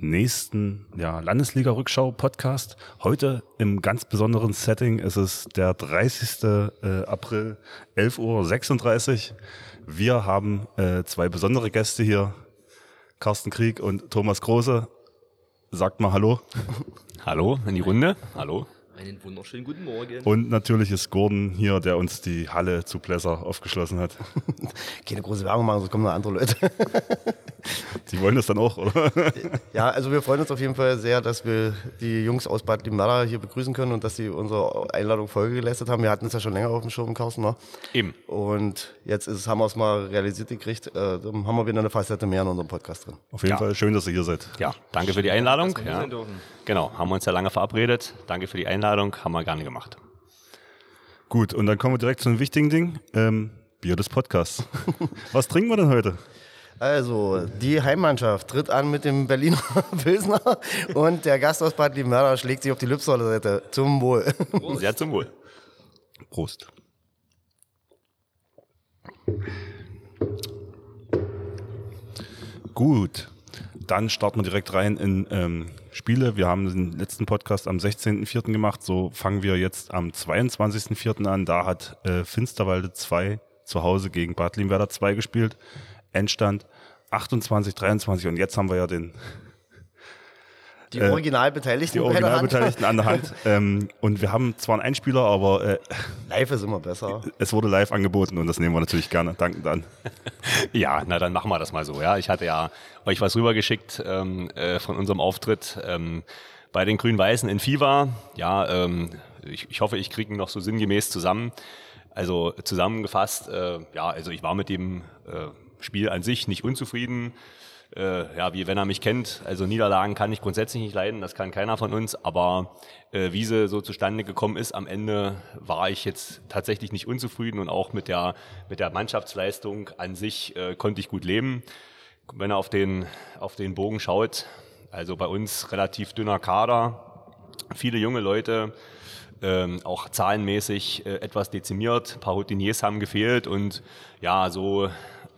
nächsten ja, Landesliga-Rückschau-Podcast. Heute im ganz besonderen Setting. Es ist der 30. Äh, April, 11.36 Uhr. Wir haben äh, zwei besondere Gäste hier, Carsten Krieg und Thomas Große. Sagt mal Hallo. Hallo in die Runde. Hallo. Einen wunderschönen guten Morgen. Und natürlich ist Gordon hier, der uns die Halle zu Plesser aufgeschlossen hat. Keine große Werbung machen, sonst kommen noch andere Leute. Sie wollen das dann auch, oder? Ja, also wir freuen uns auf jeden Fall sehr, dass wir die Jungs aus Bad Limnada hier begrüßen können und dass sie unserer Einladung Folge geleistet haben. Wir hatten es ja schon länger auf dem Schirm, Carsten, ne? Eben. Und jetzt ist, haben wir es mal realisiert gekriegt. Äh, dann haben wir wieder eine Facette mehr in unserem Podcast drin. Auf jeden Ja. Fall schön, dass ihr hier seid. Ja, danke für die Einladung. dass wir hier Ja. sein dürfen. Genau, haben wir uns ja lange verabredet. Danke für die Einladung, haben wir gerne gemacht. Gut, und dann kommen wir direkt zu einem wichtigen Ding. Ähm, Bier des Podcasts. Was trinken wir denn heute? Also, die Heimmannschaft tritt an mit dem Berliner Pilsner und der Gast aus Bad Limnada schlägt sich auf die Lübsdorfer Seite. Zum Wohl. Sehr zum Wohl. Prost. Gut, dann starten wir direkt rein in ähm, Spiele. Wir haben den letzten Podcast am 16.04. gemacht. So fangen wir jetzt am 22.04. an. Da hat äh, Finsterwalde 2 zu Hause gegen Bad Limwerder 2 gespielt. Endstand 28, 23 und jetzt haben wir ja den Die Originalbeteiligten die bei der Hand. Originalbeteiligten an der Hand. ähm, und wir haben zwar einen Einspieler, aber äh, Live ist immer besser. es wurde live angeboten und das nehmen wir natürlich gerne dankend an. Ja, na dann machen wir das mal so. Ja, ich hatte ja euch was rübergeschickt ähm, äh, von unserem Auftritt ähm, bei den Grün-Weißen in Fiva. Ja, ähm, ich, ich hoffe, ich kriege ihn noch so sinngemäß zusammen. Also zusammengefasst, äh, ja, also ich war mit dem äh, Spiel an sich nicht unzufrieden. Äh, ja, wie wenn er mich kennt, also Niederlagen kann ich grundsätzlich nicht leiden, das kann keiner von uns, aber äh, wie sie so zustande gekommen ist, am Ende war ich jetzt tatsächlich nicht unzufrieden und auch mit der, mit der Mannschaftsleistung an sich äh, konnte ich gut leben. Wenn er auf den, auf den Bogen schaut, also bei uns relativ dünner Kader, viele junge Leute, ähm, auch zahlenmäßig äh, etwas dezimiert, ein paar Routiniers haben gefehlt und ja, so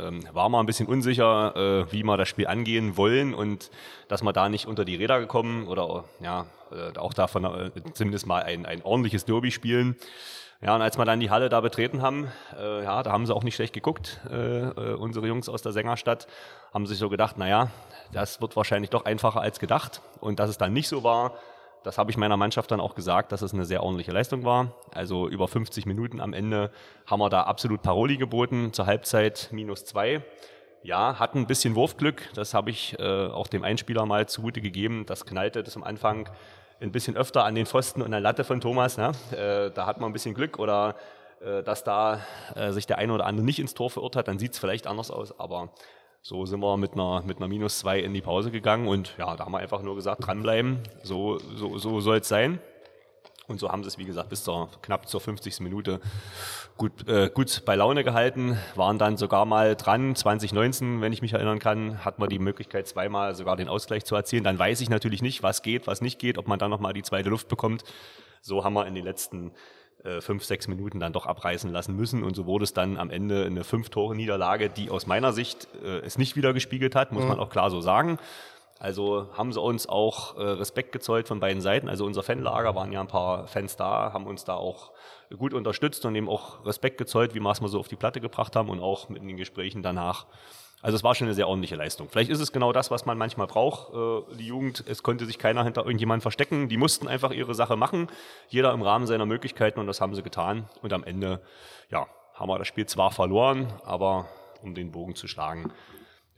ähm, war man ein bisschen unsicher, äh, wie wir das Spiel angehen wollen und dass wir da nicht unter die Räder gekommen oder ja, äh, auch davon äh, zumindest mal ein, ein ordentliches Derby spielen. Ja, und als wir dann die Halle da betreten haben, äh, ja, da haben sie auch nicht schlecht geguckt, äh, äh, unsere Jungs aus der Sängerstadt, haben sich so gedacht, naja, das wird wahrscheinlich doch einfacher als gedacht. Und dass es dann nicht so war, das habe ich meiner Mannschaft dann auch gesagt, dass es eine sehr ordentliche Leistung war. Also über 50 Minuten am Ende haben wir da absolut Paroli geboten, zur Halbzeit minus zwei. Ja, hatten ein bisschen Wurfglück, das habe ich äh, auch dem Einspieler mal zugute gegeben. Das knallte das am Anfang ein bisschen öfter an den Pfosten und an der Latte von Thomas. Ne? Äh, da hat man ein bisschen Glück oder äh, dass da äh, sich der eine oder andere nicht ins Tor verirrt hat, dann sieht es vielleicht anders aus, aber so sind wir mit einer, mit einer Minus zwei in die Pause gegangen und ja, da haben wir einfach nur gesagt, dranbleiben, so, so, so soll es sein. Und so haben sie es, wie gesagt, bis zur knapp zur 50. Minute gut, äh, gut bei Laune gehalten, waren dann sogar mal dran. 2019, wenn ich mich erinnern kann, hat man die Möglichkeit, zweimal sogar den Ausgleich zu erzielen. Dann weiß ich natürlich nicht, was geht, was nicht geht, ob man dann nochmal die zweite Luft bekommt. So haben wir in den letzten äh, fünf, sechs Minuten dann doch abreißen lassen müssen. Und so wurde es dann am Ende eine Fünf-Tore-Niederlage, die aus meiner Sicht äh, es nicht wieder gespiegelt hat, muss man auch klar so sagen. Also haben sie uns auch äh, Respekt gezollt von beiden Seiten. Also unser Fanlager waren ja ein paar Fans da, haben uns da auch gut unterstützt und eben auch Respekt gezollt, wie wir es mal so auf die Platte gebracht haben und auch mit den Gesprächen danach. Also es war schon eine sehr ordentliche Leistung. Vielleicht ist es genau das, was man manchmal braucht. Äh, die Jugend, es konnte sich keiner hinter irgendjemandem verstecken. Die mussten einfach ihre Sache machen. Jeder im Rahmen seiner Möglichkeiten und das haben sie getan. Und am Ende, ja, haben wir das Spiel zwar verloren, aber um den Bogen zu schlagen,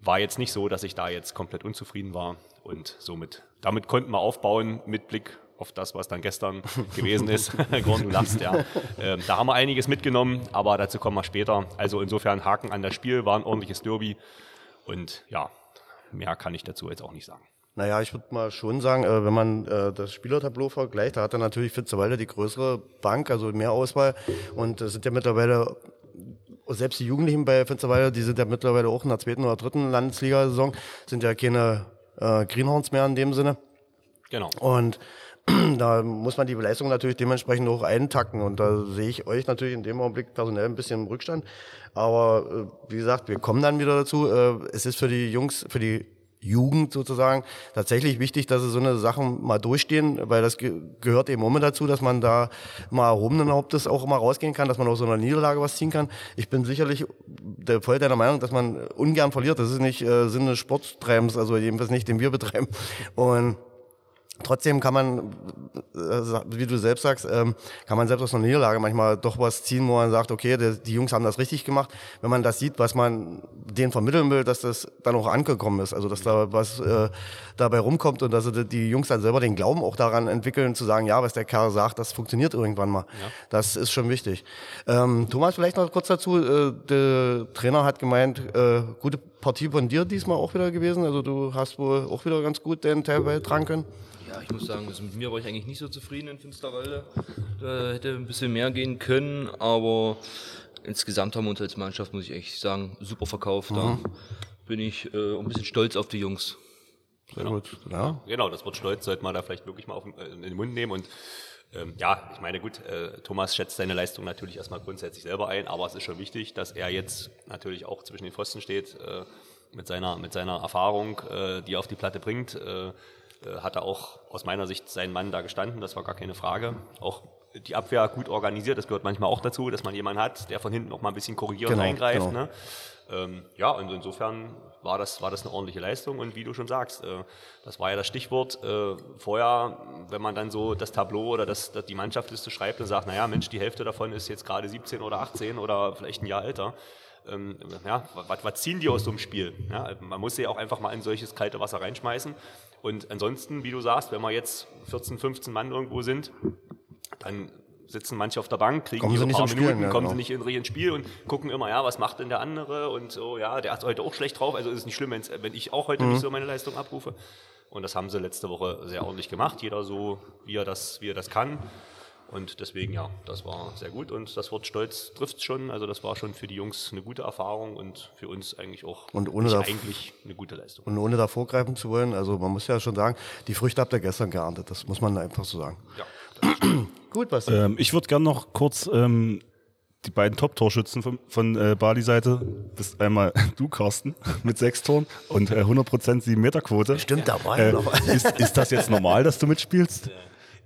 war jetzt nicht so, dass ich da jetzt komplett unzufrieden war und somit, damit konnten wir aufbauen mit Blick auf das, was dann gestern gewesen ist. Gordon, du lachst, ja. Ähm, da haben wir einiges mitgenommen, aber dazu kommen wir später. Also insofern Haken an das Spiel, war ein ordentliches Derby und ja, mehr kann ich dazu jetzt auch nicht sagen. Naja, ich würde mal schon sagen, äh, wenn man äh, das Spielertableau vergleicht, da hat er natürlich Finsterwalde die größere Bank, also mehr Auswahl. Und es sind ja mittlerweile, selbst die Jugendlichen bei Finsterwalde, die sind ja mittlerweile auch in der zweiten oder dritten Landesliga-Saison, sind ja keine äh, Greenhorns mehr in dem Sinne. Genau. Und da muss man die Leistung natürlich dementsprechend auch eintacken. Und da sehe ich euch natürlich in dem Augenblick personell ein bisschen im Rückstand. Aber äh, wie gesagt, wir kommen dann wieder dazu. Äh, es ist für die Jungs, für die Jugend sozusagen tatsächlich wichtig, dass sie so eine Sachen mal durchstehen, weil das ge gehört eben immer dazu, dass man da mal erhobenen Hauptes auch immer rausgehen kann, dass man aus so einer Niederlage was ziehen kann. Ich bin sicherlich der, voll deiner Meinung, dass man ungern verliert. Das ist nicht äh, Sinn des Sporttreibens, also jedenfalls nicht, den wir betreiben. Und Trotzdem kann man, äh, wie du selbst sagst, ähm, kann man selbst aus einer Niederlage manchmal doch was ziehen, wo man sagt, okay, die Jungs haben das richtig gemacht. Wenn man das sieht, was man denen vermitteln will, dass das dann auch angekommen ist. Also dass da was äh, dabei rumkommt und dass die Jungs dann selber den Glauben auch daran entwickeln, zu sagen, ja, was der Kerl sagt, das funktioniert irgendwann mal. Ja. Das ist schon wichtig. Ähm, Thomas, vielleicht noch kurz dazu. Äh, der Trainer hat gemeint, gute Partie von dir diesmal auch wieder gewesen. Also du hast wohl auch wieder ganz gut den Teil beitragen können. Ja, ich muss sagen, also mit mir war ich eigentlich nicht so zufrieden in Finsterwalde. Da hätte ein bisschen mehr gehen können, aber insgesamt haben wir uns als Mannschaft, muss ich echt sagen, super verkauft. Mhm. Da bin ich äh, ein bisschen stolz auf die Jungs. Sehr genau. gut. Ja. Genau, das Wort Stolz sollte man da vielleicht wirklich mal auf, äh, in den Mund nehmen und ähm, ja, ich meine, gut, äh, Thomas schätzt seine Leistung natürlich erstmal grundsätzlich selber ein, aber es ist schon wichtig, dass er jetzt natürlich auch zwischen den Pfosten steht, äh, mit seiner, mit seiner Erfahrung, äh, die er auf die Platte bringt. Äh, äh, hat er auch aus meiner Sicht seinen Mann da gestanden, das war gar keine Frage. Auch die Abwehr gut organisiert, das gehört manchmal auch dazu, dass man jemanden hat, der von hinten noch mal ein bisschen korrigiert genau, eingreift. Genau. Ne? Ähm, ja, und insofern war das, war das eine ordentliche Leistung und wie du schon sagst, äh, das war ja das Stichwort äh, vorher, wenn man dann so das Tableau oder das, das die Mannschaftsliste schreibt und sagt, naja Mensch, die Hälfte davon ist jetzt gerade 17 oder 18 oder vielleicht ein Jahr älter. Ähm, ja, was, was ziehen die aus so einem Spiel? Ja, man muss sie auch einfach mal in solches kalte Wasser reinschmeißen und ansonsten, wie du sagst, wenn wir jetzt 14, 15 Mann irgendwo sind, dann sitzen manche auf der Bank, kriegen kommen ihre paar Minuten, Spielen, ja, kommen genau. sie nicht in ins Spiel und gucken immer, ja, was macht denn der andere und so, ja, der ist heute auch schlecht drauf, also ist es nicht schlimm, wenn ich auch heute mhm. nicht so meine Leistung abrufe. Und das haben sie letzte Woche sehr ordentlich gemacht, jeder so, wie er das, wie er das kann. Und deswegen, ja, das war sehr gut und das Wort Stolz trifft es schon. Also das war schon für die Jungs eine gute Erfahrung und für uns eigentlich auch und ohne eigentlich eine gute Leistung. Und ohne da vorgreifen zu wollen, also man muss ja schon sagen, die Früchte habt ihr gestern geerntet, das muss man einfach so sagen. Ja. gut, was? Ähm, ich würde gerne noch kurz ähm, die beiden Top-Torschützen von, von äh, Bali-Seite. Das ist einmal du, Carsten, mit sechs Toren und äh, 100% 7-Meter-Quote. Stimmt dabei. Äh, ist, ist das jetzt normal, dass du mitspielst?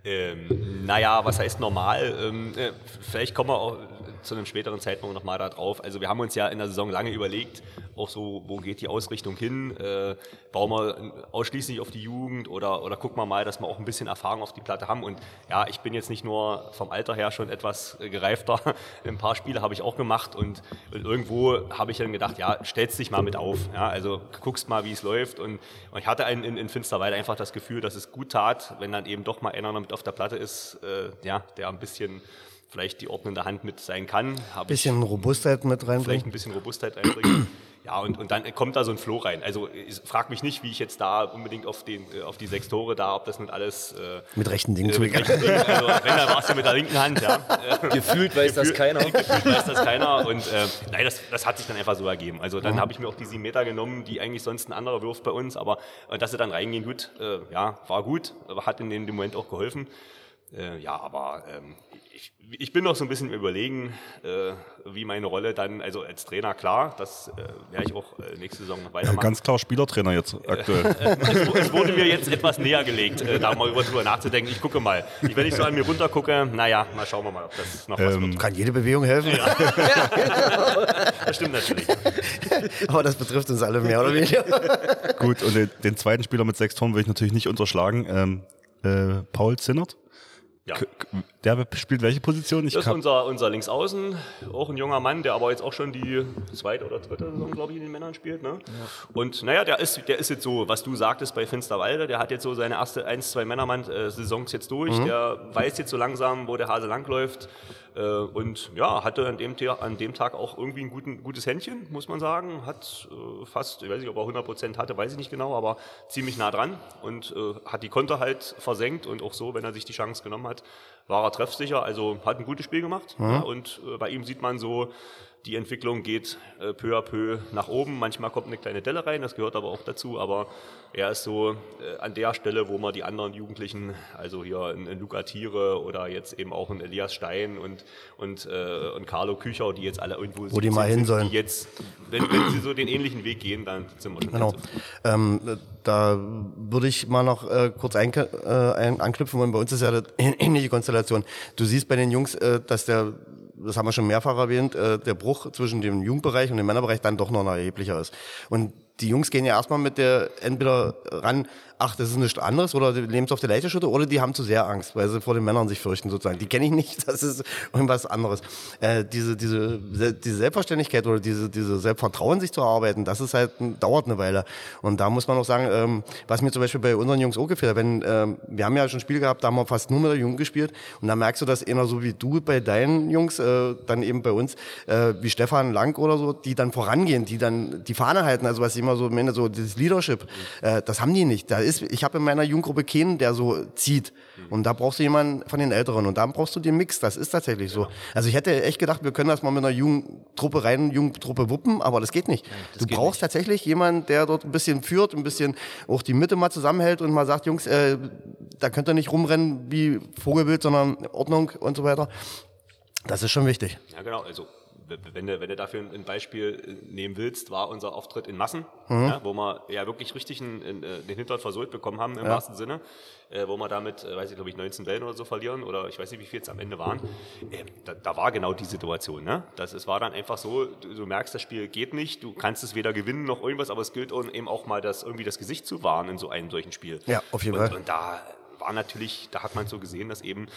Ähm, naja, was heißt normal? Ähm, äh, vielleicht kommen wir auch zu einem späteren Zeitpunkt nochmal da drauf. Also wir haben uns ja in der Saison lange überlegt, auch so, wo geht die Ausrichtung hin? Äh, bauen wir ausschließlich auf die Jugend oder, oder gucken wir mal, dass wir auch ein bisschen Erfahrung auf die Platte haben. Und ja, ich bin jetzt nicht nur vom Alter her schon etwas äh, gereifter. Ein paar Spiele habe ich auch gemacht und, und irgendwo habe ich dann gedacht, ja, stellst dich mal mit auf. Ja, also guckst mal, wie es läuft. Und, und ich hatte in, in, in Finsterwalde einfach das Gefühl, dass es gut tat, wenn dann eben doch mal einer mit auf der Platte ist, äh, ja, der ein bisschen vielleicht die ordnende Hand mit sein kann. Ein bisschen Robustheit mit reinbringen. Vielleicht ein bisschen Robustheit reinbringen. Ja, und, und dann kommt da so ein Flow rein. Also ich frag mich nicht, wie ich jetzt da unbedingt auf, den, äh, auf die sechs Tore da, ob das nicht alles... Äh, mit rechten Dingen äh, mit rechten Dingen. Also wenn, dann war es ja mit der linken Hand. Ja. Gefühlt weiß das keiner. Gefühlt weiß das keiner. Und äh, nein, das, das hat sich dann einfach so ergeben. Also dann mhm. habe ich mir auch die sieben Meter genommen, die eigentlich sonst ein anderer wirft bei uns. Aber äh, dass sie dann reingehen, gut, äh, ja, war gut. Hat in dem Moment auch geholfen. Äh, ja, aber ähm, ich, bin noch so ein bisschen überlegen, äh, wie meine Rolle dann, also als Trainer, klar, das äh, werde ich auch äh, nächste Saison noch weitermachen. Ja, ganz klar Spielertrainer jetzt aktuell. es, es, wurde mir jetzt etwas näher gelegt, äh, da mal drüber nachzudenken. Ich gucke mal. Ich, wenn ich so an mir runter gucke, naja, mal schauen wir mal, ob das noch was ähm, wird. Kann jede Bewegung helfen? Ja. das stimmt natürlich. Aber das betrifft uns alle mehr oder weniger. Gut, und den, den, zweiten Spieler mit sechs Toren will ich natürlich nicht unterschlagen. Ähm, äh, Paul Zinnert. Ja. Der spielt welche Position? Ich das ist unser, unser Linksaußen, auch ein junger Mann, der aber jetzt auch schon die zweite oder dritte Saison, glaube ich, in den Männern spielt. Ne? Ja. Und naja, der ist, der ist jetzt so, was du sagtest bei Finsterwalde, der hat jetzt so seine erste 1, 2 Männermann-Saisons jetzt durch. Mhm. Der weiß jetzt so langsam, wo der Hase langläuft. Äh, und ja, hatte an dem, an dem Tag auch irgendwie ein guten, gutes Händchen, muss man sagen. Hat äh, fast, ich weiß nicht, ob er 100 Prozent hatte, weiß ich nicht genau, aber ziemlich nah dran und äh, hat die Konter halt versenkt und auch so, wenn er sich die Chance genommen hat, war er treffsicher. Also hat ein gutes Spiel gemacht. Mhm. Ja, und äh, bei ihm sieht man so, die Entwicklung geht äh, peu à peu nach oben. Manchmal kommt eine kleine Delle rein, das gehört aber auch dazu. Aber er ist so äh, an der Stelle, wo man die anderen Jugendlichen, also hier ein, ein Luca Tiere oder jetzt eben auch ein Elias Stein und, und, äh, und Carlo Kücher, die jetzt alle irgendwo wo die mal hin sollen. Die jetzt, wenn, wenn sie so den ähnlichen Weg gehen, dann sind wir schon Genau. Ähm, da würde ich mal noch äh, kurz ein, äh, anknüpfen wollen. Bei uns ist ja eine ähnliche Konstellation. Du siehst bei den Jungs, äh, dass der das haben wir schon mehrfach erwähnt, äh, der Bruch zwischen dem Jugendbereich und dem Männerbereich dann doch noch erheblicher ist. Und die Jungs gehen ja erstmal mit der entweder ran, ach, das ist nichts anderes oder die es auf leichte Schütte oder die haben zu sehr Angst, weil sie vor den Männern sich fürchten sozusagen. Die kenne ich nicht, das ist irgendwas anderes. Äh, diese, diese, diese Selbstverständlichkeit oder diese, diese Selbstvertrauen sich zu erarbeiten, das ist halt, dauert eine Weile. Und da muss man auch sagen, ähm, was mir zum Beispiel bei unseren Jungs auch gefällt, wenn, ähm, wir haben ja schon ein Spiel gehabt, da haben wir fast nur mit der Jugend gespielt und da merkst du, dass einer so wie du bei deinen Jungs, äh, dann eben bei uns, äh, wie Stefan Lang oder so, die dann vorangehen, die dann die Fahne halten, also was ich immer so meine, so dieses Leadership, äh, das haben die nicht. Da ist, ich habe in meiner Jugendgruppe keinen, der so zieht. Und da brauchst du jemanden von den Älteren. Und da brauchst du den Mix. Das ist tatsächlich so. Also ich hätte echt gedacht, wir können das mal mit einer Jugendtruppe rein, Jugendtruppe wuppen, aber das geht nicht. Nein, das du brauchst nicht. tatsächlich jemanden, der dort ein bisschen führt, ein bisschen auch die Mitte mal zusammenhält und mal sagt, Jungs, äh, da könnt ihr nicht rumrennen wie Vogelbild, sondern Ordnung und so weiter. Das ist schon wichtig. Ja, genau. Also wenn du, wenn du dafür ein Beispiel äh, nehmen willst, war unser Auftritt in Massen, mhm. ja, wo wir ja wirklich richtig einen, einen, äh, den Hintern versohlt bekommen haben im ja. wahrsten Sinne, äh, wo wir damit, äh, weiß ich glaube ich, 19 Bällen oder so verlieren oder ich weiß nicht, wie viel es am Ende waren. Äh, da, da, war genau die Situation. Ne? Das, es war dann einfach so, du, du, merkst, das Spiel geht nicht, du kannst es weder gewinnen noch irgendwas, aber es gilt eben auch mal, das irgendwie das Gesicht zu wahren in so einem solchen Spiel. Ja, auf jeden und, Fall. Und da war natürlich, da hat man so gesehen, dass eben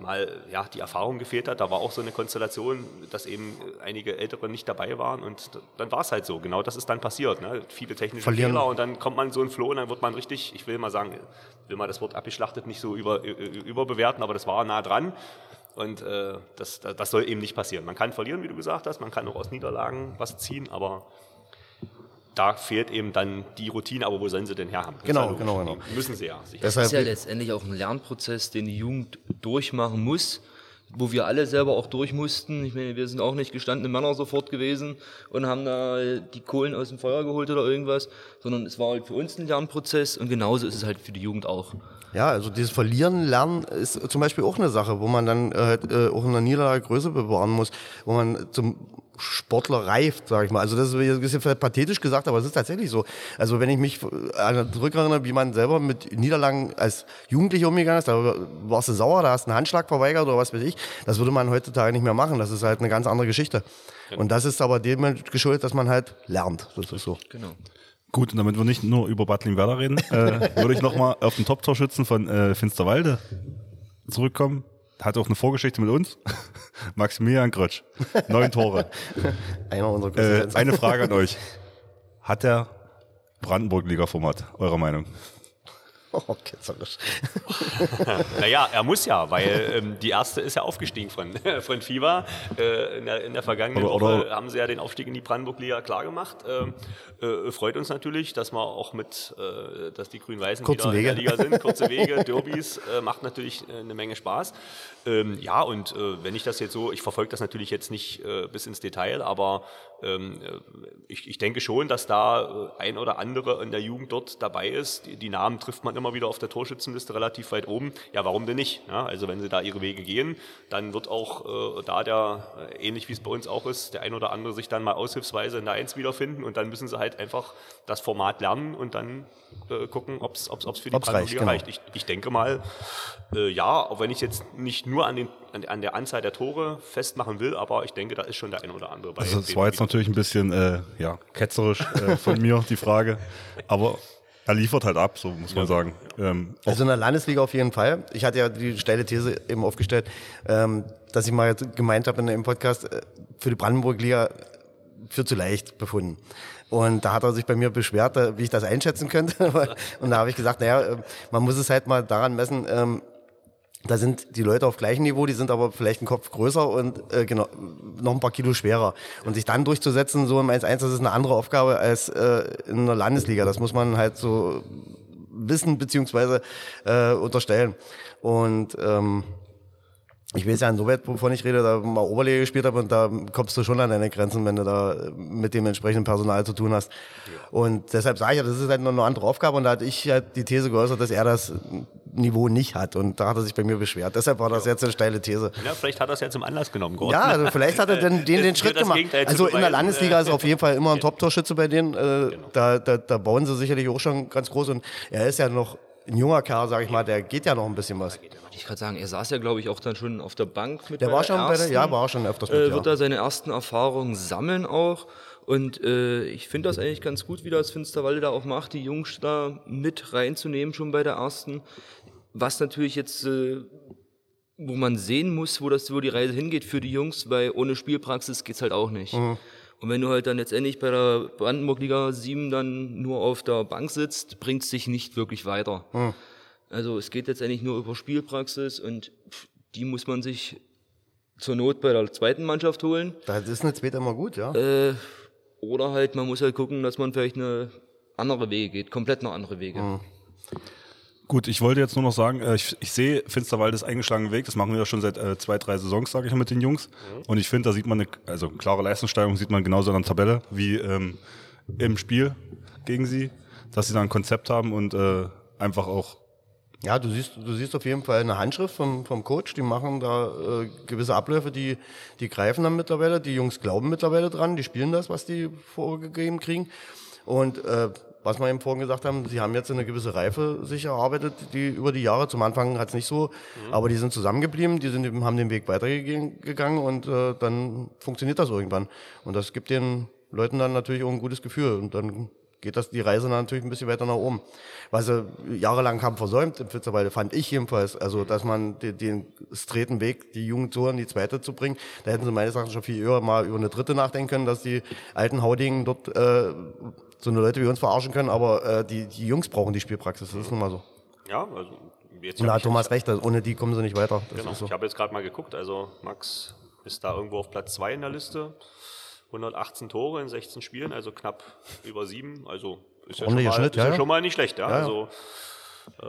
mal ja, die Erfahrung gefehlt hat. Da war auch so eine Konstellation, dass eben einige Ältere nicht dabei waren und dann war es halt so. Genau das ist dann passiert. Ne? Viele technische Verlieren. Fehler und dann kommt man so in Flow und dann wird man richtig, ich will mal sagen, will mal das Wort abgeschlachtet nicht so über, überbewerten, aber das war nah dran. Und äh, das, das soll eben nicht passieren. Man kann verlieren, wie du gesagt hast, man kann auch aus Niederlagen was ziehen, aber da fehlt eben dann die Routine, aber wo sollen sie denn herhaben? Genau, ja genau, genau. Müssen sie ja. Das ist ja letztendlich auch ein Lernprozess, den die Jugend durchmachen muss, wo wir alle selber auch durch mussten. Ich meine, wir sind auch nicht gestandene Männer sofort gewesen und haben da die Kohlen aus dem Feuer geholt oder irgendwas, sondern es war halt für uns ein Lernprozess und genauso ist es halt für die Jugend auch. Ja, also dieses Verlieren lernen ist zum Beispiel auch eine Sache, wo man dann äh, äh auch in der Niederlage Größe bewahren muss, wo man zum Sportler reift, sage ich mal. Also das ist ein bisschen pathetisch gesagt, aber es ist tatsächlich so. Also wenn ich mich zurückerinnere, wie man selber mit Niederlagen als Jugendlicher umgegangen ist, da warst du sauer, da hast du einen Handschlag verweigert oder was weiß ich, das würde man heutzutage nicht mehr machen. Das ist halt eine ganz andere Geschichte. Und das ist aber dem geschuldet, dass man halt lernt. Das ist so. Genau. Gut, und damit wir nicht nur über Bad Werder reden, äh, würde ich nochmal auf den Top-Torschützen von äh, Finsterwalde zurückkommen hat auch eine Vorgeschichte mit uns. Maximilian Grötsch. Neun Tore. Einer unserer äh, Eine Frage an euch. Hat der Brandenburg-Liga-Format, eurer Meinung? Oh, ketzerisch. naja, er muss ja, weil ähm, die erste ist ja aufgestiegen von, von FIBA. Äh, in, der, in der vergangenen oder, Woche oder haben sie ja den Aufstieg in die Brandenburg-Liga klargemacht. Ähm, äh, freut uns natürlich, dass wir auch mit, äh, dass die Grün-Weißen wieder Wege. in der Liga sind. Kurze Wege, Derbys, äh, macht natürlich äh, eine Menge Spaß. Ähm, ja, und äh, wenn ich das jetzt so, ich verfolge das natürlich jetzt nicht bis ins Detail, aber ähm, ich, ich denke schon, dass da ein oder andere in der Jugend dort dabei ist. Die, die Namen trifft man immer wieder auf der Torschützenliste relativ weit oben. Ja, warum denn nicht? Ja, also wenn sie da ihre Wege gehen, dann wird auch äh, da der, äh, ähnlich wie es bei uns auch ist, der ein oder andere sich dann mal aushilfsweise in der Eins wiederfinden und dann müssen sie halt einfach das Format lernen und dann äh, gucken, ob es für die Brandenburg genau. reicht. Ich, ich denke mal, äh, ja, auch wenn ich jetzt nicht nur an, den, an, an, der Anzahl der Tore festmachen will, aber ich denke, da ist schon der ein oder andere bei. Also das war jetzt natürlich ein bisschen äh, ja, ketzerisch äh, von mir, die Frage. Aber er liefert halt ab, so muss man ja. sagen. Ähm, also in der Landesliga auf jeden Fall. Ich hatte ja die steile These eben aufgestellt, ähm, dass ich mal gemeint habe in einem Podcast, äh, für die Brandenburg-Liga für zu leicht befunden. Und da hat er sich bei mir beschwert, äh, wie ich das einschätzen könnte. Und da habe ich gesagt, naja, äh, man muss es halt mal daran messen, ähm, da sind die Leute auf gleichem Niveau, die sind aber vielleicht einen Kopf größer und äh, genau, noch ein paar Kilo schwerer. Und sich dann durchzusetzen, so im 1-1, das ist eine andere Aufgabe als äh, in der Landesliga. Das muss man halt so wissen beziehungsweise äh, unterstellen. Und ähm, ich weiß ja insoweit, wovon ich rede, da mal Oberliga gespielt habe und da kommst du schon an deine Grenzen, wenn du da mit dem entsprechenden Personal zu tun hast. Und deshalb sage ich ja, das ist halt noch eine andere Aufgabe und da hatte ich halt die These geäußert, dass er das Niveau nicht hat und da hat er sich bei mir beschwert. Deshalb war das jetzt eine steile These. Ja, vielleicht hat er es ja zum Anlass genommen, Gordon. Ja, also vielleicht hat er den, den, den Schritt gemacht. Gegenteil Also in der Landesliga äh, ist auf jeden Fall immer ein Top-Torschütze bei denen. Äh, da, da, da bauen sie sicherlich auch schon ganz groß und er ist ja noch ein junger Kerl, sag ich mal, der geht ja noch ein bisschen was. Wollte ich gerade sagen, er saß ja, glaube ich, auch dann schon auf der Bank mit Der war schon bei der, ersten. ja, war auch schon öfters mit, äh, ja. wird er seine ersten Erfahrungen sammeln auch. Und äh, ich finde das eigentlich ganz gut, wie das Finsterwalde da auch macht, die Jungs da mit reinzunehmen schon bei der ersten. Was natürlich jetzt, äh, wo man sehen muss, wo, das, wo die Reise hingeht für die Jungs, weil ohne Spielpraxis geht's halt auch nicht. Mhm. Und wenn du halt dann letztendlich bei der Brandenburg Liga 7 dann nur auf der Bank sitzt, bringt's dich nicht wirklich weiter. Mhm. Also es geht letztendlich nur über Spielpraxis und die muss man sich zur Not bei der zweiten Mannschaft holen. Das ist eine zweite immer gut, ja. Äh, oder halt, man muss halt gucken, dass man vielleicht eine andere Wege geht, komplett noch andere Wege. Mhm. Gut, ich wollte jetzt nur noch sagen, äh, ich, ich sehe Finsterwald ist eingeschlagenen Weg. Das machen wir ja schon seit äh, zwei, drei Saisons, sage ich mal, mit den Jungs. Und ich finde, da sieht man eine, also klare Leistungssteigerung sieht man genauso an der Tabelle wie ähm, im Spiel gegen sie, dass sie da ein Konzept haben und äh, einfach auch Ja, du siehst, du siehst auf jeden Fall eine Handschrift vom, vom Coach. Die machen da äh, gewisse Abläufe, die, die greifen dann mittlerweile. Die Jungs glauben mittlerweile dran, die spielen das, was die vorgegeben kriegen. Und äh, was wir eben vorhin gesagt haben, sie haben jetzt eine gewisse Reife sich erarbeitet, die über die Jahre. Zum Anfang hat es nicht so, aber die sind zusammengeblieben, die sind, haben den Weg weitergegangen und äh, dann funktioniert das irgendwann. Und das gibt den Leuten dann natürlich auch ein gutes Gefühl. Und dann geht das die Reise dann natürlich ein bisschen weiter nach oben. Was sie jahrelang haben versäumt im Pfitzerwalde, fand ich jedenfalls. Also, dass man den, den straighten Weg, die Jugend so in die zweite zu bringen, da hätten sie meines Erachtens schon viel eher mal über eine dritte nachdenken können, dass die alten Haudingen dort äh, so eine Leute wie uns verarschen können, aber äh, die, die Jungs brauchen die Spielpraxis, das ist nun mal so. Ja, also jetzt Und da hat Thomas recht, also ohne die kommen sie nicht weiter. Das Genau. so. Ich habe jetzt gerade mal geguckt, also Max ist da irgendwo auf Platz 2 in der Liste. 118 Tore in 16 Spielen, also knapp über sieben. Also ist ja, schon mal, Schnitt, ist ja, ja, schon mal nicht schlecht. Ja? Ja, ja. Also,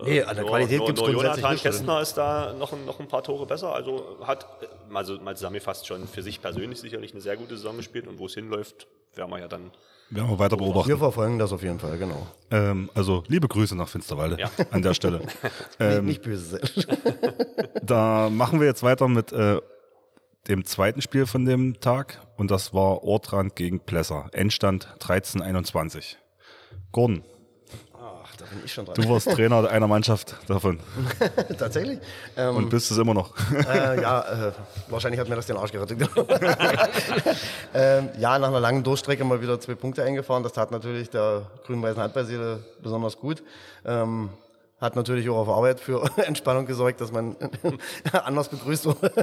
Nee, an der nur, Qualität gibt's nur grundsätzlich Jonathan nichts. also. Kästner ist da noch, ein- noch ein paar Tore besser. Also hat, also mal zusammengefasst, schon für sich persönlich sicherlich eine sehr gute Saison gespielt. Und wo es hinläuft, werden wir ja dann. Werden wir weiter beobachten. Wir verfolgen das auf jeden Fall, genau. Ähm, also liebe Grüße nach Finsterwalde Ja. an der Stelle. Ähm, nicht, nicht böse. Da machen wir jetzt weiter mit äh, dem zweiten Spiel von dem Tag und das war Ortrand gegen Plesser. Endstand 13-21. Gordon, bin ich schon dran. du warst Trainer einer Mannschaft davon Tatsächlich? Ähm, und bist es immer noch. äh, ja, äh, wahrscheinlich hat mir das den Arsch gerettet. ähm, ja, nach einer langen Durchstrecke mal wieder zwei Punkte eingefahren. Das tat natürlich der grün-weißen Handballseele besonders gut. Ähm, hat natürlich auch auf Arbeit für Entspannung gesorgt, dass man anders begrüßt wurde.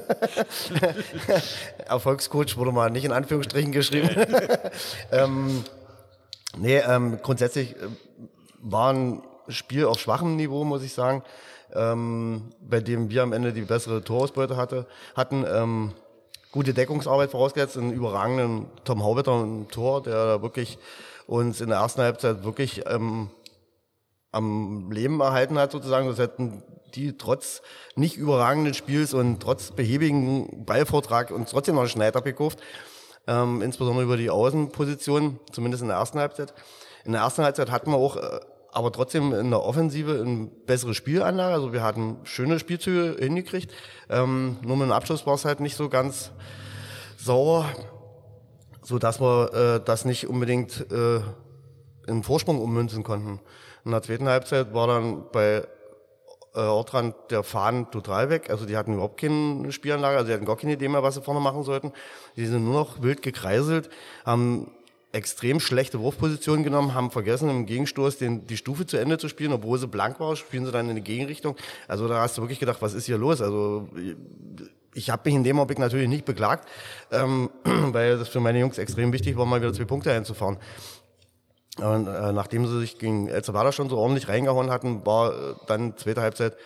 Erfolgscoach wurde mal nicht in Anführungsstrichen geschrieben. ähm, nee, ähm, grundsätzlich äh, war ein Spiel auf schwachem Niveau, muss ich sagen, ähm, bei dem wir am Ende die bessere Torausbeute hatte, hatten. Ähm, gute Deckungsarbeit vorausgesetzt, einen überragenden Tom Haubitter im Tor, der da wirklich uns in der ersten Halbzeit wirklich ähm, am Leben erhalten hat sozusagen. Das hätten die trotz nicht überragenden Spiels und trotz behäbigen Ballvortrag uns trotzdem noch einen Schneid abgekauft. Ähm, insbesondere über die Außenposition, zumindest in der ersten Halbzeit. In der ersten Halbzeit hatten wir auch äh, aber trotzdem in der Offensive eine bessere Spielanlage. Also wir hatten schöne Spielzüge hingekriegt. Ähm, nur mit dem Abschluss war es halt nicht so ganz sauer, so dass wir äh, das nicht unbedingt äh, in Vorsprung ummünzen konnten. In der zweiten Halbzeit war dann bei äh, Ortrand der Faden total weg. Also die hatten überhaupt keine Spielanlage, also die hatten gar keine Idee mehr, was sie vorne machen sollten. Die sind nur noch wild gekreiselt, haben extrem schlechte Wurfpositionen genommen, haben vergessen, im Gegenstoß den, die Stufe zu Ende zu spielen, obwohl sie blank war, spielen sie dann in die Gegenrichtung. Also da hast du wirklich gedacht, was ist hier los? Also ich habe mich in dem Augenblick natürlich nicht beklagt, ähm, weil das für meine Jungs extrem wichtig war, mal wieder zwei Punkte einzufahren. Und äh, nachdem sie sich gegen El Salvador schon so ordentlich reingehauen hatten, war äh, dann zweite Halbzeit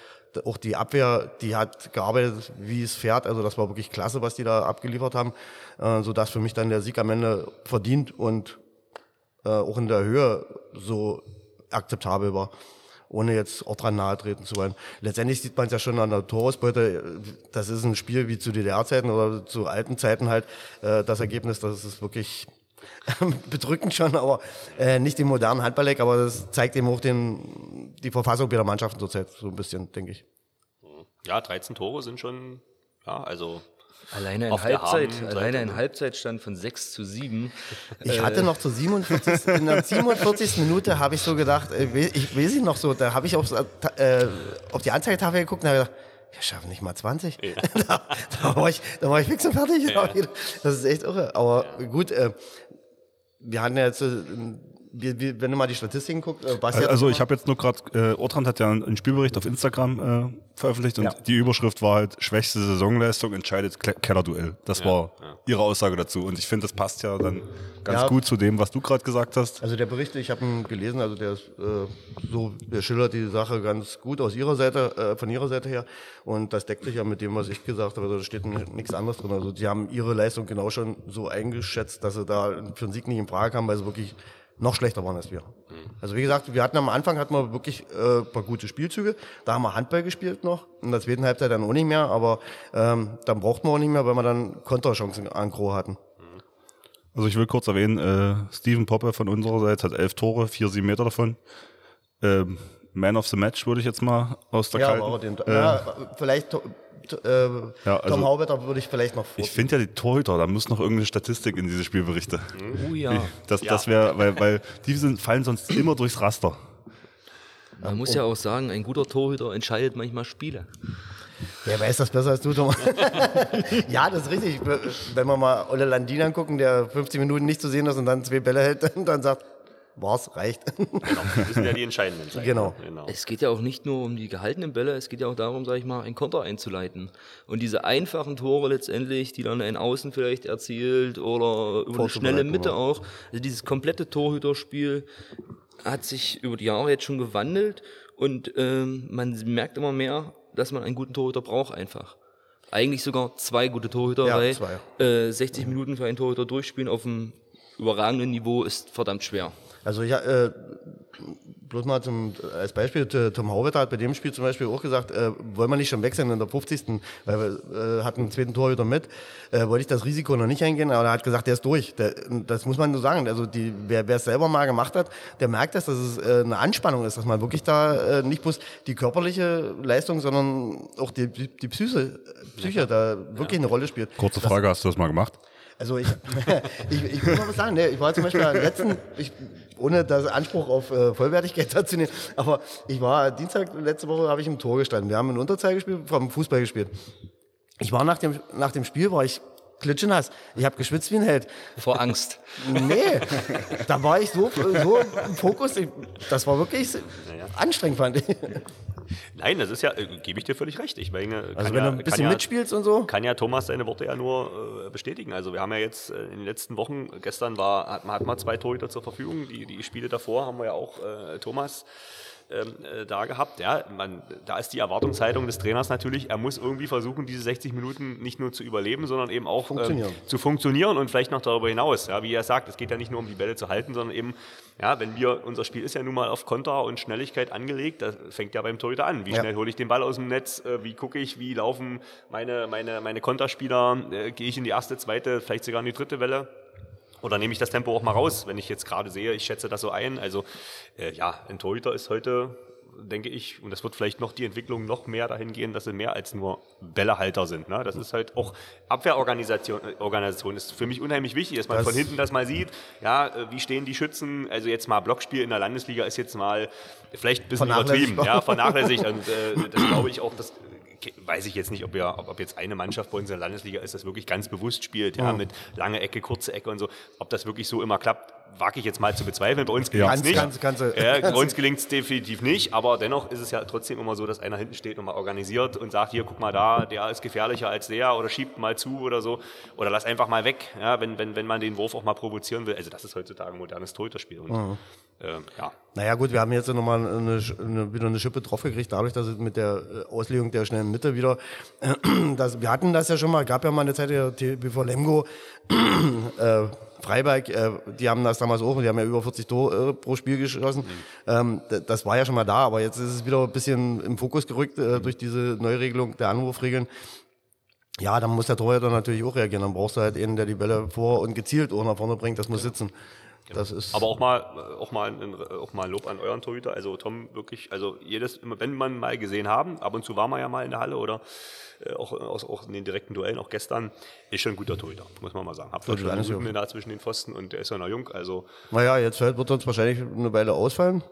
auch die Abwehr, die hat gearbeitet, wie es fährt. Also das war wirklich klasse, was die da abgeliefert haben, äh, sodass für mich dann der Sieg am Ende verdient und äh, auch in der Höhe so akzeptabel war ohne jetzt auch dran nahe treten zu wollen. Letztendlich sieht man es ja schon an der Torausbeute. Das ist ein Spiel wie zu DDR-Zeiten oder zu alten Zeiten halt. Äh, das Ergebnis, das ist wirklich bedrückend schon, aber äh, nicht im modernen Handballleck, aber das zeigt eben auch den, die Verfassung der Mannschaften zurzeit so ein bisschen, denke ich. Ja, 13 Tore sind schon, ja, also Alleine in Halbzeit, alleine ein ne? Halbzeitstand von 6 zu 7. Ich hatte noch zur 47. in der 47. Minute habe ich so gedacht, äh, ich weiß ich noch so, da habe ich aufs, äh, auf die Anzeigetafel geguckt und habe gedacht, wir schaffen nicht mal 20. da, da, war ich, da war ich fix und fertig. Das ist echt irre. Aber gut, äh, wir hatten ja jetzt, äh, wir, wir, wenn du mal die Statistiken guckst, äh, Basti Also ich habe jetzt nur gerade, äh, Ortrand hat ja einen Spielbericht auf Instagram äh, veröffentlicht und Ja. die Überschrift war halt schwächste Saisonleistung entscheidet Kle- Kellerduell. Das war ihre Aussage dazu und ich finde, das passt ja dann ganz Ja. gut zu dem, was du gerade gesagt hast. Also der Bericht, ich habe ihn gelesen, also der ist äh, so, der schildert die Sache ganz gut aus ihrer Seite, äh, von ihrer Seite her. Und das deckt sich ja mit dem, was ich gesagt habe. Also da steht nichts anderes drin. Also sie haben ihre Leistung genau schon so eingeschätzt, dass sie da für einen Sieg nicht in Frage kamen, weil sie wirklich noch schlechter waren als wir. Also wie gesagt, wir hatten am Anfang hatten wir wirklich äh, ein paar gute Spielzüge. Da haben wir Handball gespielt noch. In der zweiten Halbzeit dann auch nicht mehr, aber ähm, dann brauchten wir auch nicht mehr, weil wir dann Konterchancen an Gro hatten. Also ich will kurz erwähnen, äh, Steven Poppe von unserer Seite hat elf Tore, vier, sieben Meter davon. Ähm, Man of the Match würde ich jetzt mal aus der Ja, kalten. aber den, äh, ja, vielleicht äh, Ja, also- Tom Haubetter würde ich vielleicht noch vor. Ich finde ja die Torhüter, da muss noch irgendeine Statistik in diese Spielberichte. Oh ja. Das, das wäre, weil, weil die sind, fallen sonst immer durchs Raster. Man muss ja auch sagen, ein guter Torhüter entscheidet manchmal Spiele. Wer weiß das besser als du, Thomas? ja, das ist richtig. Wenn wir mal Olle Landin angucken, der 50 Minuten nicht zu sehen ist und dann zwei Bälle hält und dann sagt, war's, reicht. Genau, das sind ja die entscheidenden Zeiten. Genau. genau. Es geht ja auch nicht nur um die gehaltenen Bälle, es geht ja auch darum, sag ich mal, einen Konter einzuleiten. Und diese einfachen Tore letztendlich, die dann ein Außen vielleicht erzielt oder über eine schnelle Mitte ja. auch. Also dieses komplette Torhüterspiel hat sich über die Jahre jetzt schon gewandelt und ähm, man merkt immer mehr, dass man einen guten Torhüter braucht einfach. Eigentlich sogar zwei gute Torhüter, Ja, weil zwei. Äh, 60 Minuten für einen Torhüter durchspielen auf einem überragenden Niveau ist verdammt schwer. Also ich, äh, bloß mal zum, als Beispiel, Tom Hauwetter hat bei dem Spiel zum Beispiel auch gesagt, äh, wollen wir nicht schon wechseln in der 50. Weil wir äh, hatten einen zweiten Torhüter mit, äh, wollte ich das Risiko noch nicht eingehen, aber er hat gesagt, der ist durch. Der, das muss man nur sagen. Also die, wer wer es selber mal gemacht hat, der merkt das, dass es äh, eine Anspannung ist, dass man wirklich da äh, nicht bloß die körperliche Leistung, sondern auch die, die, die Psyche, Psyche da wirklich eine Rolle spielt. Kurze Frage, hast du das mal gemacht? Also ich, ich, ich will mal was sagen, ne? ich war zum Beispiel am letzten, ich, ohne das Anspruch auf äh, Vollwertigkeit dazu nehmen, aber ich war Dienstag, letzte Woche habe ich im Tor gestanden. Wir haben in Unterzahl gespielt, vom Fußball gespielt. Ich war nach dem, nach dem Spiel, war ich klitschenass. Ich habe geschwitzt wie ein Held. Vor Angst. Nee, da war ich so, so im Fokus, ich, das war wirklich anstrengend, fand ich. Nein, das ist ja, äh, gebe ich dir völlig recht. Ich meine, Also wenn ja, du ein bisschen ja, mitspielst und so. kann ja Thomas seine Worte ja nur äh, bestätigen. Also wir haben ja jetzt äh, in den letzten Wochen, gestern war, hat, man- hat man zwei Torhüter zur Verfügung. Die, die Spiele davor haben wir ja auch äh, Thomas ähm, äh, da gehabt. Ja, man, da ist die Erwartungshaltung des Trainers natürlich, er muss irgendwie versuchen, diese 60 Minuten nicht nur zu überleben, sondern eben auch Funktionieren. Ähm, zu funktionieren und vielleicht noch darüber hinaus. Ja, wie er sagt, es geht ja nicht nur um die Bälle zu halten, sondern eben, ja, wenn wir, unser Spiel ist ja nun mal auf Konter und Schnelligkeit angelegt, das fängt ja beim Torhüter an. Wie Ja. schnell hole ich den Ball aus dem Netz, äh, wie gucke ich, wie laufen meine, meine, meine Konterspieler, äh, gehe ich in die erste, zweite, vielleicht sogar in die dritte Welle. Oder nehme ich das Tempo auch mal raus, wenn ich jetzt gerade sehe, ich schätze das so ein. Also äh, ja, ein Torhüter ist heute, denke ich, und das wird vielleicht noch die Entwicklung noch mehr dahin gehen, dass sie mehr als nur Bällehalter sind. Ne? Das ist halt auch Abwehrorganisation äh, Organisation ist für mich unheimlich wichtig, dass man Das- von hinten das mal sieht. Ja, äh, wie stehen die Schützen? Also jetzt mal Blockspiel in der Landesliga ist jetzt mal vielleicht ein bisschen übertrieben, ja, vernachlässigt. Und äh, das glaube ich auch, das weiß ich jetzt nicht, ob, wir, ob ob jetzt eine Mannschaft bei uns in der Landesliga ist, das wirklich ganz bewusst spielt, ja, mit lange Ecke, kurze Ecke und so. Ob das wirklich so immer klappt, wage ich jetzt mal zu bezweifeln. Bei uns gelingt es nicht. ganz, ganz, ja, bei uns gelingt es definitiv nicht, aber dennoch ist es ja trotzdem immer so, dass einer hinten steht und mal organisiert und sagt, hier, guck mal da, der ist gefährlicher als der oder schiebt mal zu oder so. Oder lass einfach mal weg, ja, wenn, wenn, wenn man den Wurf auch mal provozieren will. Also das ist heutzutage ein modernes Torhüterspiel. Und, Mhm. ähm, ja. Naja gut, wir haben jetzt nochmal eine, eine, wieder eine Schippe draufgekriegt, dadurch, dass es mit der äh, Auslegung der schnellen Mitte wieder, das, wir hatten das ja schon mal, gab ja mal eine Zeit, TBV Lemgo, äh, Freiberg, äh, die haben das damals auch, die haben ja über 40 Tore äh, pro Spiel geschossen. Ähm, d- das war ja schon mal da, aber jetzt ist es wieder ein bisschen im Fokus gerückt äh, durch diese Neuregelung der Anwurfregeln. Ja, dann muss der Torhüter natürlich auch reagieren. Dann brauchst du halt einen, der die Bälle vor und gezielt auch nach vorne bringt. Das muss sitzen. Das ist Aber auch mal, äh, auch mal, ein, auch mal ein Lob an euren Torhüter. Also Tom wirklich, also jedes, immer wenn man mal gesehen haben, ab und zu war man ja mal in der Halle oder äh, auch, aus, auch in den direkten Duellen, auch gestern, ist schon ein guter Torhüter, muss man mal sagen. Habt Gut, schon alles einen gut. guten da zwischen den Pfosten und der ist ja noch jung, also Naja, jetzt wird uns wahrscheinlich eine Weile ausfallen.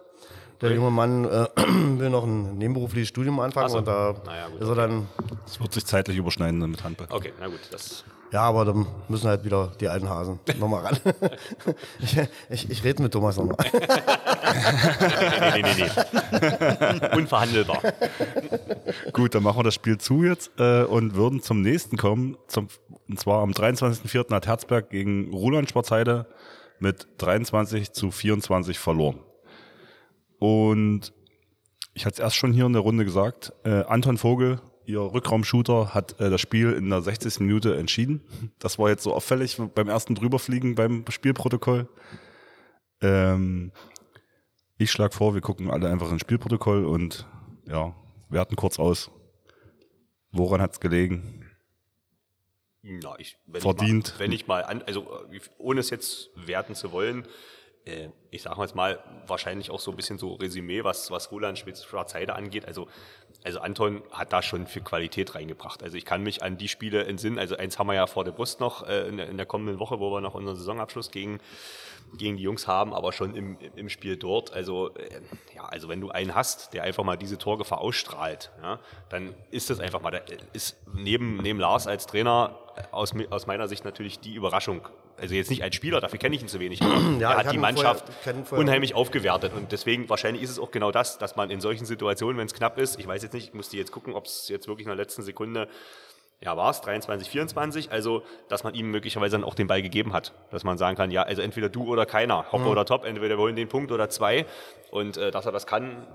Der junge Mann äh, will noch ein nebenberufliches Studium anfangen so. und da Naja, gut, ist er dann, Es wird sich zeitlich überschneiden mit Handball. okay, na gut, das ja, aber dann müssen halt wieder die alten Hasen nochmal ran. ich ich, ich rede mit Thomas nochmal. nee, nee, nee, nee. Unverhandelbar. Gut, dann machen wir das Spiel zu jetzt äh, und würden zum nächsten kommen. Zum, und zwar am 23.04. hat Herzberg gegen Roland Schwarzheide mit 23 zu 24 verloren. Und ich hatte es erst schon hier in der Runde gesagt, äh, Anton Vogel, ihr Rückraumshooter, hat äh, das Spiel in der 60. Minute entschieden. Das war jetzt so auffällig beim ersten Drüberfliegen beim Spielprotokoll. Ähm, ich schlage vor, wir gucken alle einfach ins Spielprotokoll und ja, werten kurz aus. Woran hat's gelegen? Na, ich, wenn Verdient. Ich mal, wenn ich mal an, also ohne es jetzt werten zu wollen, äh, ich sage jetzt mal, wahrscheinlich auch so ein bisschen so Resümee, was, was Roland Schwarzheide angeht. Also, also Anton hat da schon für Qualität reingebracht. Also ich kann mich an die Spiele entsinnen. Also eins haben wir ja vor der Brust noch äh, in, der, in der kommenden Woche, wo wir noch unseren Saisonabschluss gegen, gegen die Jungs haben, aber schon im, im Spiel dort. Also, äh, ja, also wenn du einen hast, der einfach mal diese Torgefahr ausstrahlt, ja, dann ist das einfach mal, da ist neben, neben Lars als Trainer äh, aus, aus meiner Sicht natürlich die Überraschung. Also jetzt nicht als Spieler, dafür kenne ich ihn zu wenig, Ja, er hat die Mannschaft vorher. unheimlich aufgewertet und deswegen wahrscheinlich ist es auch genau das, dass man in solchen Situationen, wenn es knapp ist, ich weiß jetzt nicht, ich musste jetzt gucken, ob es jetzt wirklich in der letzten Sekunde ja, war es 23, 24, also dass man ihm möglicherweise dann auch den Ball gegeben hat. Dass man sagen kann, ja, also entweder du oder keiner, Hoppe oder Top, entweder wir holen den Punkt oder zwei. Und äh, dass er das kann,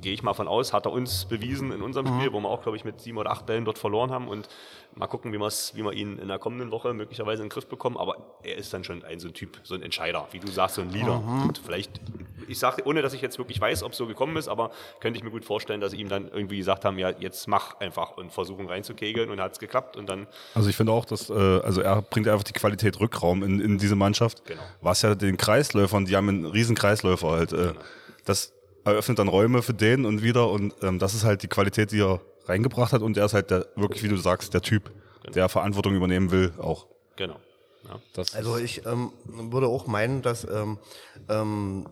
gehe ich mal von aus, hat er uns bewiesen in unserem Spiel, wo wir auch, glaube ich, mit sieben oder acht Bällen dort verloren haben. Und mal gucken, wie, wie wir ihn in der kommenden Woche möglicherweise in den Griff bekommen. Aber er ist dann schon ein so ein Typ, so ein Entscheider, wie du sagst, so ein Leader. Und vielleicht, ich sage, ohne dass ich jetzt wirklich weiß, ob es so gekommen ist, aber könnte ich mir gut vorstellen, dass sie ihm dann irgendwie gesagt haben, ja, jetzt mach einfach und versuchen reinzukegeln und hat es geklappt und dann Also ich finde auch, dass äh, also er bringt einfach die Qualität Rückraum in, in diese Mannschaft. Genau. Was ja den Kreisläufern, die haben einen riesen Kreisläufer halt. Äh, Das eröffnet dann Räume für den und wieder und ähm, das ist halt die Qualität, die er reingebracht hat und er ist halt der, wirklich, wie du sagst, der Typ, der Verantwortung übernehmen will auch. genau. Ja. Das Also ich ähm, würde auch meinen, dass ähm, ähm,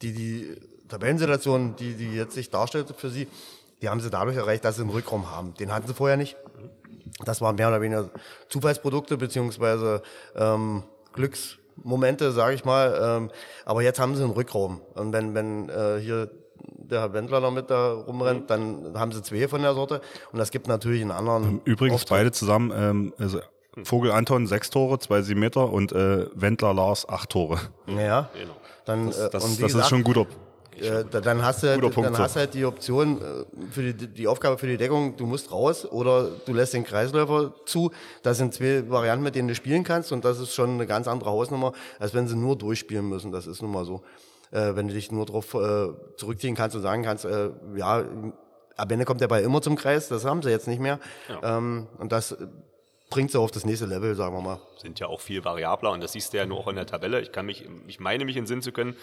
die, die Tabellensituation, die, die jetzt sich darstellt für sie, die haben sie dadurch erreicht, dass sie einen Rückraum haben. Den hatten sie vorher nicht. Das waren mehr oder weniger Zufallsprodukte beziehungsweise ähm, Glücksmomente, sage ich mal. Ähm, aber jetzt haben sie einen Rückraum. Und wenn, wenn äh, hier der Herr Wendler noch mit da rumrennt, dann haben sie zwei von der Sorte. Und das gibt natürlich einen anderen. Übrigens Auftritt. beide zusammen, ähm, also Vogel Anton sechs Tore, zwei sieben Meter und äh, Wendler Lars acht Tore. Ja, Genau. dann, Das, äh, das, und das ist gesagt, schon ein guter. Äh, da- dann hast du, Guter halt, Punkt dann hast du halt die Option äh, für die, die Aufgabe für die Deckung, du musst raus oder du lässt den Kreisläufer zu. Das sind zwei Varianten, mit denen du spielen kannst und das ist schon eine ganz andere Hausnummer, als wenn sie nur durchspielen müssen. Das ist nun mal so. Äh, wenn du dich nur darauf äh, zurückziehen kannst und sagen kannst, äh, ja, am Ende kommt der Ball immer zum Kreis, das haben sie jetzt nicht mehr. Ähm, und das bringt sie auf das nächste Level, sagen wir mal. sind ja auch viel variabler und das siehst du ja nur auch in der Tabelle. Ich kann mich, ich meine mich in Sinn zu können,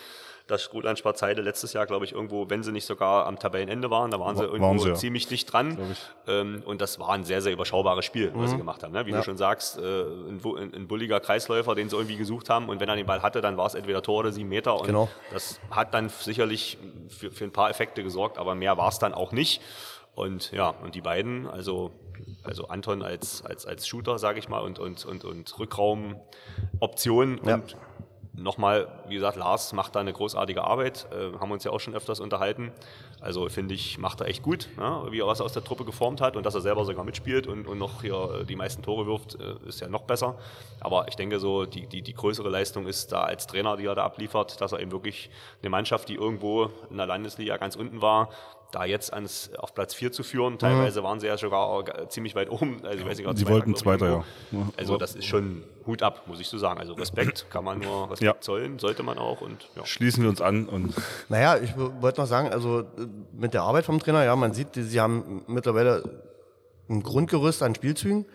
dass Roland Schwarzheide letztes Jahr, glaube ich, irgendwo, wenn sie nicht sogar am Tabellenende waren, da waren sie irgendwo waren sie, ja. ziemlich dicht dran. Ähm, und das war ein sehr, sehr überschaubares Spiel, was sie gemacht haben. Ne? Wie du schon sagst, äh, ein, ein, bulliger Kreisläufer, den sie irgendwie gesucht haben. Und wenn er den Ball hatte, dann war es entweder Tor oder sieben Meter. Und Genau. das hat dann sicherlich für, für ein paar Effekte gesorgt, aber mehr war es dann auch nicht. Und ja, und die beiden, also, also Anton als, als, als Shooter, sage ich mal, und, und, und, und Rückraum-Option Ja. und nochmal, wie gesagt, Lars macht da eine großartige Arbeit, äh, haben uns ja auch schon öfters unterhalten. Also finde ich, macht er echt gut, ne? wie er was aus der Truppe geformt hat und dass er selber sogar mitspielt und, und noch hier äh, die meisten Tore wirft, äh, ist ja noch besser. Aber ich denke so, die, die, die größere Leistung ist da als Trainer, die er da abliefert, dass er eben wirklich eine Mannschaft, die irgendwo in der Landesliga ganz unten war, da jetzt ans, auf Platz 4 zu führen. Teilweise waren sie ja sogar äh, ziemlich weit oben. Also ich weiß nicht, Sie wollten Zweiter, ja. Also das ist schon Hut ab, muss ich so sagen. Also Respekt kann man nur Respekt Ja. zollen, sollte man auch. Und ja. Schließen wir uns an und Naja, ich wollte noch sagen, also äh, mit der Arbeit vom Trainer, ja, man sieht, sie haben mittlerweile ein Grundgerüst an Spielzügen,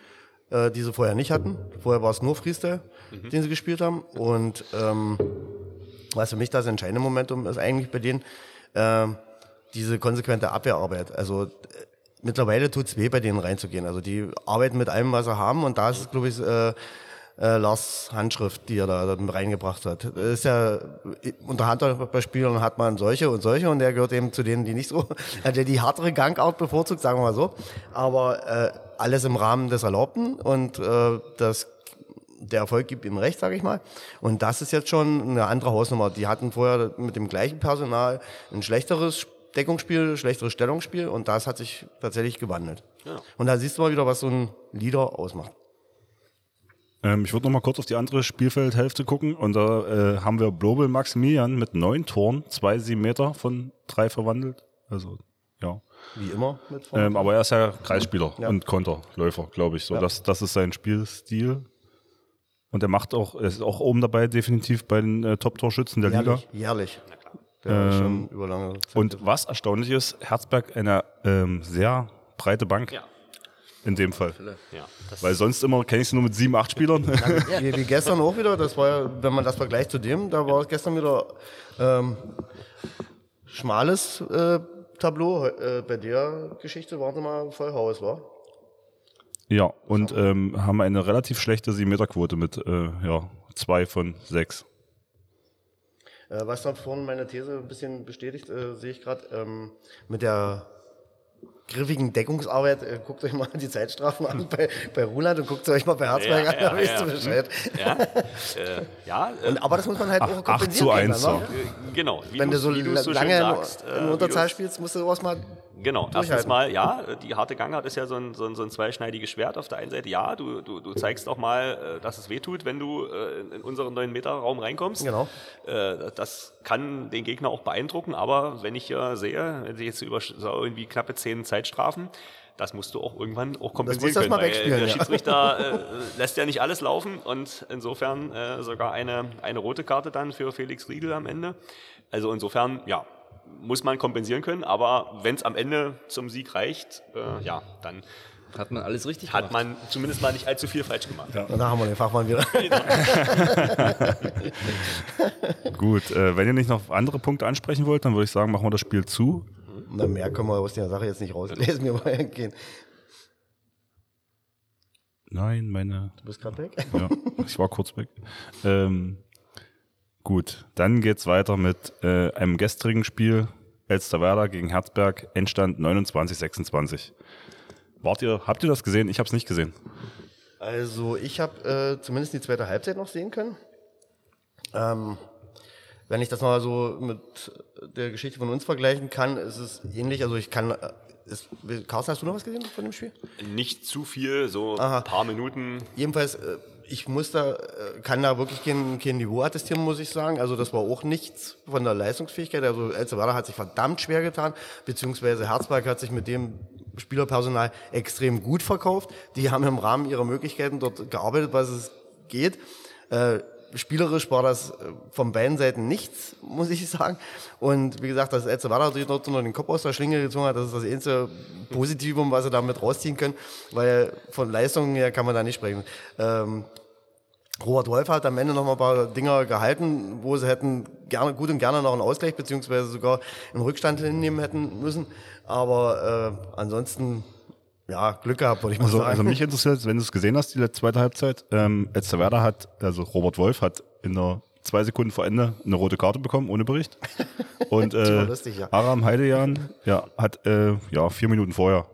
äh, die sie vorher nicht hatten. Vorher war es nur Freestyle, den sie gespielt haben. Und ähm, was für mich das entscheidende Momentum ist eigentlich bei denen, ähm, diese konsequente Abwehrarbeit. Also äh, mittlerweile tut es weh, bei denen reinzugehen. Also die arbeiten mit allem, was sie haben und da ist, glaube ich, äh, äh, Lars Handschrift, die er da, da reingebracht hat. Das ist ja, äh, unter Handballspielern hat man solche und solche und der gehört eben zu denen, die nicht so, der die härtere Gangart bevorzugt, sagen wir mal so. Aber äh, alles im Rahmen des Erlaubten und äh, das der Erfolg gibt ihm recht, sage ich mal. Und das ist jetzt schon eine andere Hausnummer. Die hatten vorher mit dem gleichen Personal ein schlechteres Deckungsspiel, schlechteres Stellungsspiel und das hat sich tatsächlich gewandelt. Und da siehst du mal wieder, was so ein Leader ausmacht. ähm, ich würde noch mal kurz auf die andere Spielfeldhälfte gucken und da äh, haben wir Blobel Maximilian mit neun Toren, zwei sieben Meter von drei verwandelt. Also ja. Wie immer mit vorne. Ähm, aber er ist ja Kreisspieler Ja. und Konterläufer, glaube ich. So, Ja. das, das ist sein Spielstil. Und er macht auch, er ist auch oben dabei, definitiv bei den äh, Top-Torschützen der Liga. jährlich, ist schon über lange Zeit. Und was erstaunlich ist, Herzberg eine ähm, sehr breite Bank. Ja. In dem Fall. Ja, Weil sonst immer kenne ich sie nur mit sieben, acht Spielern. wie, wie gestern auch wieder, das war ja, wenn man das vergleicht zu dem, da war es gestern wieder ähm, schmales äh, Tableau. Äh, bei der Geschichte waren sie mal voll Haus, war? ja, und ähm, haben eine relativ schlechte Sieben-Meter-Quote mit äh, ja, zwei von sechs. Äh, was dann vorhin meine These ein bisschen bestätigt, äh, sehe ich gerade, ähm, mit der griffigen Deckungsarbeit, äh, guckt euch mal die Zeitstrafen an bei, bei Ruland und guckt euch mal bei Herzberg Ja, an, ja, da wisst ja. ihr Bescheid. ja, äh, ja äh, Und, aber das muss man halt Ach, auch kompensieren. zu können, eins, ne? so. äh, genau. Wie Wenn du so wie du's so lange schön in- sagst, äh, in Unterzahl spielst, musst du sowas mal Genau, erstens mal, ja, die harte Gangart ist ja so ein, so ein, so ein zweischneidiges Schwert. Auf der einen Seite, ja, du, du, du zeigst auch mal, dass es wehtut, wenn du in- unseren 9-Meter-Raum reinkommst. Genau. Das kann den Gegner auch beeindrucken, aber wenn ich hier sehe, wenn sie jetzt über so irgendwie knappe 10 Zeitstrafen, das musst du auch irgendwann auch kompensieren erst können. mal weil wegspielen, der ja. Schiedsrichter äh, lässt ja nicht alles laufen und insofern äh, sogar eine, eine rote Karte dann für Felix Riegel am Ende. Also insofern, ja, muss man kompensieren können, aber wenn es am Ende zum Sieg reicht, äh, ja, dann Hat man alles richtig hat gemacht. man zumindest mal nicht allzu viel falsch gemacht. Und da haben wir den Fachmann wieder. Gut, äh, wenn ihr nicht noch andere Punkte ansprechen wollt, dann würde ich sagen, machen wir das Spiel zu. Na, mehr können wir aus der Sache jetzt nicht rauslesen. Wir wollen gehen. Nein, meine Du bist gerade weg. Ja, ich war kurz weg. Ähm, gut, dann geht's weiter mit äh, einem gestrigen Spiel. Elsterwerda gegen Herzberg, Endstand 29-26. Wart ihr, habt ihr das gesehen? Ich habe es nicht gesehen. Also ich habe äh, zumindest die zweite Halbzeit noch sehen können. Ähm, wenn ich das mal so mit der Geschichte von uns vergleichen kann, ist es ähnlich. Also ich kann. Äh, ist, Carsten, hast du noch was gesehen von dem Spiel? Nicht zu viel, so ein paar Minuten. Jedenfalls, äh, ich muss da, äh, kann da wirklich kein, kein Niveau attestieren, muss ich sagen. Also das war auch nichts von der Leistungsfähigkeit. Also Elzevada hat sich verdammt schwer getan, beziehungsweise Herzberg hat sich mit dem Spielerpersonal extrem gut verkauft. Die haben im Rahmen ihrer Möglichkeiten dort gearbeitet, was es geht. Äh, spielerisch war das äh, von beiden Seiten nichts, muss ich sagen. Und wie gesagt, dass Elzevada sich dort noch den Kopf aus der Schlinge gezogen hat, das ist das einzige Positivum, was sie damit rausziehen können, weil von Leistungen her kann man da nicht sprechen. Ähm, Robert Wolf hat am Ende noch mal ein paar Dinger gehalten, wo sie hätten gerne, gut und gerne noch einen Ausgleich beziehungsweise sogar einen Rückstand hinnehmen hätten müssen. Aber äh, ansonsten, ja, Glück gehabt, würde ich mal Also, sagen. also mich interessiert, wenn du es gesehen hast, die zweite Halbzeit, ähm, Elsterwerda hat, also Robert Wolf hat in der zwei Sekunden vor Ende eine rote Karte bekommen, ohne Bericht. Und äh, lustig, ja. Aram Heidejan ja, hat äh, ja, vier Minuten vorher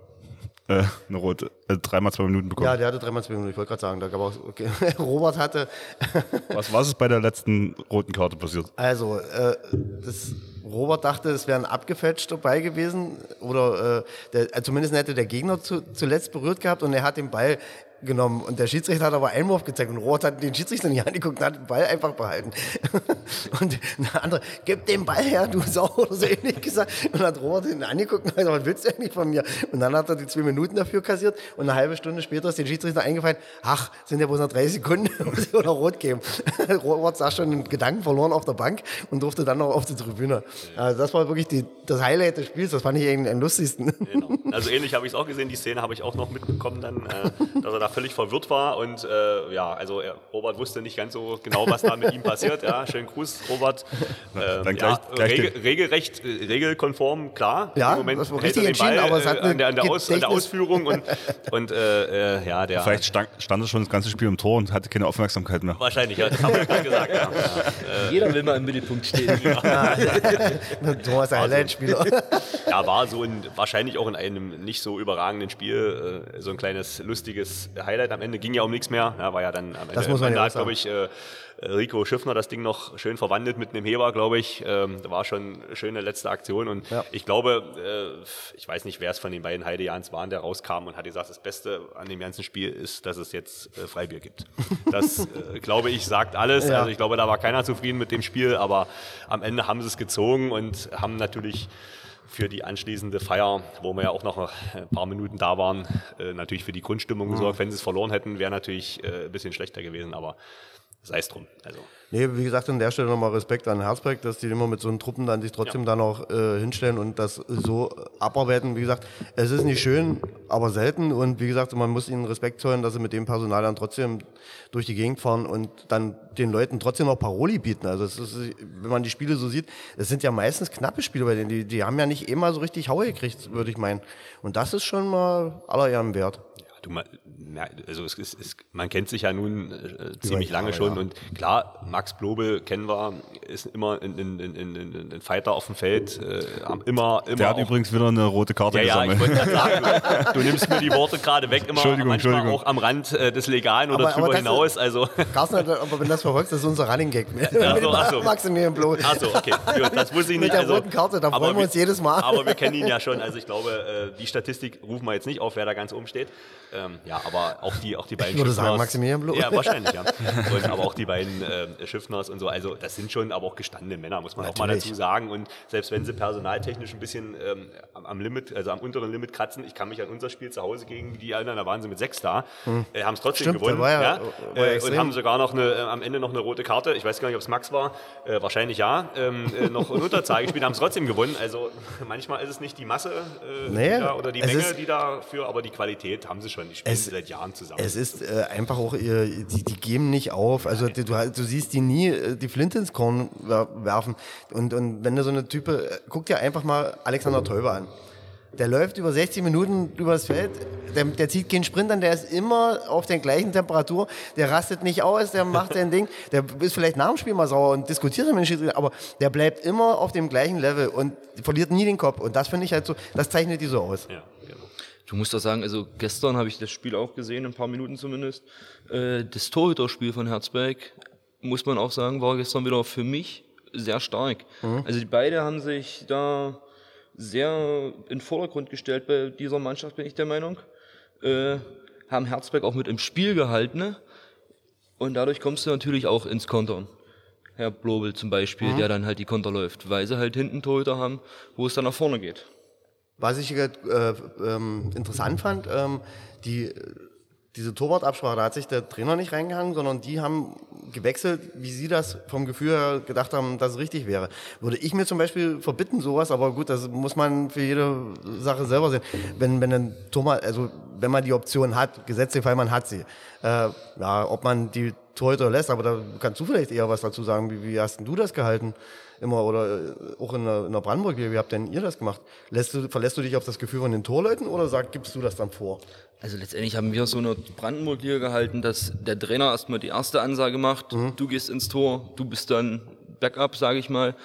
äh, eine rote, äh, dreimal zwei Minuten bekommen. Ja, der hatte dreimal zwei Minuten, ich wollte gerade sagen, da gab auch, okay. Robert hatte, Was, was ist bei der letzten roten Karte passiert? also, äh, das, Robert dachte, es wäre ein abgefälscht dabei gewesen oder äh, der, äh, zumindest hätte der Gegner zu, zuletzt berührt gehabt und er hat den Ball genommen und der Schiedsrichter hat aber Einwurf gezeigt und Robert hat den Schiedsrichter nicht angeguckt und hat den Ball einfach behalten. und der andere, gib den Ball her, du Sau, oder so ähnlich gesagt. Und hat Robert ihn angeguckt und hat gesagt, was willst du eigentlich von mir? Und dann hat er die zwei Minuten dafür kassiert und eine halbe Stunde später ist dem Schiedsrichter eingefallen, ach, sind ja bloß noch 30 Sekunden, muss ich oder rot geben. Robert saß schon in Gedanken verloren auf der Bank und durfte dann noch auf die Tribüne. Also das war wirklich die, das Highlight des Spiels, das fand ich eigentlich am lustigsten. Genau. Also ähnlich habe ich es auch gesehen, die Szene habe ich auch noch mitbekommen, dann, äh, dass er da völlig verwirrt war und äh, ja, also er, Robert wusste nicht ganz so genau, was da mit ihm passiert. Ja, schönen Gruß, Robert. Ähm, Dann gleich- ja, gleich regel, den- regelrecht, äh, regelkonform, klar. Ja, Im Moment das war hält richtig er den Ball, entschieden, aber es hat äh, an, der, an, der eine Aus, an der Ausführung und, und äh, äh, ja, der Vielleicht stand, stand er schon das ganze Spiel im Tor und hatte keine Aufmerksamkeit mehr. wahrscheinlich, ja, das haben wir gerade gesagt. Ja. Jeder will mal im Mittelpunkt stehen. Thomas, der Highlight-Spieler. Ja, war so in, wahrscheinlich auch in einem nicht so überragenden Spiel äh, so ein kleines lustiges Highlight. Am Ende ging ja um nichts mehr. Ja, war ja dann am Ende. Das muss man da ja hat, glaube ich, äh, Rico Schiffner das Ding noch schön verwandelt mit einem Heber, glaube ich. Ähm, da war schon eine schöne letzte Aktion. Und Ja. ich glaube, äh, ich weiß nicht, wer es von den beiden Heidejans waren, der rauskam und hat gesagt, das Beste an dem ganzen Spiel ist, dass es jetzt äh, Freibier gibt. Das, äh, glaube ich, sagt alles. Ja. Also ich glaube, da war keiner zufrieden mit dem Spiel, aber am Ende haben sie es gezogen und haben natürlich für die anschließende Feier, wo wir ja auch noch ein paar Minuten da waren, äh, natürlich für die Grundstimmung gesorgt. Wenn sie es verloren hätten, wäre natürlich äh, ein bisschen schlechter gewesen, aber sei es drum. Also, Nee, wie gesagt, an der Stelle nochmal Respekt an Herzberg, dass die immer mit so einen Truppen dann sich trotzdem dann auch äh, hinstellen und das so abarbeiten. Wie gesagt, es ist nicht schön, aber selten und wie gesagt, man muss ihnen Respekt zollen, dass sie mit dem Personal dann trotzdem durch die Gegend fahren und dann den Leuten trotzdem noch Paroli bieten. Also es ist, wenn man die Spiele so sieht, es sind ja meistens knappe Spiele bei denen, die, die haben ja nicht immer so richtig Haue gekriegt, würde ich meinen. Und das ist schon mal aller Ehren wert. Du, also es, ist- es, man kennt sich ja nun äh, ziemlich Jahre, lange schon ja. und klar, Max Blobel kennen wir, ist immer ein, ein, ein, ein, ein Fighter auf dem Feld, äh, immer, immer Der hat auch- übrigens wieder eine rote Karte Ja, ja, ich gesammelt. wollte sagen, du, du nimmst mir die Worte gerade weg, immer Entschuldigung, manchmal Entschuldigung. auch am Rand äh, des Legalen oder Aber- drüber hinaus. Also, Carsten, hat- aber wenn das verfolgst, das ist unser Running Gag. Ach so, ach so. Maximilian Blo. Achso, okay, gut, das wusste ich Mit nicht. der also, roten Karte, da aber freuen wir uns jedes Mal. Aber wir kennen ihn ja schon, also ich glaube, äh, die Statistik rufen wir jetzt nicht auf, wer da ganz oben steht. Ähm, ja, aber auch die, auch die beiden Ich würde sagen, Maximilian Blo. Ja, wahrscheinlich, ja. Und, aber auch die beiden äh, Schiffners und so, also das sind schon aber auch gestandene Männer, muss man auch mal Natürlich. dazu sagen. Und selbst wenn sie personaltechnisch ein bisschen ähm, am, Limit, also am unteren Limit kratzen, ich kann mich an unser Spiel zu Hause gegen die erinnern, da waren sie mit sechs da, äh, haben es trotzdem Stimmt, gewonnen. war ja- ja, war ja äh, und haben sogar noch eine, äh, am Ende noch eine rote Karte. Ich weiß gar nicht, ob es Max war. Äh, wahrscheinlich ja. Ähm, äh, noch in Unterzahl gespielt, haben es trotzdem gewonnen. Also manchmal ist es nicht die Masse äh, Nee, oder die Menge, die dafür, aber die Qualität haben sie schon. Die spielen Es- seit Jahren zusammen. Es ist äh, einfach auch, ihr, die, die geben nicht auf. Also du, du siehst die nie äh, die Flinte ins Korn wer- werfen. Und, und wenn du so eine Type, äh, guck dir einfach mal Alexander Teuber an. Der läuft über 60 Minuten übers Feld, der, der zieht keinen Sprint an, der ist immer auf der gleichen Temperatur, der rastet nicht aus, der macht sein Ding, der ist vielleicht nach dem Spiel mal sauer und diskutiert mit dem Schiedsrichter, aber der bleibt immer auf dem gleichen Level und verliert nie den Kopf. Und das finde ich halt so, das zeichnet die so aus. ja. Du musst doch sagen, also gestern habe ich das Spiel auch gesehen, ein paar Minuten zumindest. Äh, das Torhüterspiel von Herzberg, muss man auch sagen, war gestern wieder für mich sehr stark. Also die beiden haben sich da sehr in den Vordergrund gestellt bei dieser Mannschaft, bin ich der Meinung. Äh, haben Herzberg auch mit im Spiel gehalten. ne? Und dadurch kommst du natürlich auch ins Kontern. Herr Blobel zum Beispiel, der dann halt die Konter läuft, weil sie halt hinten Torhüter haben, wo es dann nach vorne geht. Was ich äh, ähm, interessant fand, ähm, die, diese Torwartabsprache, da hat sich der Trainer nicht reingehangen, sondern die haben gewechselt, wie sie das vom Gefühl her gedacht haben, dass es richtig wäre. Würde ich mir zum Beispiel verbitten, sowas, aber gut, das muss man für jede Sache selber sehen. Wenn, wenn ein Torwart, also wenn man die Option hat, gesetzlich, weil man hat sie, äh, ja, ob man die Torhüter lässt, aber da kannst du vielleicht eher was dazu sagen. Wie, wie hast denn du das gehalten? Immer oder äh, auch in der, in der Brandenburg, wie habt denn ihr das gemacht? Lässt du, verlässt du dich auf das Gefühl von den Torleuten oder sag, gibst du das dann vor? Also letztendlich haben wir so eine Brandenburg-Liga gehalten, dass der Trainer erstmal die erste Ansage macht, du gehst ins Tor, du bist dann Backup, sage ich mal.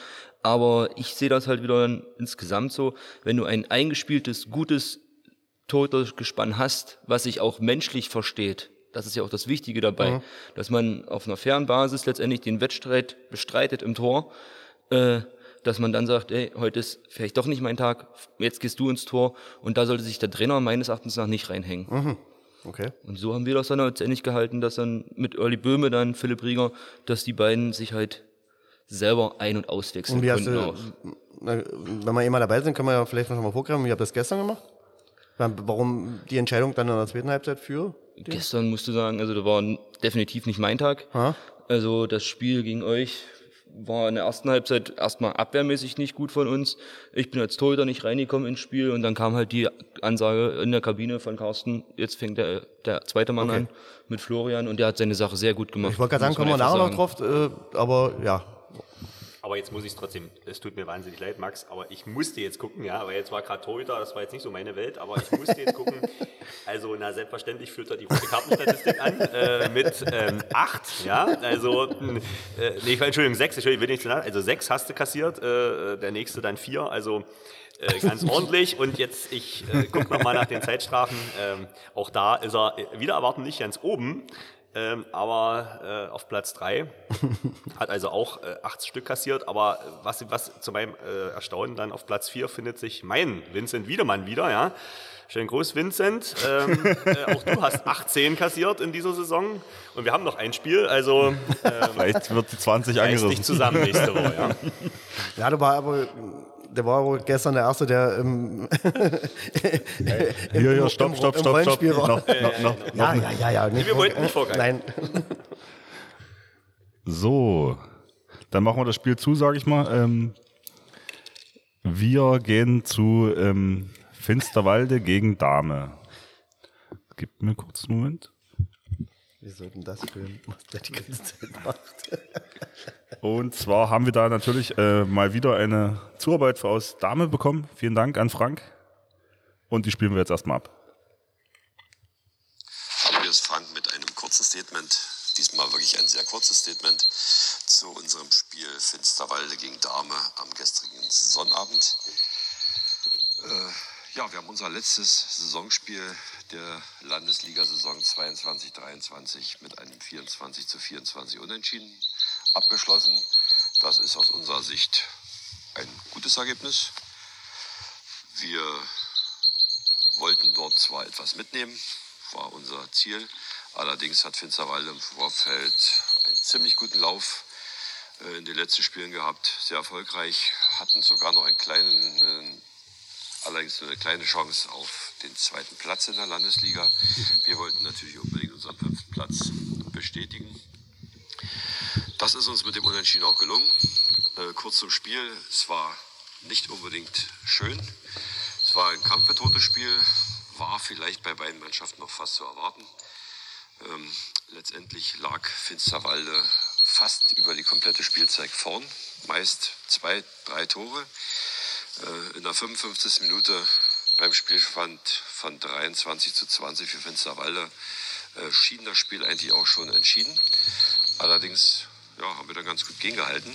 Aber ich sehe das halt wieder insgesamt so, wenn du ein eingespieltes, gutes Torhütergespann hast, was sich auch menschlich versteht, das ist ja auch das Wichtige dabei, mhm. dass man auf einer fairen Basis letztendlich den Wettstreit bestreitet im Tor, äh, dass man dann sagt, ey, heute ist vielleicht doch nicht mein Tag, jetzt gehst du ins Tor und da sollte sich der Trainer meines Erachtens nach nicht reinhängen. Mhm. Okay. Und so haben wir das dann letztendlich gehalten, dass dann mit Early Böhme dann Philipp Rieger, dass die beiden sich halt selber ein- und auswechseln und wie konnten du, auch. wenn wir eh mal dabei sind, können wir ja vielleicht noch mal vorgreifen, wie habt ihr das gestern gemacht? Warum die Entscheidung dann in der zweiten Halbzeit für? Den? Gestern musst du sagen, also da war definitiv nicht mein Tag. Ha? Also das Spiel gegen euch war in der ersten Halbzeit erstmal abwehrmäßig nicht gut von uns. Ich bin als Torhüter nicht reingekommen ins Spiel und dann kam halt die Ansage in der Kabine von Carsten, jetzt fängt der, der zweite Mann okay. an mit Florian und der hat seine Sache sehr gut gemacht. Ich wollte gerade sagen, kommen wir nachher noch drauf, äh, aber ja, aber jetzt muss ich es trotzdem, es tut mir wahnsinnig leid, Max, aber ich musste jetzt gucken, ja, aber jetzt war gerade Torhüter, das war jetzt nicht so meine Welt, aber ich musste jetzt gucken. Also, na, selbstverständlich führt er die rote Kartenstatistik an äh, mit ähm, acht, ja, also, äh, nee, Entschuldigung, sechs, Entschuldigung, will nicht zu nah, also sechs hast du kassiert, äh, der nächste dann vier, also äh, ganz ordentlich. Und jetzt, ich äh, gucke nochmal nach den Zeitstrafen. Ähm, auch da ist er äh, wieder erwarten nicht ganz oben ähm, aber äh, auf Platz 3. Hat also auch äh, 8 Stück kassiert, aber was, was zu meinem äh, Erstaunen dann auf Platz 4 findet sich mein Vincent Wiedemann wieder, ja. Schönen Gruß, Vincent. Ähm, äh, auch du hast 18 kassiert in dieser Saison und wir haben noch ein Spiel, also ähm, vielleicht wird die 20 angerissen. nicht zusammen nächste Woche, ja. Ja, du war aber der war wohl gestern der Erste, der im, Hier, hier, stopp, stopp, stopp, stopp. War. Noch, noch, noch, ja, ja, ja, ja. Nicht, wir wollten nicht vorgreifen. Nein. So, dann machen wir das Spiel zu, sage ich mal. Ähm, wir gehen zu ähm, Finsterwalde gegen Dame. Gib mir kurz einen Moment. Wir sollten das filmen, was der die ganze Zeit macht. Und zwar haben wir da natürlich äh, mal wieder eine Zuarbeit aus Dame bekommen. Vielen Dank an Frank. Und die spielen wir jetzt erstmal ab. Hallo, hier ist Frank mit einem kurzen Statement. Diesmal wirklich ein sehr kurzes Statement zu unserem Spiel Finsterwalde gegen Dame am gestrigen Sonnabend. Äh, ja, wir haben unser letztes Saisonspiel der Landesliga-Saison 22-23 mit einem 24 zu 24 Unentschieden abgeschlossen. Das ist aus unserer Sicht ein gutes Ergebnis. Wir wollten dort zwar etwas mitnehmen, war unser Ziel. Allerdings hat Finsterwalde im Vorfeld einen ziemlich guten Lauf äh, in den letzten Spielen gehabt, sehr erfolgreich, hatten sogar noch einen kleinen allerdings nur eine kleine Chance auf den zweiten Platz in der Landesliga. Wir wollten natürlich unbedingt unseren fünften Platz bestätigen. Das ist uns mit dem Unentschieden auch gelungen. Äh, kurz zum Spiel, es war nicht unbedingt schön. Es war ein kampfbetontes Spiel, war vielleicht bei beiden Mannschaften noch fast zu erwarten. Ähm, letztendlich lag Finsterwalde fast über die komplette Spielzeit vorn, meist zwei, drei Tore. Äh, in der 55. Minute beim Spielstand von 23 zu 20 für Finsterwalde äh, schien das Spiel eigentlich auch schon entschieden. Allerdings ja, haben wir dann ganz gut gegengehalten.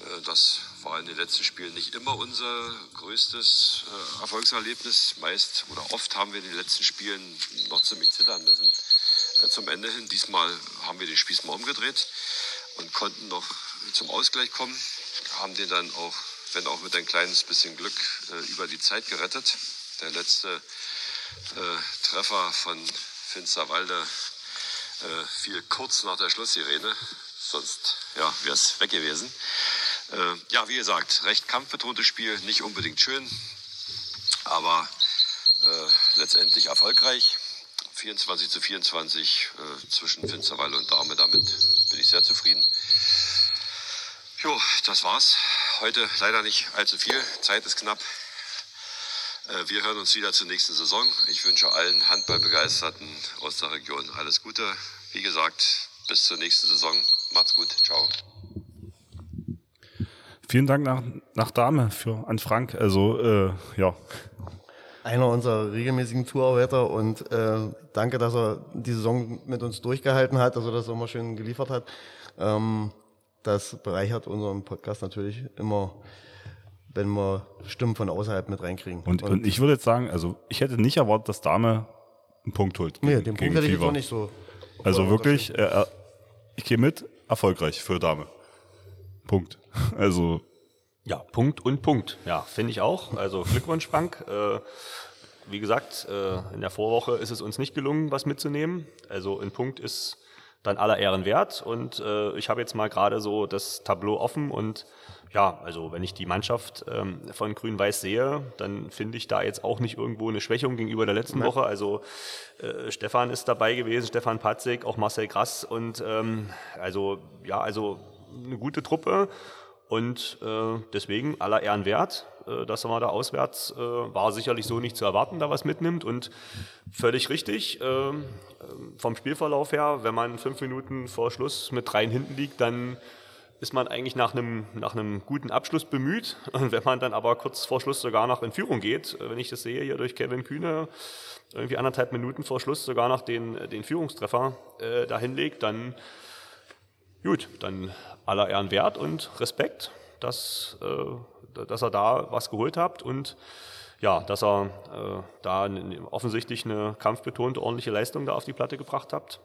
Äh, das war in den letzten Spielen nicht immer unser größtes Erfolgserlebnis. Meist oder oft haben wir in den letzten Spielen noch ziemlich zittern müssen. Zum Ende hin, diesmal haben wir den Spieß mal umgedreht und konnten noch zum Ausgleich kommen haben den dann auch, wenn auch mit ein kleines bisschen Glück, äh, über die Zeit gerettet. Der letzte äh, Treffer von Finsterwalde äh, fiel kurz nach der Schlusssirene, sonst ja, wäre es weg gewesen. Ja, wie gesagt, recht kampfbetontes Spiel, nicht unbedingt schön, aber letztendlich erfolgreich. 24 zu 24 äh, zwischen Finsterwalde und Dame, damit bin ich sehr zufrieden. Jo, das war's. Heute leider nicht allzu viel. Zeit ist knapp. Äh, wir hören uns wieder zur nächsten Saison. Ich wünsche allen Handballbegeisterten aus der Region alles Gute. Wie gesagt, bis zur nächsten Saison. Macht's gut. Ciao. Vielen Dank nach, nach Dame für an Frank. Also äh, ja. Einer unserer regelmäßigen Tourarbeiter und äh, danke, dass er die Saison mit uns durchgehalten hat, also dass er immer schön geliefert hat. Ähm, das bereichert unseren Podcast natürlich immer wenn wir Stimmen von außerhalb mit reinkriegen. Und, und ich würde jetzt sagen, also ich hätte nicht erwartet, dass Dame einen Punkt holt. nee, gegen- den Punkt hätte ich jetzt auch nicht so. Also wirklich, äh, äh, ich gehe mit, erfolgreich für Dame. Punkt. Also, Ja, Punkt und Punkt. Ja, finde ich auch. Also Glückwunsch, Frank. Äh, wie gesagt, äh, in der Vorwoche ist es uns nicht gelungen, was mitzunehmen. Also ein Punkt ist dann aller Ehren wert. Und äh, ich habe jetzt mal gerade so das Tableau offen und ja, also wenn ich die Mannschaft ähm, von Grün-Weiß sehe, dann finde ich da jetzt auch nicht irgendwo eine Schwächung gegenüber der letzten Woche. Also äh, Stefan ist dabei gewesen, Stefan Patzig, auch Marcel Grass und ähm, also ja, also eine gute Truppe. Und äh, deswegen aller Ehren wert, äh, dass man da auswärts äh, war sicherlich so nicht zu erwarten, da was mitnimmt. Und völlig richtig, ähm, ähm, vom Spielverlauf her, wenn man fünf Minuten vor Schluss mit dreien hinten liegt, dann ist man eigentlich nach einem, nach einem guten Abschluss bemüht. Und wenn man dann aber kurz vor Schluss sogar noch in Führung geht, äh, wenn ich das sehe hier durch Kevin Kühne, irgendwie anderthalb Minuten vor Schluss sogar noch den, den Führungstreffer äh, dahin legt, dann Gut, dann aller Ehren wert und Respekt, dass, äh, dass er da was geholt habt und ja, dass er äh, da offensichtlich eine kampfbetonte ordentliche Leistung da auf die Platte gebracht habt.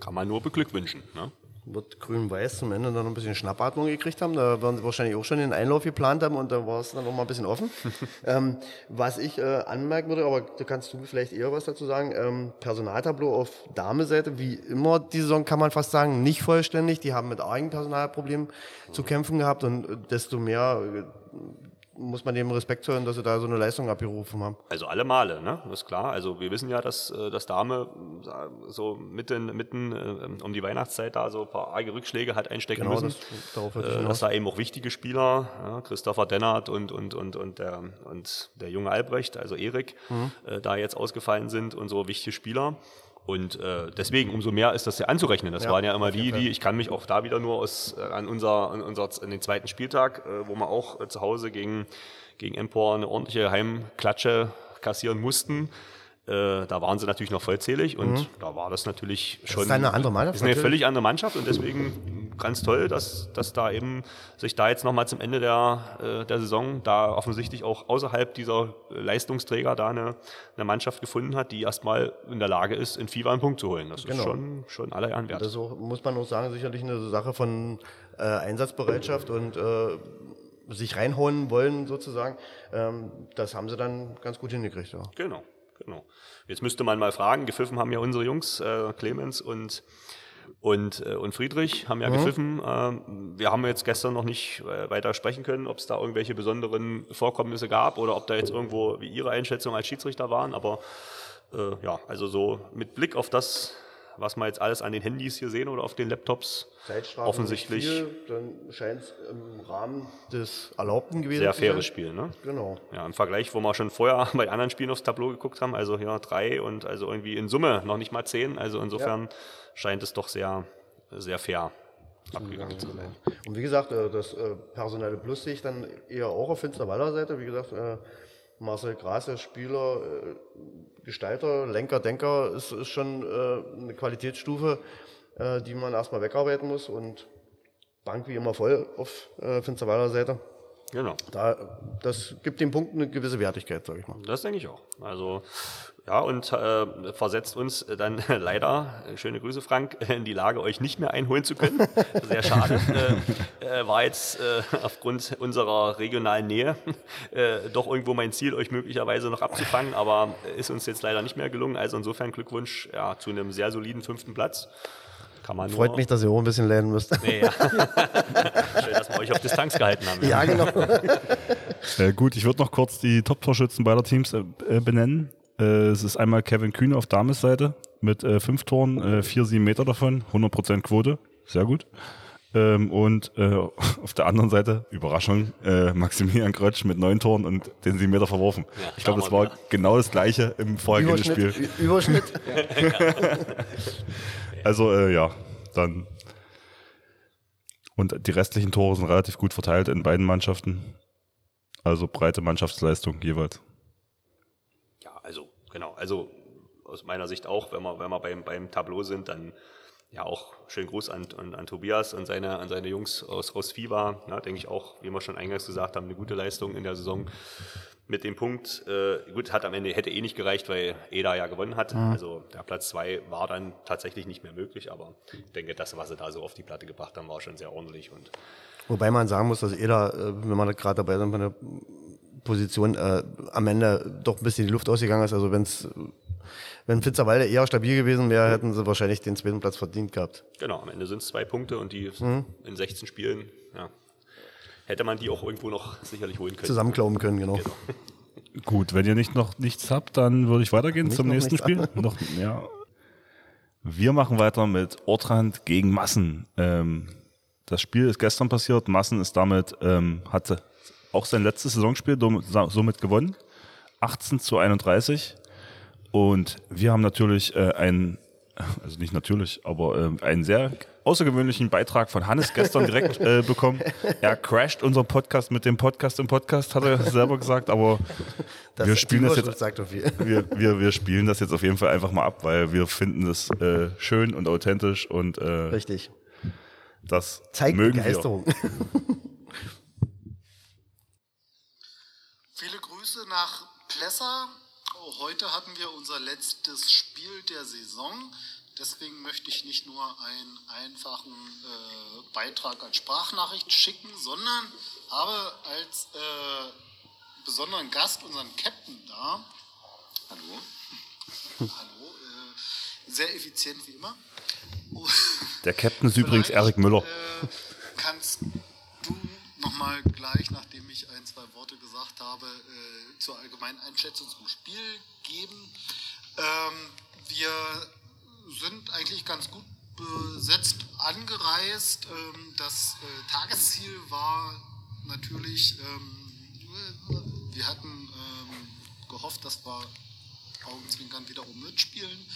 Kann man nur beglückwünschen. Ne? Wird Grün-Weiß zum Ende dann noch ein bisschen Schnappatmung gekriegt haben. Da werden sie wahrscheinlich auch schon den Einlauf geplant haben und da war es dann noch mal ein bisschen offen. ähm, was ich äh, anmerken würde, aber da kannst du vielleicht eher was dazu sagen, ähm, Personaltableau auf Dame-Seite, wie immer die Saison kann man fast sagen, nicht vollständig. Die haben mit argen Personalproblemen zu kämpfen gehabt und äh, desto mehr äh, muss man dem Respekt zollen, dass sie da so eine Leistung abgerufen haben. Also alle Male, ne? Das ist klar. Also wir wissen ja, dass äh, das Dame äh, so mitten, mitten äh, um die Weihnachtszeit da so ein paar arge Rückschläge hat einstecken Genau, müssen. das- äh, dass da eben auch wichtige Spieler, ja, Christopher Dennert und, und, und, und, der, und der junge Albrecht, also Erik, Mhm. äh, da jetzt ausgefallen sind und so wichtige Spieler. Und äh, deswegen umso mehr ist das ja anzurechnen. Das Ja, waren ja immer die, die, ich kann mich auch da wieder nur aus, äh, an, unser, an, unser, an den zweiten Spieltag, äh, wo wir auch äh, zu Hause gegen, gegen Empor eine ordentliche Heimklatsche kassieren mussten. Äh, da waren sie natürlich noch vollzählig und da war das natürlich schon. Mhm. ist eine andere Mannschaft, Ist eine natürlich. völlig andere Mannschaft und deswegen ganz toll, dass, dass da eben sich da jetzt nochmal zum Ende der, äh, der Saison da offensichtlich auch außerhalb dieser Leistungsträger da eine, eine Mannschaft gefunden hat, die erstmal in der Lage ist, in FIFA einen Punkt zu holen. Das ist Genau. schon, schon aller Ehren wert. Das ist auch, muss man auch sagen, sicherlich eine Sache von äh, Einsatzbereitschaft und äh, sich reinhauen wollen sozusagen. Ähm, das haben sie dann ganz gut hingekriegt. Ja. Genau, genau. Jetzt müsste man mal fragen, gepfiffen haben ja unsere Jungs, äh, Clemens und, und, äh, und Friedrich haben ja gepfiffen. Ähm, wir haben jetzt gestern noch nicht äh, weiter sprechen können, ob es da irgendwelche besonderen Vorkommnisse gab oder ob da jetzt irgendwo wie Ihre Einschätzung als Schiedsrichter waren. Aber äh, ja, also so mit Blick auf das, was wir jetzt alles an den Handys hier sehen oder auf den Laptops, Zeitstrafen offensichtlich viel, dann scheint es im Rahmen des Erlaubten gewesen sehr zu sein. faires Spiel. Ne? Genau. Ja, im Vergleich, wo wir schon vorher bei anderen Spielen aufs Tableau geguckt haben, also hier drei und also irgendwie in Summe noch nicht mal zehn. Also insofern scheint es doch sehr, sehr fair abgegangen zu sein. Und wie gesagt, äh, das äh, personelle Plus sehe ich dann eher auch auf Finsterwaller Seite. Wie gesagt, äh, Marcel Gras, Spieler, äh, Gestalter, Lenker, Denker, ist, ist schon äh, eine Qualitätsstufe, äh, die man erstmal wegarbeiten muss. Und Bank wie immer voll auf äh, Finsterwaller Seite. Genau. Da, das gibt dem Punkt eine gewisse Wertigkeit, sage ich mal. Das denke ich auch. Also ja, und äh, versetzt uns dann leider, äh, schöne Grüße Frank, in die Lage, euch nicht mehr einholen zu können. Sehr schade. äh, äh, war jetzt äh, aufgrund unserer regionalen Nähe äh, doch irgendwo mein Ziel, euch möglicherweise noch abzufangen, aber ist uns jetzt leider nicht mehr gelungen. Also insofern Glückwunsch ja, zu einem sehr soliden fünften Platz. Kann man Freut nur, mich, dass ihr auch ein bisschen lernen müsst. Nee, ja. Schön, dass wir euch auf Distanz gehalten haben. ja, genau. Äh, gut, ich würde noch kurz die Top-Torschützen beider Teams äh, äh, benennen. Äh, es ist einmal Kevin Kühne auf Dames Seite mit äh, fünf Toren, äh, vier, sieben Meter davon, 100% Quote, sehr gut. Ähm, und äh, auf der anderen Seite, Überraschung, äh, Maximilian Krötsch mit neun Toren und den sieben Meter verworfen. Ja, ich glaube, das schauen wir war genau das gleiche im vorhergehenden Spiel. Überschnitt. Also äh, ja, dann. Und die restlichen Tore sind relativ gut verteilt in beiden Mannschaften. Also breite Mannschaftsleistung jeweils. Ja, also genau, also aus meiner Sicht auch, wenn wir, wenn wir beim, beim Tableau sind, dann ja, auch schönen Gruß an, an, an, Tobias und seine, an seine Jungs aus, aus FIBA. Ja, denke ich auch, wie wir schon eingangs gesagt haben, eine gute Leistung in der Saison. Mit dem Punkt, äh, gut, hat am Ende, hätte eh nicht gereicht, weil Eda ja gewonnen hat. Mhm. Also der Platz zwei war dann tatsächlich nicht mehr möglich, aber ich denke, das, was sie da so auf die Platte gebracht haben, war schon sehr ordentlich. Und Wobei man sagen muss, dass Eda, äh, wenn man gerade dabei sind, bei der Position äh, am Ende doch ein bisschen die Luft ausgegangen ist. Also wenn's, wenn Fitzerwalde eher stabil gewesen wäre, hätten sie wahrscheinlich den zweiten Platz verdient gehabt. Genau, am Ende sind es zwei Punkte und die mhm. in 16 Spielen, ja, hätte man die auch irgendwo noch sicherlich holen können. Zusammenklauben können, genau. genau. Gut, wenn ihr nicht noch nichts habt, dann würde ich weitergehen nicht zum nächsten Spiel. noch, ja. Wir machen weiter mit Ortrand gegen Massen. Ähm, das Spiel ist gestern passiert. Massen ist damit, ähm, hatte auch sein letztes Saisonspiel somit gewonnen. 18 zu 31. Und wir haben natürlich äh, einen, also nicht natürlich, aber äh, einen sehr außergewöhnlichen Beitrag von Hannes gestern direkt äh, bekommen. Er crasht unseren Podcast mit dem Podcast im Podcast, hat er selber gesagt, aber das wir spielen das jetzt. Wir, wir, wir spielen das jetzt auf jeden Fall einfach mal ab, weil wir finden das äh, schön und authentisch und äh, richtig. Das zeigt mögen Begeisterung. Wir. Viele Grüße nach Plessa. Heute hatten wir unser letztes Spiel der Saison. Deswegen möchte ich nicht nur einen einfachen äh, Beitrag als Sprachnachricht schicken, sondern habe als äh, besonderen Gast unseren Captain da. Hallo. Hallo. Äh, sehr effizient wie immer. Der Captain ist übrigens Erik Müller. Äh, kannst du nochmal gleich, nachdem zwei Worte gesagt habe, äh, zur allgemeinen Einschätzung zum Spiel geben? Ähm, wir sind eigentlich ganz gut besetzt angereist. Ähm, das äh, Tagesziel war natürlich, ähm, wir hatten ähm, gehofft, dass wir Augenzwinkern wieder um mitspielen.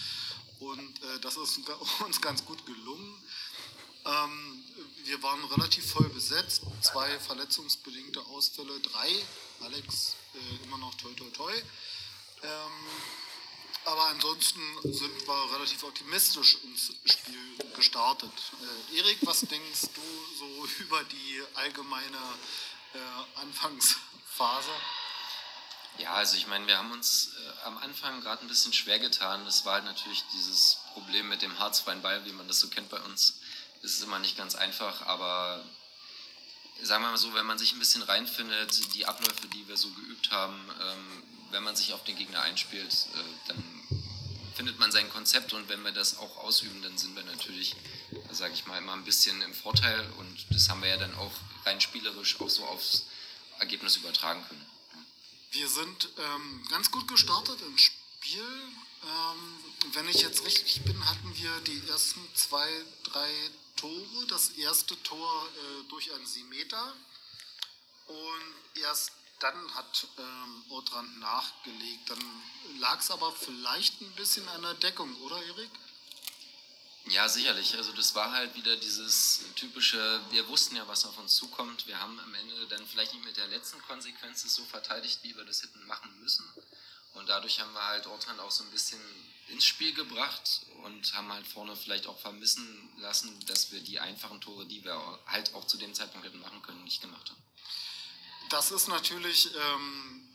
Und äh, das ist uns ganz gut gelungen. Ähm, wir waren relativ voll besetzt, zwei verletzungsbedingte Ausfälle, drei. Alex äh, immer noch toi toi toi. Ähm, aber ansonsten sind wir relativ optimistisch ins Spiel gestartet. Äh, Erik, was denkst du so über die allgemeine äh, Anfangsphase? Ja, also ich meine, wir haben uns äh, am Anfang gerade ein bisschen schwer getan. Das war halt natürlich dieses Problem mit dem harzfreien Ball, wie man das so kennt bei uns. Ist immer nicht ganz einfach, aber sagen wir mal so, wenn man sich ein bisschen reinfindet, die Abläufe, die wir so geübt haben, ähm, wenn man sich auf den Gegner einspielt, äh, dann findet man sein Konzept und wenn wir das auch ausüben, dann sind wir natürlich, sage ich mal, immer ein bisschen im Vorteil und das haben wir ja dann auch rein spielerisch auch so aufs Ergebnis übertragen können. Wir sind ähm, ganz gut gestartet im Spiel. Ähm, wenn ich jetzt richtig bin, hatten wir die ersten zwei, drei Tore. Das erste Tor äh, durch einen Siemeter. Und erst dann hat ähm, Otrand nachgelegt. Dann lag es aber vielleicht ein bisschen an der Deckung, oder Erik? Ja, sicherlich. Also das war halt wieder dieses typische, wir wussten ja, was auf uns zukommt. Wir haben am Ende dann vielleicht nicht mit der letzten Konsequenz so verteidigt, wie wir das hätten machen müssen. Und dadurch haben wir halt Ortrand auch so ein bisschen ins Spiel gebracht und haben halt vorne vielleicht auch vermissen lassen, dass wir die einfachen Tore, die wir halt auch zu dem Zeitpunkt hätten machen können, nicht gemacht haben. Das ist natürlich ähm,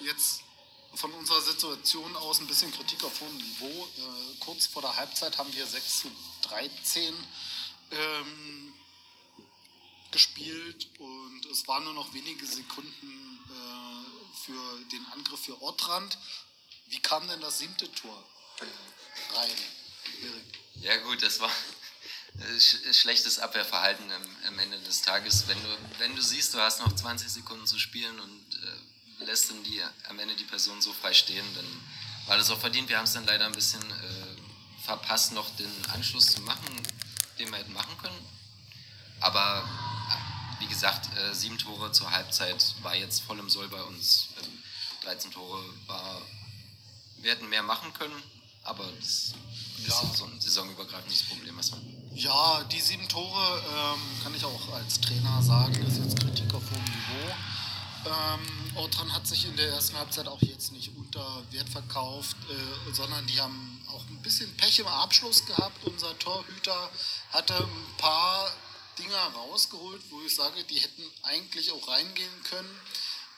jetzt von unserer Situation aus ein bisschen Kritik auf hohem Niveau. Äh, kurz vor der Halbzeit haben wir 6 zu 13 ähm, gespielt und es waren nur noch wenige Sekunden äh, für den Angriff für Ortrand. Wie kam denn das siebte Tor rein? Ja gut, das war sch schlechtes Abwehrverhalten am, Ende des Tages. Wenn du, wenn du siehst, du hast noch 20 Sekunden zu spielen und äh, lässt dann die, am Ende die Person so frei stehen, dann war das auch verdient. Wir haben es dann leider ein bisschen äh, verpasst, noch den Anschluss zu machen, den wir hätten machen können. Aber wie gesagt, äh, sieben Tore zur Halbzeit war jetzt voll im Soll bei uns. Ähm, 13 Tore war, wir hätten mehr machen können, aber das ja. ist so ein saisonübergreifendes Problem erstmal. Ja, die sieben Tore ähm, kann ich auch als Trainer sagen, das ist jetzt Kritik auf hohem Niveau. Ähm, Ortran hat sich in der ersten Halbzeit auch jetzt nicht unter Wert verkauft, äh, sondern die haben auch auch ein bisschen Pech im Abschluss gehabt. Unser Torhüter hatte ein paar Dinger rausgeholt, wo ich sage, die hätten eigentlich auch reingehen können.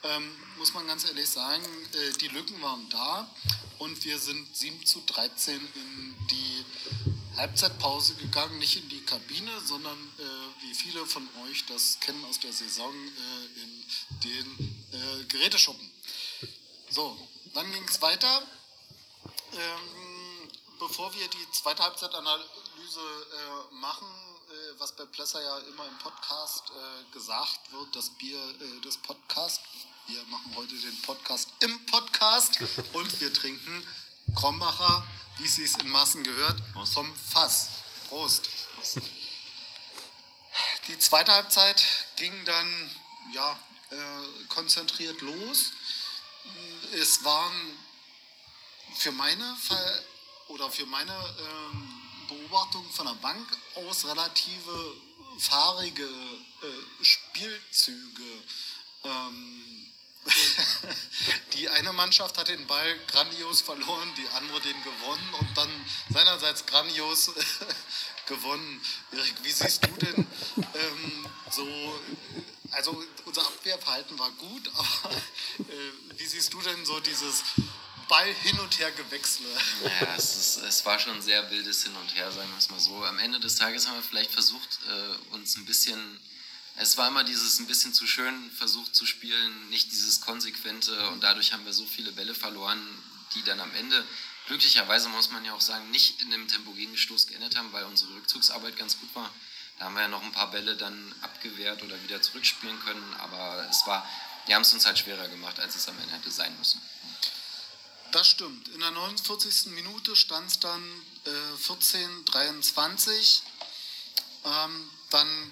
Ähm, muss man ganz ehrlich sagen, äh, die Lücken waren da und wir sind 7 zu 13 in die Halbzeitpause gegangen, nicht in die Kabine, sondern äh, wie viele von euch das kennen aus der Saison äh, in den äh, Geräteschuppen. So, dann ging es weiter. Ähm, bevor wir die zweite Halbzeitanalyse äh, machen, äh, was bei Plesser ja immer im Podcast äh, gesagt wird, das Bier äh, des Podcasts. Wir machen heute den Podcast im Podcast und wir trinken Krombacher, wie es sich in Massen gehört, vom Fass. Prost. Die zweite Halbzeit ging dann ja, äh, konzentriert los. Es waren für meine Fall oder für meine ähm, Beobachtung von der Bank aus relative fahrige äh, Spielzüge. Ähm, die eine Mannschaft hat den Ball grandios verloren, die andere den gewonnen und dann seinerseits grandios gewonnen. Erik, wie siehst du denn ähm, so, also unser Abwehrverhalten war gut, aber äh, wie siehst du denn so dieses Ball hin und her gewechselt? Ja, es, ist, es war schon ein sehr wildes Hin und Her, sagen wir es mal so. Am Ende des Tages haben wir vielleicht versucht, äh, uns ein bisschen es war immer dieses ein bisschen zu schön versucht zu spielen, nicht dieses konsequente und dadurch haben wir so viele Bälle verloren, die dann am Ende glücklicherweise muss man ja auch sagen, nicht in dem tempogenen Stoß geendet haben, weil unsere Rückzugsarbeit ganz gut war. Da haben wir ja noch ein paar Bälle dann abgewehrt oder wieder zurückspielen können, aber es war, die haben es uns halt schwerer gemacht, als es am Ende hätte sein müssen. Das stimmt. In der 49. Minute stand es dann äh, 14, 23. Ähm, dann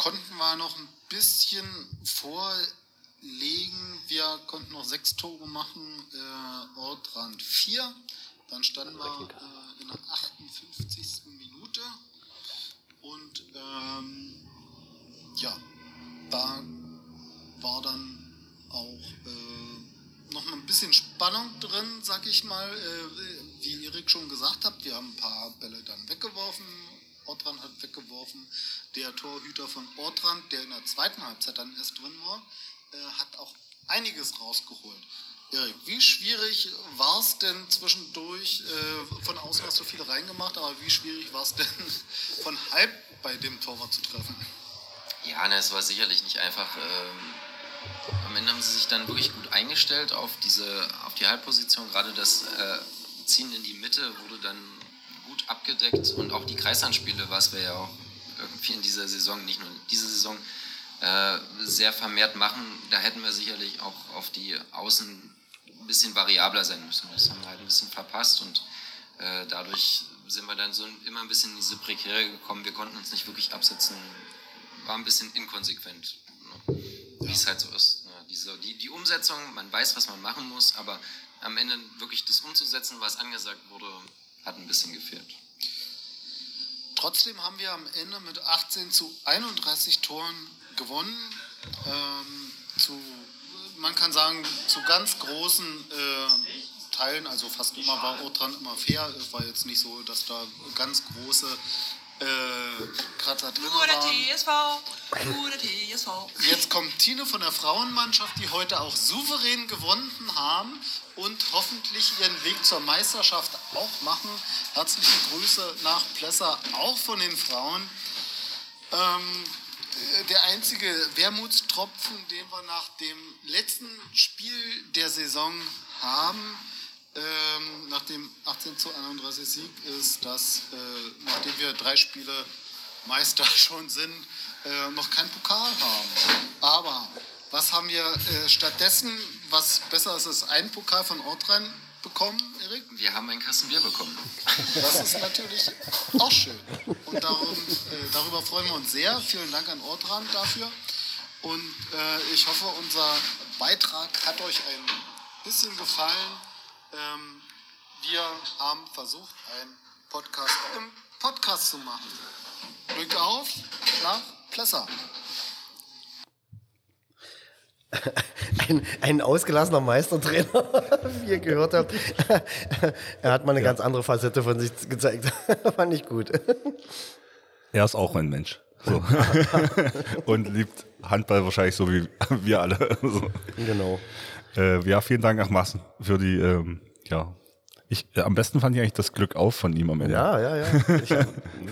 konnten wir noch ein bisschen vorlegen. Wir konnten noch sechs Tore machen, äh, Ortrand 4. Dann standen wir äh, in der 58. Minute. Und ähm, ja, da war dann auch äh, noch ein bisschen Spannung drin, sag ich mal. Äh, wie Erik schon gesagt hat, wir haben ein paar Bälle dann weggeworfen, Ortrand hat weggeworfen. Der Torhüter von Ortrand, der in der zweiten Halbzeit dann erst drin war, äh, hat auch einiges rausgeholt. Erik, wie schwierig war es denn zwischendurch, äh, von außen hast du viele reingemacht, aber wie schwierig war es denn von halb bei dem Torwart zu treffen? Ja, ne, es war sicherlich nicht einfach. Ähm, am Ende haben sie sich dann wirklich gut eingestellt auf, diese, auf die Halbposition. Gerade das äh, Ziehen in die Mitte wurde dann gut abgedeckt und auch die Kreisanspiele, was wir ja auch irgendwie in dieser Saison, nicht nur diese Saison, äh, sehr vermehrt machen, da hätten wir sicherlich auch auf die Außen ein bisschen variabler sein müssen. Das haben wir halt ein bisschen verpasst und äh, dadurch sind wir dann so immer ein bisschen in diese Prekäre gekommen. Wir konnten uns nicht wirklich absetzen, war ein bisschen inkonsequent, ne? wie es halt so ist. Ne? Diese, die, die Umsetzung, man weiß, was man machen muss, aber am Ende wirklich das umzusetzen, was angesagt wurde, hat ein bisschen gefehlt. Trotzdem haben wir am Ende mit 18 zu 31 Toren gewonnen. Ähm, zu, man kann sagen, zu ganz großen äh, Teilen, also fast immer war Ortran immer fair. Es war jetzt nicht so, dass da ganz große äh, Kratzer drin waren. TSV, TSV. Jetzt kommt Tine von der Frauenmannschaft, die heute auch souverän gewonnen haben und hoffentlich ihren Weg zur Meisterschaft auch machen. Herzliche Grüße nach Plesser, auch von den Frauen. Ähm, der einzige Wermutstropfen, den wir nach dem letzten Spiel der Saison haben, ähm, nach dem 18 zu 31 Sieg, ist, dass äh, nachdem wir drei Spiele Meister schon sind, äh, noch keinen Pokal haben. Aber was haben wir äh, stattdessen, was besser ist, als ein Pokal von Ortrein bekommen, Erik? Wir haben ein Kasten Bier bekommen. Das ist natürlich auch schön. Und darum, äh, darüber freuen wir uns sehr. Vielen Dank an Ortran dafür. Und äh, ich hoffe, unser Beitrag hat euch ein bisschen gefallen. Ähm, wir haben versucht, einen Podcast im Podcast zu machen. Glück auf nach Plesser. ein, ein ausgelassener Meistertrainer, wie ihr gehört habt. er hat mal eine ja. ganz andere Facette von sich gezeigt. Fand ich gut. Er ist auch ein Mensch. So. Und liebt Handball wahrscheinlich so wie wir alle. So. Genau. Äh, ja, vielen Dank nach Massen für die, ähm, ja. Ich, äh, am besten fand ich eigentlich das Glück auf von ihm am Ende. Ja, ja, ja. Ich habe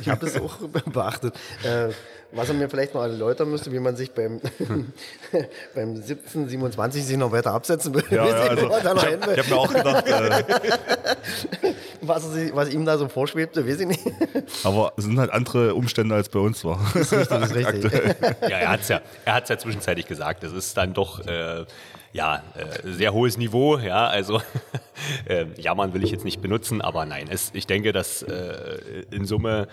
hab das auch beachtet. Äh, was er mir vielleicht noch erläutern müsste, wie man sich beim, beim 17, 27 sich noch weiter absetzen will. Ja, ja, also, ich habe hab mir auch gedacht, äh, was, sich, was, ihm da so vorschwebte, weiß ich nicht. Aber es sind halt andere Umstände als bei uns war. Das ist richtig, das ist richtig. ja, er hat es ja, ja zwischenzeitlich gesagt. Es ist dann doch äh, ja, äh, sehr hohes Niveau. Ja, also äh, jammern will ich jetzt nicht benutzen, aber nein, es, ich denke, dass äh, in Summe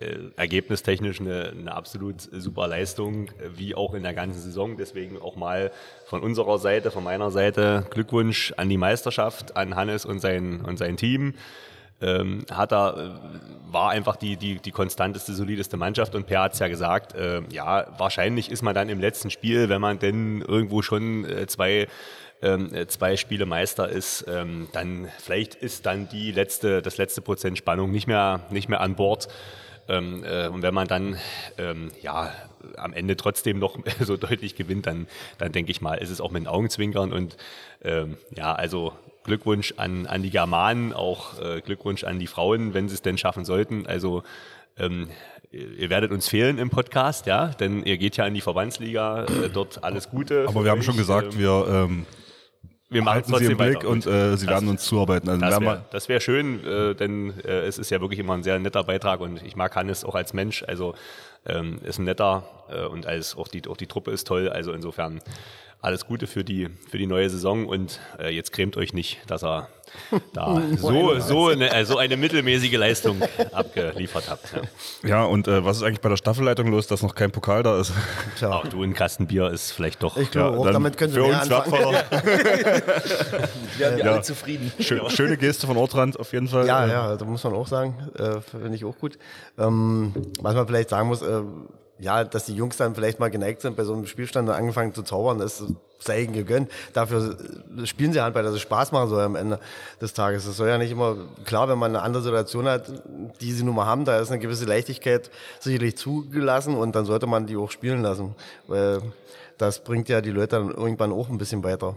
äh, ergebnistechnisch eine, eine absolut super Leistung, wie auch in der ganzen Saison. Deswegen auch mal von unserer Seite, von meiner Seite Glückwunsch an die Meisterschaft, an Hannes und sein, und sein Team. Ähm, hat er, äh, war einfach die, die, die konstanteste, solideste Mannschaft und Per hat es ja gesagt, äh, ja, wahrscheinlich ist man dann im letzten Spiel, wenn man denn irgendwo schon äh, zwei ähm, äh, zwei Spiele Meister ist, ähm, dann vielleicht ist dann die letzte, das letzte Prozent Spannung nicht mehr, nicht mehr an Bord. Ähm, äh, und wenn man dann ähm, ja am Ende trotzdem noch so deutlich gewinnt, dann, dann denke ich mal, ist es auch mit den Augenzwinkern und ähm, ja, also Glückwunsch an, an die Germanen, auch äh, Glückwunsch an die Frauen, wenn sie es denn schaffen sollten. Also ähm, ihr werdet uns fehlen im Podcast, ja, denn ihr geht ja in die Verbandsliga, äh, dort alles Gute. Aber wir haben schon gesagt, ähm, wir ähm, wir machen Sie im Blick weiter. und äh, Sie das, werden uns zuarbeiten. Also das wäre wär schön, äh, denn äh, es ist ja wirklich immer ein sehr netter Beitrag und ich mag Hannes auch als Mensch. Also ähm, ist ein netter äh, und als auch die auch die Truppe ist toll. Also insofern alles Gute für die, für die neue Saison und äh, jetzt cremt euch nicht, dass er da so, so, eine, äh, so eine mittelmäßige Leistung abgeliefert hat. Ja, ja und äh, was ist eigentlich bei der Staffelleitung los, dass noch kein Pokal da ist? Tja. Auch du, ein Kastenbier ist vielleicht doch. Ich glaube, ja, damit können Sie für uns wertvoller. Wir sind ja. alle zufrieden. Schön, schöne Geste von Ortrand auf jeden Fall. Ja, ja, da muss man auch sagen, äh, finde ich auch gut. Ähm, was man vielleicht sagen muss, äh, ja, dass die Jungs dann vielleicht mal geneigt sind, bei so einem Spielstand angefangen zu zaubern, das sei ihnen gegönnt. Dafür spielen sie Handball, dass es Spaß machen soll am Ende des Tages. Das soll ja nicht immer, klar, wenn man eine andere Situation hat, die sie nun mal haben, da ist eine gewisse Leichtigkeit sicherlich zugelassen und dann sollte man die auch spielen lassen. Weil das bringt ja die Leute dann irgendwann auch ein bisschen weiter.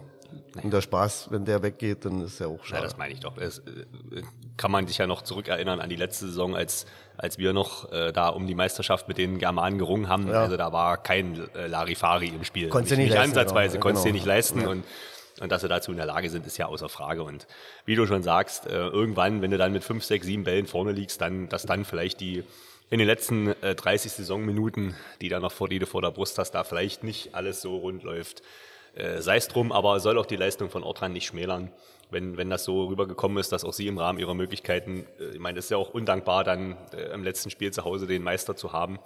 Und der Spaß, wenn der weggeht, dann ist ja auch schade. Ja, das meine ich doch. Es, äh, kann man sich ja noch zurückerinnern an die letzte Saison, als, als wir noch äh, da um die Meisterschaft mit den Germanen gerungen haben. Ja. Also da war kein äh, Larifari im Spiel. Konntest nicht, nicht, leisten, ansatzweise, genau. konntest du nicht leisten. Ja. Und, und dass sie dazu in der Lage sind, ist ja außer Frage. Und wie du schon sagst, äh, irgendwann, wenn du dann mit fünf, sechs, sieben Bällen vorne liegst, dann, dass dann vielleicht die in den letzten äh, 30 Saisonminuten, die da noch vor, die du vor der Brust hast, da vielleicht nicht alles so rund läuft äh, sei es drum, aber soll auch die Leistung von Ortran nicht schmälern. Wenn, wenn das so rübergekommen ist, dass auch Sie im Rahmen Ihrer Möglichkeiten, äh, ich meine, es ist ja auch undankbar, dann äh, im letzten Spiel zu Hause den Meister zu haben.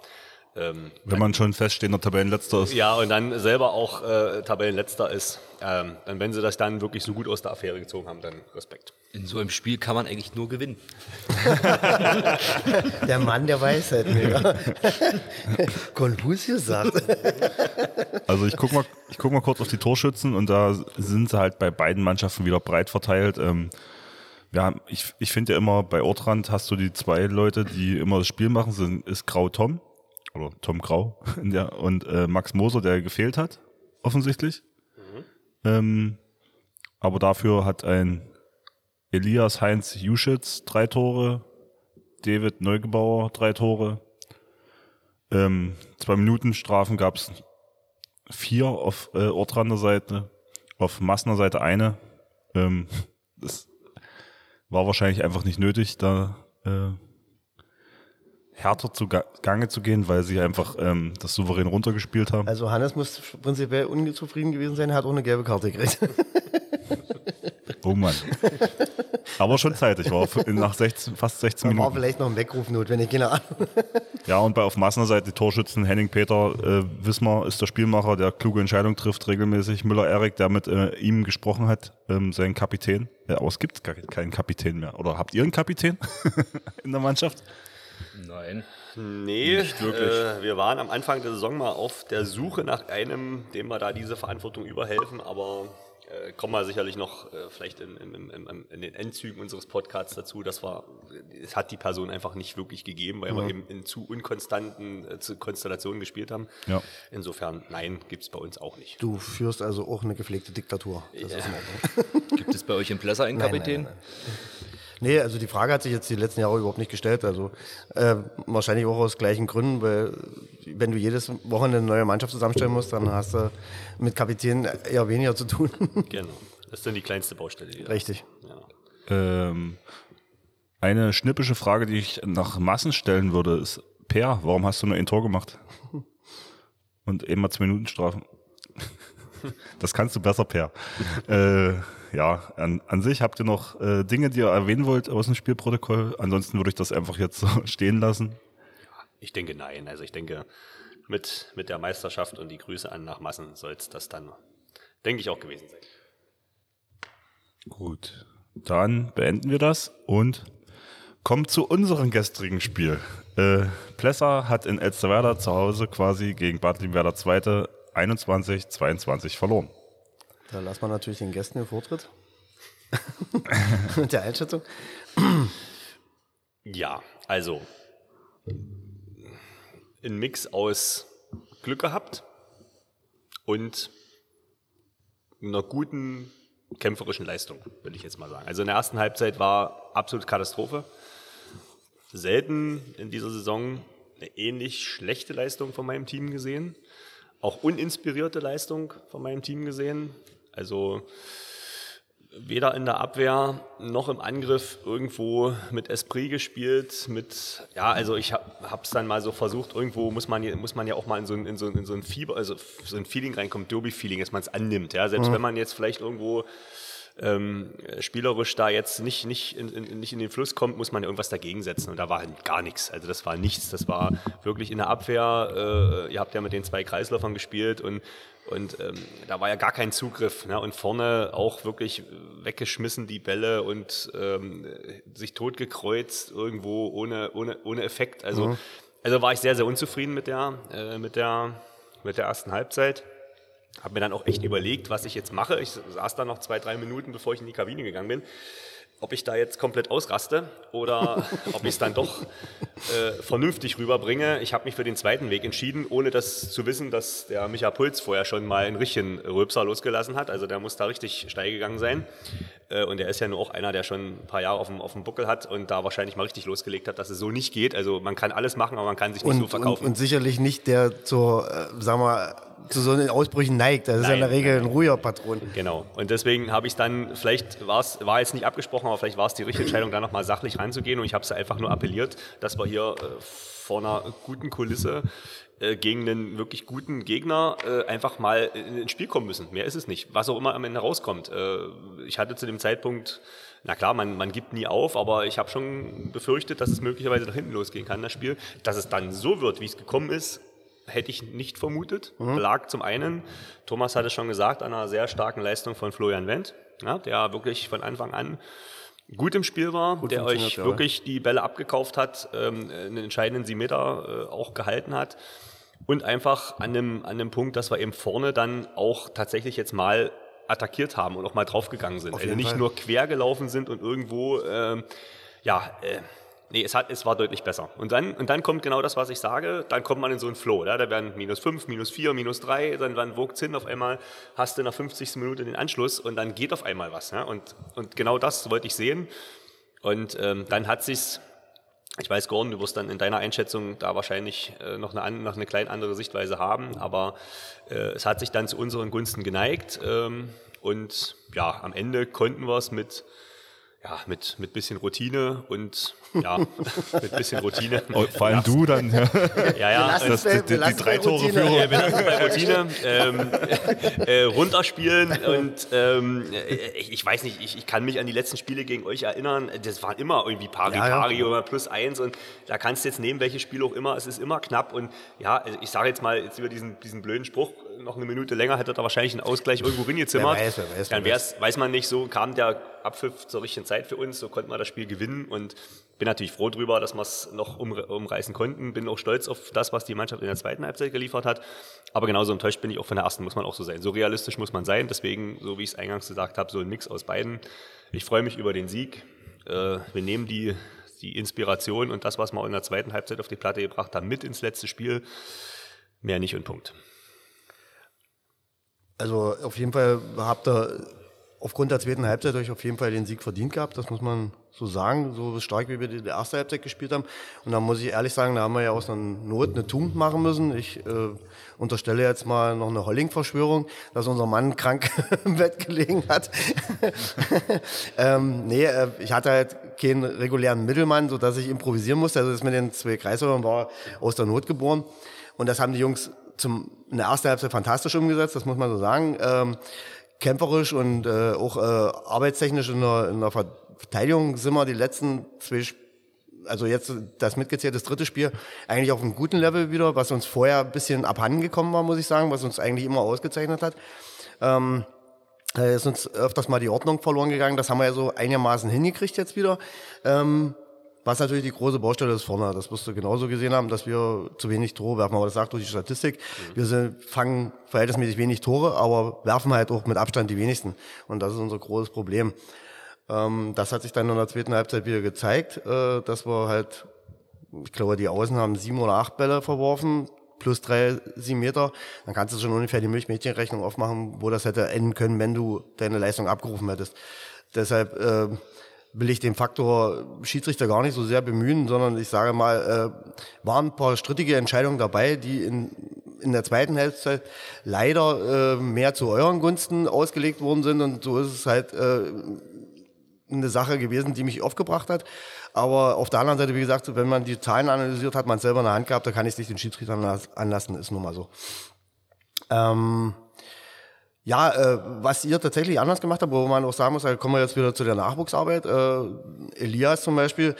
Ähm, Wenn man schon feststehender Tabellenletzter ist. Ja, und dann selber auch äh, Tabellenletzter ist. Ähm, und wenn sie das dann wirklich so gut aus der Affäre gezogen haben, dann Respekt. In so einem Spiel kann man eigentlich nur gewinnen. der Mann der Weisheit. Konfuzius sagt. Also ich gucke mal, guck mal kurz auf die Torschützen und da sind sie halt bei beiden Mannschaften wieder breit verteilt. Ähm, ja, ich, ich finde ja immer, bei Ortrand hast du die zwei Leute, die immer das Spiel machen, sind, ist Grau Tom oder Tom Grau der, und äh, Max Moser, der gefehlt hat, offensichtlich. Mhm. Ähm, aber dafür hat ein Elias Heinz Juschitz drei Tore, David Neugebauer drei Tore. Ähm, zwei Minuten Strafen gab es vier auf äh, Ortrander Seite, auf Massner Seite eine. Ähm, das war wahrscheinlich einfach nicht nötig, da äh, härter zu Gange zu gehen, weil sie einfach ähm, das souverän runtergespielt haben. Also Hannes muss prinzipiell unzufrieden gewesen sein, er hat auch eine gelbe Karte gekriegt. Oh Mann. Aber schon zeitig, war nach 16, fast 16 Minuten. War vielleicht noch ein Weckruf notwendig, genau. Ja, und bei auf Massener Seite Torschützen Henning Peter äh, Wismar ist der Spielmacher, der kluge Entscheidungen trifft regelmäßig. Müller Erik, der mit äh, ihm gesprochen hat, ähm, sein Kapitän. Ja, aber es gibt gar keinen Kapitän mehr. Oder habt ihr einen Kapitän in der Mannschaft? Nein. Nee, äh, wir waren am Anfang der Saison mal auf der Suche nach einem, dem wir da diese Verantwortung überhelfen, aber kommen wir sicherlich noch äh, vielleicht in, in, in, in, den Endzügen unseres Podcasts dazu. Das war, es hat die Person einfach nicht wirklich gegeben, weil mhm. wir eben in zu unkonstanten äh, Konstellationen gespielt haben. Ja. Insofern, nein, gibt es bei uns auch nicht. Du führst also auch eine gepflegte Diktatur. Das ja. ist in Ordnung. Gibt es bei euch im Plesser einen Kapitän? Nein, nein, nein, Nee, also die Frage hat sich jetzt die letzten Jahre überhaupt nicht gestellt. Also äh, wahrscheinlich auch aus gleichen Gründen, weil wenn du jedes Wochenende eine neue Mannschaft zusammenstellen musst, dann hast du mit Kapitän eher weniger zu tun. genau. Das ist dann die kleinste Baustelle. Die Richtig. Ja. Ähm, eine schnippische Frage, die ich nach Massen stellen würde, ist, Per, warum hast du nur ein Tor gemacht? Und eben mal zwei Minuten Strafen. Das kannst du besser, Per. äh, ja, an, an sich habt ihr noch äh, Dinge, die ihr erwähnen wollt aus dem Spielprotokoll? Ansonsten würde ich das einfach jetzt so stehen lassen. Ich denke nein. Also ich denke, mit, mit der Meisterschaft und die Grüße an nach Massen soll es das dann, denke ich, auch gewesen sein. Gut, dann beenden wir das und kommen zu unserem gestrigen Spiel. Äh, Plesser hat in Elsterwerda zu Hause quasi gegen Bad Limwerder Zweite 21-22 verloren. Da lassen wir natürlich den Gästen den Vortritt. Mit der Einschätzung. Ja, also ein Mix aus Glück gehabt und einer guten kämpferischen Leistung, will ich jetzt mal sagen. Also in der ersten Halbzeit war absolut Katastrophe. Selten in dieser Saison eine ähnlich schlechte Leistung von meinem Team gesehen. Auch uninspirierte Leistung von meinem Team gesehen. Also weder in der Abwehr noch im Angriff irgendwo mit Esprit gespielt, mit, ja, also ich habe es dann mal so versucht, irgendwo muss man, muss man ja auch mal in so ein, in so, in so ein Fieber, also so ein Feeling reinkommen, Derby-Feeling, dass man es annimmt, ja, selbst mhm. wenn man jetzt vielleicht irgendwo ähm, spielerisch da jetzt nicht, nicht, in, in, nicht in den Fluss kommt, muss man irgendwas dagegen setzen. Und da war halt gar nichts. Also das war nichts. Das war wirklich in der Abwehr. Äh, ihr habt ja mit den zwei Kreislaufern gespielt und und ähm, da war ja gar kein Zugriff. Ne? Und vorne auch wirklich weggeschmissen die Bälle und ähm, sich totgekreuzt irgendwo ohne, ohne, ohne Effekt. Also, mhm. also war ich sehr, sehr unzufrieden mit der, äh, mit der, mit der ersten Halbzeit. Habe mir dann auch echt überlegt, was ich jetzt mache. Ich saß da noch zwei, drei Minuten, bevor ich in die Kabine gegangen bin ob ich da jetzt komplett ausraste oder ob ich es dann doch äh, vernünftig rüberbringe. Ich habe mich für den zweiten Weg entschieden, ohne das zu wissen, dass der Micha Puls vorher schon mal einen richtigen Röpser losgelassen hat. Also der muss da richtig steil gegangen sein. Äh, und er ist ja nur auch einer, der schon ein paar Jahre auf dem, auf dem Buckel hat und da wahrscheinlich mal richtig losgelegt hat, dass es so nicht geht. Also man kann alles machen, aber man kann sich nicht und, so verkaufen. Und, und sicherlich nicht der zur, äh, sagen wir, zu so einen Ausbrüchen neigt. Das ist ja in der Regel ein ruhiger Patron. Genau. Und deswegen habe ich dann, vielleicht war's, war jetzt nicht abgesprochen, aber vielleicht war es die richtige Entscheidung, da nochmal sachlich reinzugehen. Und ich habe es einfach nur appelliert, dass wir hier äh, vor einer guten Kulisse äh, gegen einen wirklich guten Gegner äh, einfach mal ins Spiel kommen müssen. Mehr ist es nicht. Was auch immer am Ende rauskommt. Äh, ich hatte zu dem Zeitpunkt, na klar, man, man gibt nie auf, aber ich habe schon befürchtet, dass es möglicherweise nach hinten losgehen kann, das Spiel. Dass es dann so wird, wie es gekommen ist, hätte ich nicht vermutet. Mhm. Lag zum einen, Thomas hatte schon gesagt, an einer sehr starken Leistung von Florian Wendt, ja, der wirklich von Anfang an gut im Spiel war, gut der euch ja. wirklich die Bälle abgekauft hat, ähm, einen entscheidenden Siemeter äh, auch gehalten hat und einfach an dem, an dem Punkt, dass wir eben vorne dann auch tatsächlich jetzt mal attackiert haben und auch mal draufgegangen sind. Also nicht Fall. nur quer gelaufen sind und irgendwo, äh, ja, äh, Nee, es, hat, es war deutlich besser. Und dann, und dann kommt genau das, was ich sage, dann kommt man in so einen Flow. Ja? Da werden minus 5, minus 4, minus 3, dann, dann wogt's hin, auf einmal hast du der 50. Minute den Anschluss und dann geht auf einmal was. Ja? Und, und genau das wollte ich sehen. Und ähm, dann hat sich's, ich weiß, Gordon, du wirst dann in deiner Einschätzung da wahrscheinlich äh, noch, eine, noch eine klein andere Sichtweise haben, aber äh, es hat sich dann zu unseren Gunsten geneigt. Ähm, und ja, am Ende konnten wir es mit ja, mit, mit bisschen Routine und ja, mit bisschen Routine. Oh, vor allem ja. du dann. Ja, ja, ja das, das, die, die, drei Tore Führung. Ja, bei Routine ähm, äh, runterspielen und ähm, ich, ich, weiß nicht, ich, ich, kann mich an die letzten Spiele gegen euch erinnern. Das waren immer irgendwie pari pari oder plus eins und da kannst du jetzt nehmen, welches Spiel auch immer. Es ist immer knapp und ja, also ich sage jetzt mal jetzt über diesen, diesen blöden Spruch noch eine Minute länger hätte er wahrscheinlich einen Ausgleich irgendwo reingezimmert. Wer weiß, wer weiß, Dann wär's, weiß man nicht, so kam der Abpfiff zur richtigen Zeit für uns, so konnten wir das Spiel gewinnen und bin natürlich froh drüber, dass wir es noch um, umreißen konnten. Bin auch stolz auf das, was die Mannschaft in der zweiten Halbzeit geliefert hat. Aber genauso enttäuscht bin ich auch von der ersten, muss man auch so sein. So realistisch muss man sein. Deswegen, so wie ich es eingangs gesagt habe, so ein Mix aus beiden. Ich freue mich über den Sieg. Äh, wir nehmen die, die Inspiration und das, was wir in der zweiten Halbzeit auf die Platte gebracht haben, mit ins letzte Spiel. Mehr nicht und Punkt. Also auf jeden Fall habt ihr aufgrund der zweiten Halbzeit euch auf jeden Fall den Sieg verdient gehabt, das muss man so sagen, so stark wie wir die erste Halbzeit gespielt haben. Und da muss ich ehrlich sagen, da haben wir ja aus einer Not eine Tugend machen müssen. Ich äh, unterstelle jetzt mal noch eine Holling-Verschwörung, dass unser Mann krank im Bett gelegen hat. ähm, nee, äh, ich hatte halt keinen regulären Mittelmann, sodass ich improvisieren musste. Also das mit den zwei Kreisläufern war aus der Not geboren. Und das haben die Jungs zum, in der ersten Halbzeit fantastisch umgesetzt, das muss man so sagen. Ähm, kämpferisch und äh, auch äh, arbeitstechnisch in der, in der Verteidigung sind wir die letzten zwei, also jetzt das mitgezählte dritte Spiel, eigentlich auf einem guten Level wieder, was uns vorher ein bisschen abhanden gekommen war, muss ich sagen, was uns eigentlich immer ausgezeichnet hat. Ähm, ist uns öfters mal die Ordnung verloren gegangen. Das haben wir ja so einigermaßen hingekriegt jetzt wieder. Ähm, was natürlich die große Baustelle ist vorne. Das wirst du genauso gesehen haben, dass wir zu wenig Tore werfen. Aber das sagt durch die Statistik. Mhm. Wir sind, fangen verhältnismäßig wenig Tore, aber werfen halt auch mit Abstand die wenigsten. Und das ist unser großes Problem. Ähm, das hat sich dann in der zweiten Halbzeit wieder gezeigt, äh, dass wir halt, ich glaube, die Außen haben sieben oder acht Bälle verworfen, plus drei, sieben Meter. Dann kannst du schon ungefähr die Milchmädchenrechnung aufmachen, wo das hätte enden können, wenn du deine Leistung abgerufen hättest. Deshalb, äh, will ich den Faktor Schiedsrichter gar nicht so sehr bemühen, sondern ich sage mal, äh, waren ein paar strittige Entscheidungen dabei, die in, in der zweiten Halbzeit leider äh, mehr zu euren Gunsten ausgelegt worden sind und so ist es halt äh, eine Sache gewesen, die mich aufgebracht hat. Aber auf der anderen Seite, wie gesagt, wenn man die Zahlen analysiert, hat man es selber in der Hand gehabt, da kann ich es nicht den Schiedsrichtern anlassen, ist nun mal so. Ähm, ja, äh, was ihr tatsächlich anders gemacht habt, wo man auch sagen muss, da kommen wir jetzt wieder zu der Nachwuchsarbeit. Äh, Elias zum Beispiel,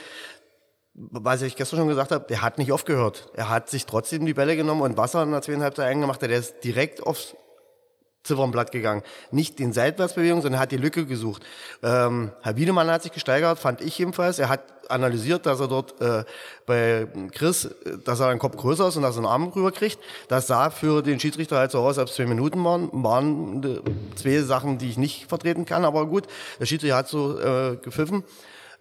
was ich gestern schon gesagt habe, der hat nicht aufgehört. Er hat sich trotzdem die Bälle genommen und Wasser in der zweieinhalb Zeit eingemacht. Der ist direkt aufs Ziffernblatt gegangen. Nicht den Seitwärtsbewegungen, sondern er hat die Lücke gesucht. Ähm, Herr Wiedemann hat sich gesteigert, fand ich jedenfalls. Er hat analysiert, dass er dort äh, bei Chris, dass er einen Kopf größer ist und dass er einen Arm rüber kriegt. Das sah für den Schiedsrichter halt so aus, als zwei Minuten waren. Waren äh, zwei Sachen, die ich nicht vertreten kann, aber gut. Der Schiedsrichter hat so äh, gepfiffen.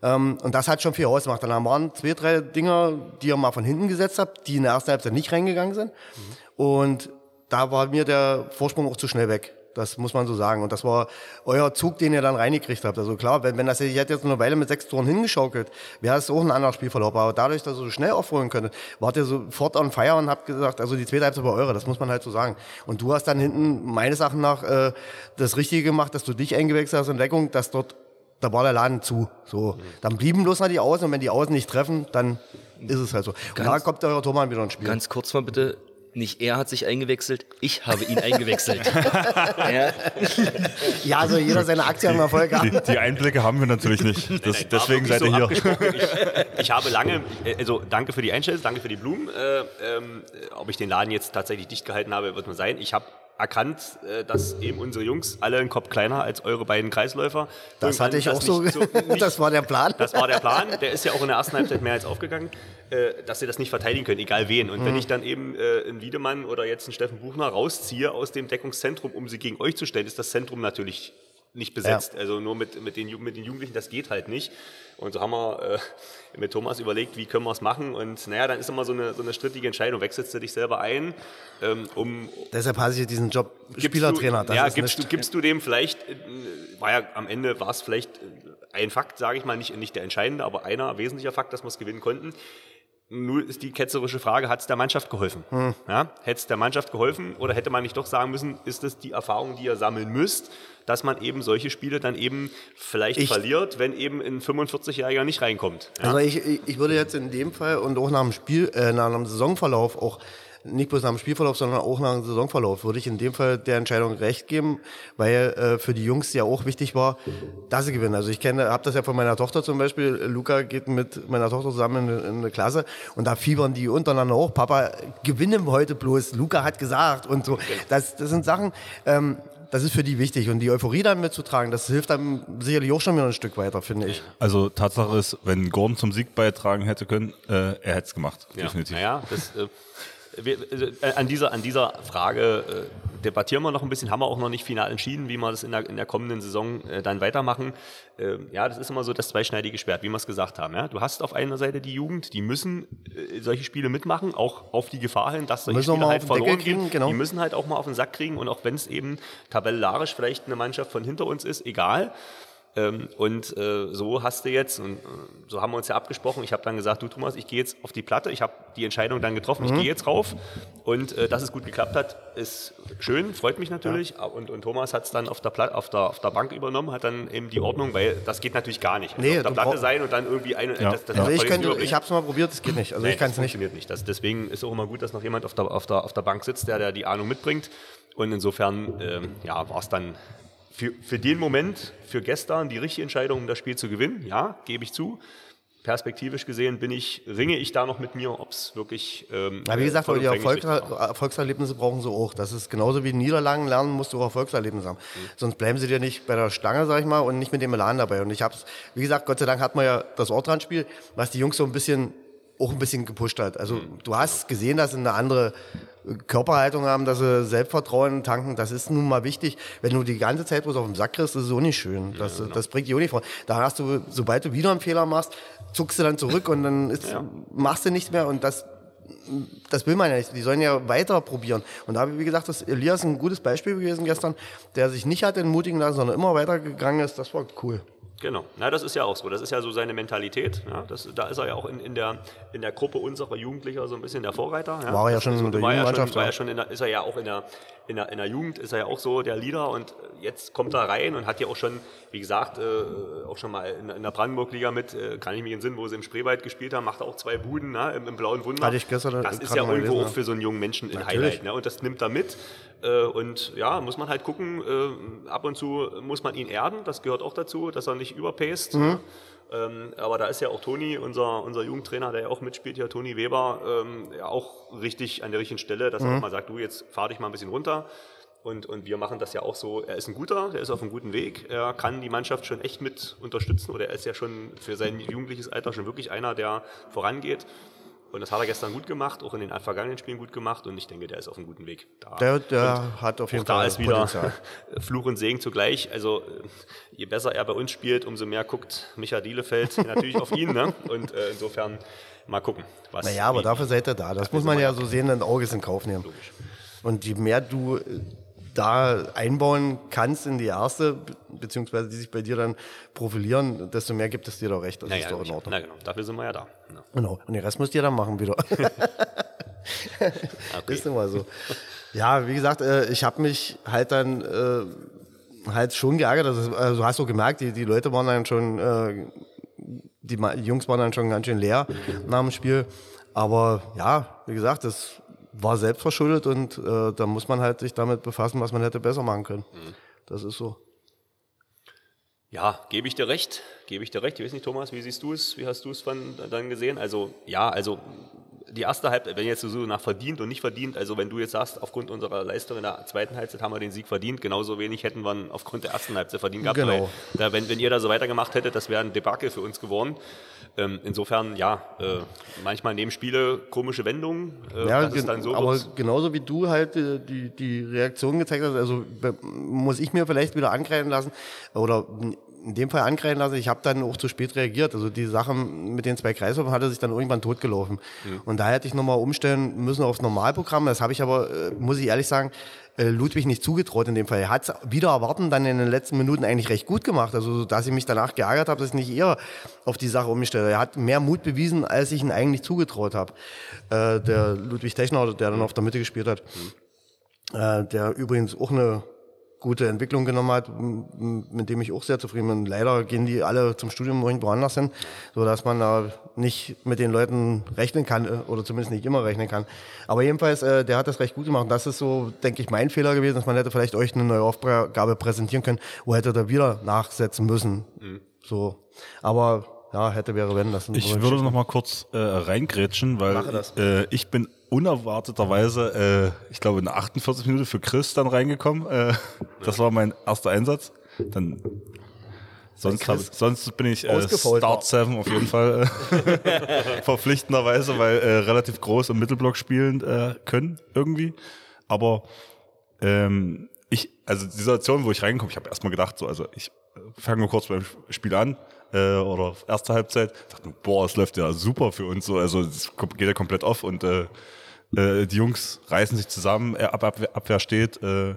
Ähm, und das hat schon viel ausgemacht. Dann waren zwei, drei Dinger, die ihr mal von hinten gesetzt habt, die in der ersten Halbzeit nicht reingegangen sind. Mhm. Und da war mir der Vorsprung auch zu schnell weg. Das muss man so sagen. Und das war euer Zug, den ihr dann reingekriegt habt. Also klar, wenn, wenn das ich hätte jetzt eine Weile mit sechs Toren hingeschaukelt, wäre es auch ein anderer Spielverlauf. Aber dadurch, dass ihr so schnell aufholen könntet, wart ihr sofort on fire und habt gesagt, also die zweite Halbzeit war eure. Das muss man halt so sagen. Und du hast dann hinten meines Erachtens nach äh, das Richtige gemacht, dass du dich eingewechselt hast in Deckung, dass dort da war der Laden zu. So, dann blieben bloß noch die Außen und wenn die Außen nicht treffen, dann ist es halt so. Und da kommt euer Tormann wieder ins Spiel. Ganz kurz mal bitte, nicht er hat sich eingewechselt, ich habe ihn eingewechselt. ja. ja, also jeder seine Aktien im Erfolg haben. Die, die, Einblicke haben wir natürlich nicht. Das, nein, nein, deswegen seid ihr so hier. Ich, ich, habe lange, also danke für die Einstellung, danke für die Blumen. Äh, ähm, ob ich den Laden jetzt tatsächlich dicht gehalten habe, wird man sein. Ich habe erkannt, äh, dass eben unsere Jungs alle einen Kopf kleiner als eure beiden Kreisläufer. Das hatte ich auch so. so nicht, das war der Plan. Das war der Plan. Der ist ja auch in der ersten Halbzeit mehr als aufgegangen, äh, dass sie das nicht verteidigen können, egal wen. Und mhm. wenn ich dann eben äh, einen Wiedemann oder jetzt einen Steffen Buchner rausziehe aus dem Deckungszentrum, um sie gegen euch zu stellen, ist das Zentrum natürlich nicht besetzt. Ja. Also nur mit, mit, den, mit den Jugendlichen, das geht halt nicht. Und so haben wir äh, mit Thomas überlegt, wie können wir es machen. Und naja, dann ist immer so eine, so eine strittige Entscheidung. Wechselst du dich selber ein, ähm, um. Deshalb hasse ich diesen Job Spielertrainer. Du, ja, gibst du, gibst du dem vielleicht, äh, war ja am Ende war es vielleicht ein Fakt, sage ich mal, nicht, nicht der entscheidende, aber einer wesentlicher Fakt, dass wir es gewinnen konnten. Nur ist die ketzerische Frage, hat es der Mannschaft geholfen? Hm. Ja, hätte es der Mannschaft geholfen oder hätte man nicht doch sagen müssen, ist es die Erfahrung, die ihr sammeln müsst, dass man eben solche Spiele dann eben vielleicht ich, verliert, wenn eben ein 45-Jähriger nicht reinkommt? Ja? Also ich, ich würde jetzt in dem Fall und auch nach dem Spiel, äh, nach einem Saisonverlauf auch nicht bloß nach dem Spielverlauf, sondern auch nach dem Saisonverlauf, würde ich in dem Fall der Entscheidung recht geben, weil äh, für die Jungs ja auch wichtig war, dass sie gewinnen. Also ich kenne, habe das ja von meiner Tochter zum Beispiel. Luca geht mit meiner Tochter zusammen in, in eine Klasse und da fiebern die untereinander hoch. Papa, gewinnen wir heute bloß. Luca hat gesagt und so. Das, das sind Sachen, ähm, das ist für die wichtig. Und die Euphorie dann mitzutragen, das hilft einem sicherlich auch schon wieder ein Stück weiter, finde ich. Also Tatsache ist, wenn Gordon zum Sieg beitragen hätte können, äh, er hätte es gemacht. Ja. Definitiv. Naja, das, äh, wir, äh, an, dieser, an dieser Frage äh, debattieren wir noch ein bisschen, haben wir auch noch nicht final entschieden, wie wir das in der, in der kommenden Saison äh, dann weitermachen. Ähm, ja, das ist immer so das zweischneidige Schwert, wie wir es gesagt haben. Ja? Du hast auf einer Seite die Jugend, die müssen äh, solche Spiele mitmachen, auch auf die Gefahr hin, dass solche Müssen Spiele halt verloren gehen. genau. Die müssen halt auch mal auf den Sack kriegen und auch wenn es eben tabellarisch vielleicht eine Mannschaft von hinter uns ist, egal. Ähm, und äh, so hast du jetzt, und äh, so haben wir uns ja abgesprochen, ich habe dann gesagt, du Thomas, ich gehe jetzt auf die Platte, ich habe die Entscheidung dann getroffen, ich gehe jetzt rauf und äh, dass es gut geklappt hat, ist schön, freut mich natürlich und, und Thomas hat es dann auf der, Pla auf, der, auf der Bank übernommen, hat dann eben die Ordnung, weil das geht natürlich gar nicht. Also Nee, auf der Platte sein und dann irgendwie eine, Ja. das, das Also ich könnte, ich habe es mal probiert, es geht nicht. Also Nee, ich kann es nicht. funktioniert nicht. Das, deswegen ist auch immer gut, dass noch jemand auf der, auf der, auf der Bank sitzt, der, der die Ahnung mitbringt. Und insofern ähm, ja, war es dann für, für den Moment, für gestern, die richtige Entscheidung, um das Spiel zu gewinnen. Ja, gebe ich zu. Perspektivisch gesehen bin ich, ringe ich da noch mit mir, ob es wirklich. Ähm, Ja, wie gesagt, weil die war. Erfolgserlebnisse brauchen sie auch. Das ist genauso wie Niederlagen lernen, musst du auch Erfolgserlebnisse haben. Sonst bleiben sie dir nicht bei der Stange, sag ich mal, und nicht mit dem Elan dabei. Und ich hab's, wie gesagt, Gott sei Dank hat man ja das Ortrandspiel, was die Jungs so ein bisschen, auch ein bisschen gepusht hat. Also du hast gesehen, dass sie eine andere Körperhaltung haben, dass sie Selbstvertrauen tanken. Das ist nun mal wichtig. Wenn du die ganze Zeit bloß auf den Sack kriegst, ist es auch nicht schön. Das, das bringt die auch nicht vor. Da hast du, sobald du wieder einen Fehler machst, zuckst du dann zurück und dann ist, machst du nichts mehr und das das will man ja nicht. Die sollen ja weiter probieren. Und da, wie gesagt, das Elias ein gutes Beispiel gewesen gestern, der sich nicht hat entmutigen lassen, sondern immer weitergegangen ist. Das war cool. Genau, na, das ist ja auch so. Das ist ja so seine Mentalität. Ja? Das, da ist er ja auch in, in, der, in der Gruppe unserer Jugendlicher so ein bisschen der Vorreiter. Ja? War er ja schon in der war ja schon, Jugendmannschaft, war ja schon in der, ist er ja auch in der, in, der, in der Jugend, ist er ja auch so der Leader und jetzt kommt er rein und hat ja auch schon, wie gesagt, äh, auch schon mal in, in der Brandenburg-Liga mit, äh, kann ich mich Sinn, wo sie im Spreewald gespielt haben, macht er auch zwei Buden ne, im, im blauen Wunder. Hatte ich gestern das ist ja irgendwo gelesen, auch für so einen jungen Menschen ein Natürlich. Highlight. Ne? Und das nimmt er mit. Äh, und ja, muss man halt gucken, äh, ab und zu muss man ihn erden, das gehört auch dazu, dass er nicht überpaced. Mhm. Ähm, aber da ist ja auch Toni, unser, unser Jugendtrainer, der ja auch mitspielt, hier, Toni Weber, ähm, ja auch richtig an der richtigen Stelle, dass Mhm. er auch mal sagt, du, jetzt fahr dich mal ein bisschen runter. Und, und wir machen das ja auch so, er ist ein guter, der ist auf einem guten Weg, er kann die Mannschaft schon echt mit unterstützen oder er ist ja schon für sein jugendliches Alter schon wirklich einer, der vorangeht. Und das hat er gestern gut gemacht, auch in den vergangenen Spielen gut gemacht und ich denke, der ist auf einem guten Weg. Da. Der, der hat auf jeden Auch da Fall ist wieder Potenzial. Fluch und Segen zugleich. Also äh, je besser er bei uns spielt, umso mehr guckt Micha Dielefeld natürlich auf ihn. Ne? Und äh, insofern mal gucken. Was, Naja, aber dafür seid ihr da. Das muss man ja so sehenden Auges in Kauf nehmen. Und je mehr du äh, da einbauen kannst in die erste, be- beziehungsweise die sich bei dir dann profilieren, desto mehr gibt es dir doch recht. Das Naja, ist doch in. Ordnung. Na genau, dafür sind wir ja da. Ne? Genau. Und den Rest müsst ihr dann machen wieder. Ist immer so. Ja, wie gesagt, äh, ich habe mich halt dann äh, halt schon geärgert. Also, also hast du gemerkt, die, die Leute waren dann schon, äh, die Jungs waren dann schon ganz schön leer nach dem Spiel. Aber ja, wie gesagt, das war selbst verschuldet und da muss man halt sich damit befassen, was man hätte besser machen können. Das ist so. Ja, gebe ich dir recht. Gebe ich dir recht. Ich weiß nicht, Thomas, wie siehst du es? Wie hast du es dann gesehen? Also, ja, also die erste Halbzeit, wenn jetzt so nach verdient und nicht verdient, also wenn du jetzt sagst, aufgrund unserer Leistung in der zweiten Halbzeit haben wir den Sieg verdient, genauso wenig hätten wir aufgrund der ersten Halbzeit verdient gehabt. Genau. Da, wenn, wenn ihr da so weitergemacht hättet, das wäre ein Debakel für uns geworden. Ähm, insofern, ja, äh, manchmal nehmen Spiele komische Wendungen. Äh, Ja, gen- dann so aber genauso wie du halt äh, die, die Reaktion gezeigt hast, also muss ich mir vielleicht wieder angreifen lassen oder in dem Fall angreifen lassen. Ich habe dann auch zu spät reagiert. Also die Sache mit den zwei Kreisläufen hatte sich dann irgendwann totgelaufen. Und da hätte ich nochmal umstellen müssen aufs Normalprogramm. Das habe ich aber, äh, muss ich ehrlich sagen, äh, Ludwig nicht zugetraut in dem Fall. Er hat es wieder erwarten dann in den letzten Minuten eigentlich recht gut gemacht. Also, dass ich mich danach geärgert habe, dass ich nicht eher auf die Sache umgestellt Er hat mehr Mut bewiesen, als ich ihn eigentlich zugetraut habe. Äh, der Ludwig Techner, der dann auf der Mitte gespielt hat. Äh, der übrigens auch eine gute Entwicklung genommen hat, mit dem ich auch sehr zufrieden bin. Leider gehen die alle zum Studium irgendwo anders hin, so dass man da nicht mit den Leuten rechnen kann äh, oder zumindest nicht immer rechnen kann. Aber jedenfalls, äh, der hat das recht gut gemacht. Und das ist so, denke ich, mein Fehler gewesen, dass man hätte vielleicht euch eine neue Aufgabe präsentieren können, wo hätte er wieder nachsetzen müssen. So, aber ja, hätte wäre wenn das. Ich würde noch mal kurz äh, reingrätschen, weil äh, ich bin unerwarteterweise, äh, ich glaube, in der 48 Minute für Chris dann reingekommen. Äh, das war mein erster Einsatz. Dann sonst, hab, sonst bin ich äh. Start 7 auf jeden Fall äh, verpflichtenderweise, weil äh, relativ groß im Mittelblock spielen äh, können irgendwie. Aber ähm, ich, also die Situation, wo ich reinkomme, ich habe erstmal gedacht, so, also ich äh, fange nur kurz beim Spiel an äh, oder erste Halbzeit, dachte, boah, es läuft ja super für uns, so, also es geht ja komplett auf und äh, äh, die Jungs reißen sich zusammen, Ab Abwehr, Abwehr steht. Äh,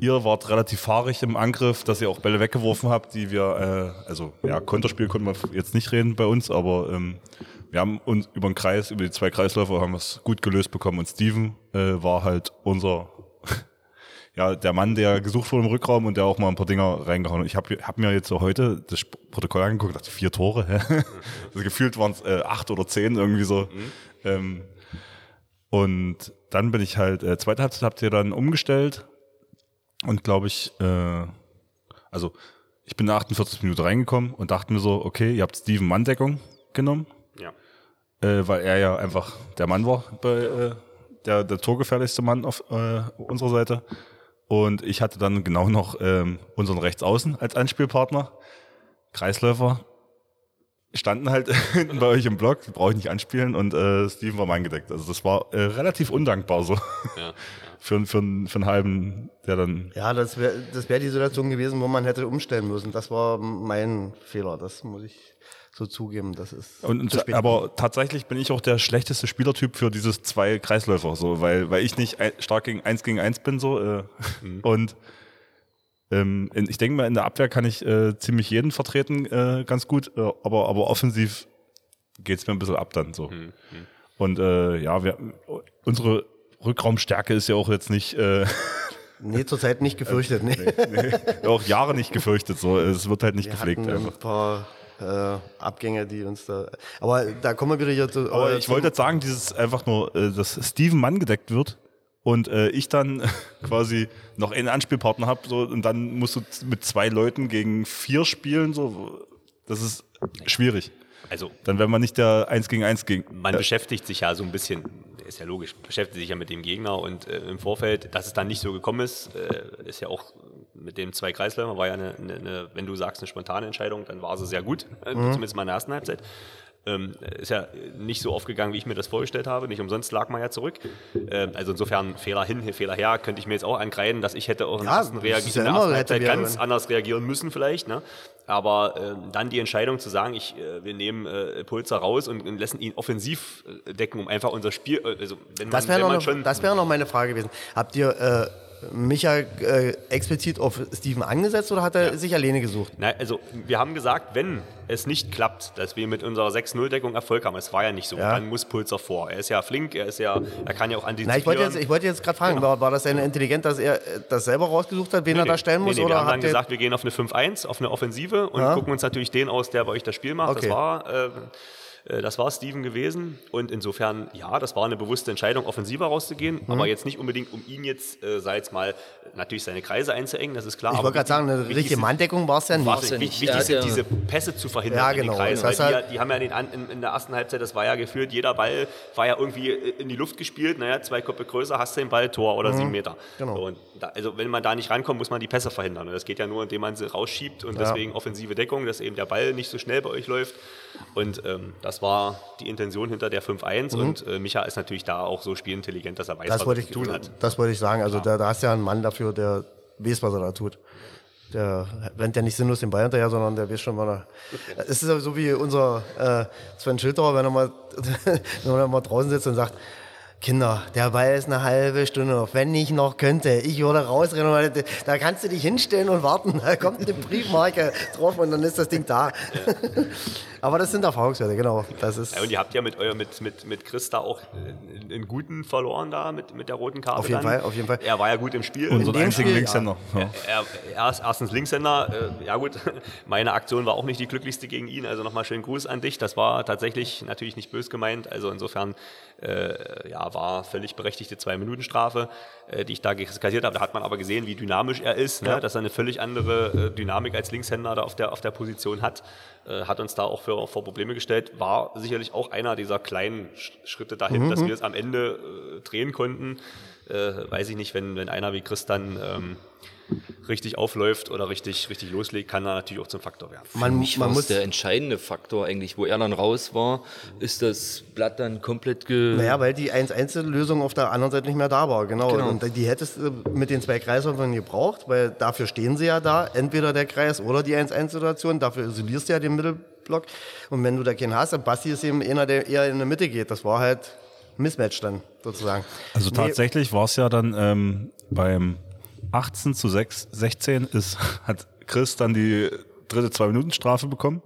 ihr wart relativ fahrig im Angriff, dass ihr auch Bälle weggeworfen habt, die wir, äh, also ja, Konterspiel konnten wir jetzt nicht reden bei uns, aber ähm, wir haben uns über den Kreis, über die zwei Kreisläufer haben wir es gut gelöst bekommen und Steven äh, war halt unser ja, der Mann, der gesucht wurde im Rückraum und der auch mal ein paar Dinger reingehauen hat. Ich habe hab mir jetzt so heute das Protokoll angeguckt, dachte vier Tore. hä? also gefühlt waren es äh, acht oder zehn irgendwie so. Ähm, und dann bin ich halt, äh, zweite Halbzeit habt ihr dann umgestellt und glaube ich, äh, also ich bin in der 48 Minuten reingekommen und dachte mir so, okay, ihr habt Steven Manndeckung genommen, Ja. äh, weil er ja einfach der Mann war bei äh, der, der torgefährlichste Mann auf äh, unserer Seite. Und ich hatte dann genau noch ähm, unseren Rechtsaußen als Anspielpartner. Kreisläufer standen halt hinten bei euch im Block, die brauche ich nicht anspielen und äh, Steven war mein gedeckt. Also das war äh, relativ undankbar so. Ja. für, für, einen- für einen halben, der dann. Ja, das wäre das wär die Situation gewesen, wo man hätte umstellen müssen. Das war mein Fehler, das muss ich so zugeben. Das ist Und, und, zu spät. aber tatsächlich bin ich auch der schlechteste Spielertyp für dieses zwei Kreisläufer, so, weil, weil ich nicht stark gegen eins gegen eins bin, so, äh, und ähm, in, ich denke mal, in der Abwehr kann ich äh, ziemlich jeden vertreten, äh, ganz gut, äh, aber, aber offensiv geht's mir ein bisschen ab dann so. Und äh, ja, wir, unsere Rückraumstärke ist ja auch jetzt nicht äh, nee, zurzeit nicht gefürchtet. Nee. auch Jahre nicht gefürchtet. So, es wird halt nicht Wir gepflegt hatten einfach. ein paar äh, Abgänge, die uns da. Aber da kommen wir wieder hier zu. Aber ich wollte jetzt sagen, dieses einfach nur, äh, dass Steven Mann gedeckt wird und äh, ich dann quasi noch einen Anspielpartner habe so, und dann musst du mit zwei Leuten gegen vier spielen. So, das ist schwierig. Also Dann wäre man nicht der Eins gegen Eins gegen. man beschäftigt sich ja so ein bisschen, ist ja logisch, beschäftigt sich ja mit dem Gegner und äh, im Vorfeld, dass es dann nicht so gekommen ist, äh, ist ja auch mit den zwei Kreisläufern, war ja eine, eine, eine, wenn du sagst, eine spontane Entscheidung, dann war sie sehr gut, äh, zumindest mal in der ersten Halbzeit. Ähm, ist ja nicht so aufgegangen, wie ich mir das vorgestellt habe. Nicht umsonst lag man ja zurück. Ähm, also insofern Fehler hin, Fehler her, könnte ich mir jetzt auch angreifen, dass ich hätte auch in der Ja, ersten, das Reagi ist ja in der Halbzeit ganz wenn. anders reagieren müssen vielleicht. Ne? Aber ähm, dann die Entscheidung zu sagen, ich, äh, wir nehmen äh, Pulzer raus und, und lassen ihn offensiv äh, decken, um einfach unser Spiel, äh, also wenn man, Das wäre noch, man noch, schon... das wäre noch meine Frage gewesen. Habt ihr äh, Micha äh, explizit auf Steven angesetzt oder hat er sich alleine gesucht? Na, also wir haben gesagt, wenn es nicht klappt, dass wir mit unserer 6-0-Deckung Erfolg haben, es war ja nicht so, Ja. dann muss Pulzer vor. Er ist ja flink, er ist ja, er kann ja auch antizipieren. Na, ich wollte jetzt, ich wollte jetzt gerade fragen, war, war das denn intelligent, dass er das selber rausgesucht hat, wen er Nee, da stellen nee, muss? nee, oder wir haben dann gesagt, wir gehen auf eine 5-1, auf eine Offensive und Ja. gucken uns natürlich den aus, der bei euch das Spiel macht. Okay. Das war äh, das war Steven gewesen und insofern, ja, das war eine bewusste Entscheidung, offensiver rauszugehen, Mhm. aber jetzt nicht unbedingt, um ihn jetzt, äh, sei jetzt mal, natürlich seine Kreise einzuengen, das ist klar. ich aber wollte gerade sagen, eine richtige sind- Manndeckung war es ja nicht. War's ja wichtig, nicht. Wichtig sind ja- diese Pässe zu verhindern Ja, in genau. den Kreis, weil Das die, hat- ja- die haben ja den, in, in der ersten Halbzeit, das war ja gefühlt, jeder Ball war ja irgendwie in die Luft gespielt, naja, zwei Köpfe größer, hast du den Ball, Tor oder sieben Meter. Genau. Und da, also wenn man da nicht rankommt, muss man die Pässe verhindern und das geht ja nur, indem man sie rausschiebt und Ja. deswegen offensive Deckung, dass eben der Ball nicht so schnell bei euch läuft und ähm, das war die Intention hinter der 5-1 und äh, Micha ist natürlich da auch so spielintelligent, dass er weiß, Mhm. Das was er zu tun hat. das wollte ich sagen. Also da, da hast du ja einen Mann dafür, der weiß, was er da tut. Der rennt ja nicht sinnlos den Ball hinterher, sondern der weiß schon, wann er. Es ist ja so wie unser äh, Sven Schilterer, wenn er mal, wenn er mal draußen sitzt und sagt, Kinder, der Ball ist eine halbe Stunde noch. Wenn ich noch könnte, ich würde rausrennen. weil Da kannst du dich hinstellen und warten. Da kommt eine Briefmarke drauf und dann ist das Ding da. Aber das sind Erfahrungswerte, genau. Das ist Ja, und ihr habt ja mit, euer, mit, mit, mit Chris da auch einen, einen guten verloren da mit, mit der roten Karte. Auf jeden dann. Fall, auf jeden Fall. Er war ja gut im Spiel. Einzigen Spiel, Linkshänder. Ja. Er, er ist erstens Linkshänder. Äh, ja gut, meine Aktion war auch nicht die glücklichste gegen ihn. Also nochmal schönen Gruß an dich. Das war tatsächlich natürlich nicht bös gemeint. Also insofern äh, ja, war völlig berechtigte Zwei-Minuten-Strafe, äh, die ich da kassiert habe. Da hat man aber gesehen, wie dynamisch er ist, ne? dass er eine völlig andere äh, Dynamik als Linkshänder da auf der, auf der Position hat. Äh, hat uns da auch für, vor Probleme gestellt. War sicherlich auch einer dieser kleinen Sch Schritte dahin, dass wir es am Ende äh, drehen konnten. Äh, weiß ich nicht, wenn, wenn einer wie Chris dann ähm, richtig aufläuft oder richtig, richtig loslegt, kann er natürlich auch zum Faktor werden. man, man muss der entscheidende Faktor eigentlich, wo er dann raus war, ist das Blatt dann komplett ge... Naja, weil die 1-1-Lösung auf der anderen Seite nicht mehr da war, genau. Genau. Und die hättest du mit den zwei Kreisläufern gebraucht, weil dafür stehen sie ja da, entweder der Kreis oder die 1-1-Situation, dafür isolierst du ja den Mittelblock. Und wenn du da keinen hast, dann Basti ist eben einer, der eher in der Mitte geht. Das war halt ein Mismatch dann, sozusagen. Also Nee, tatsächlich war es ja dann ähm, beim 18 zu 6, 16 ist, hat Chris dann die dritte Zwei-Minuten-Strafe bekommen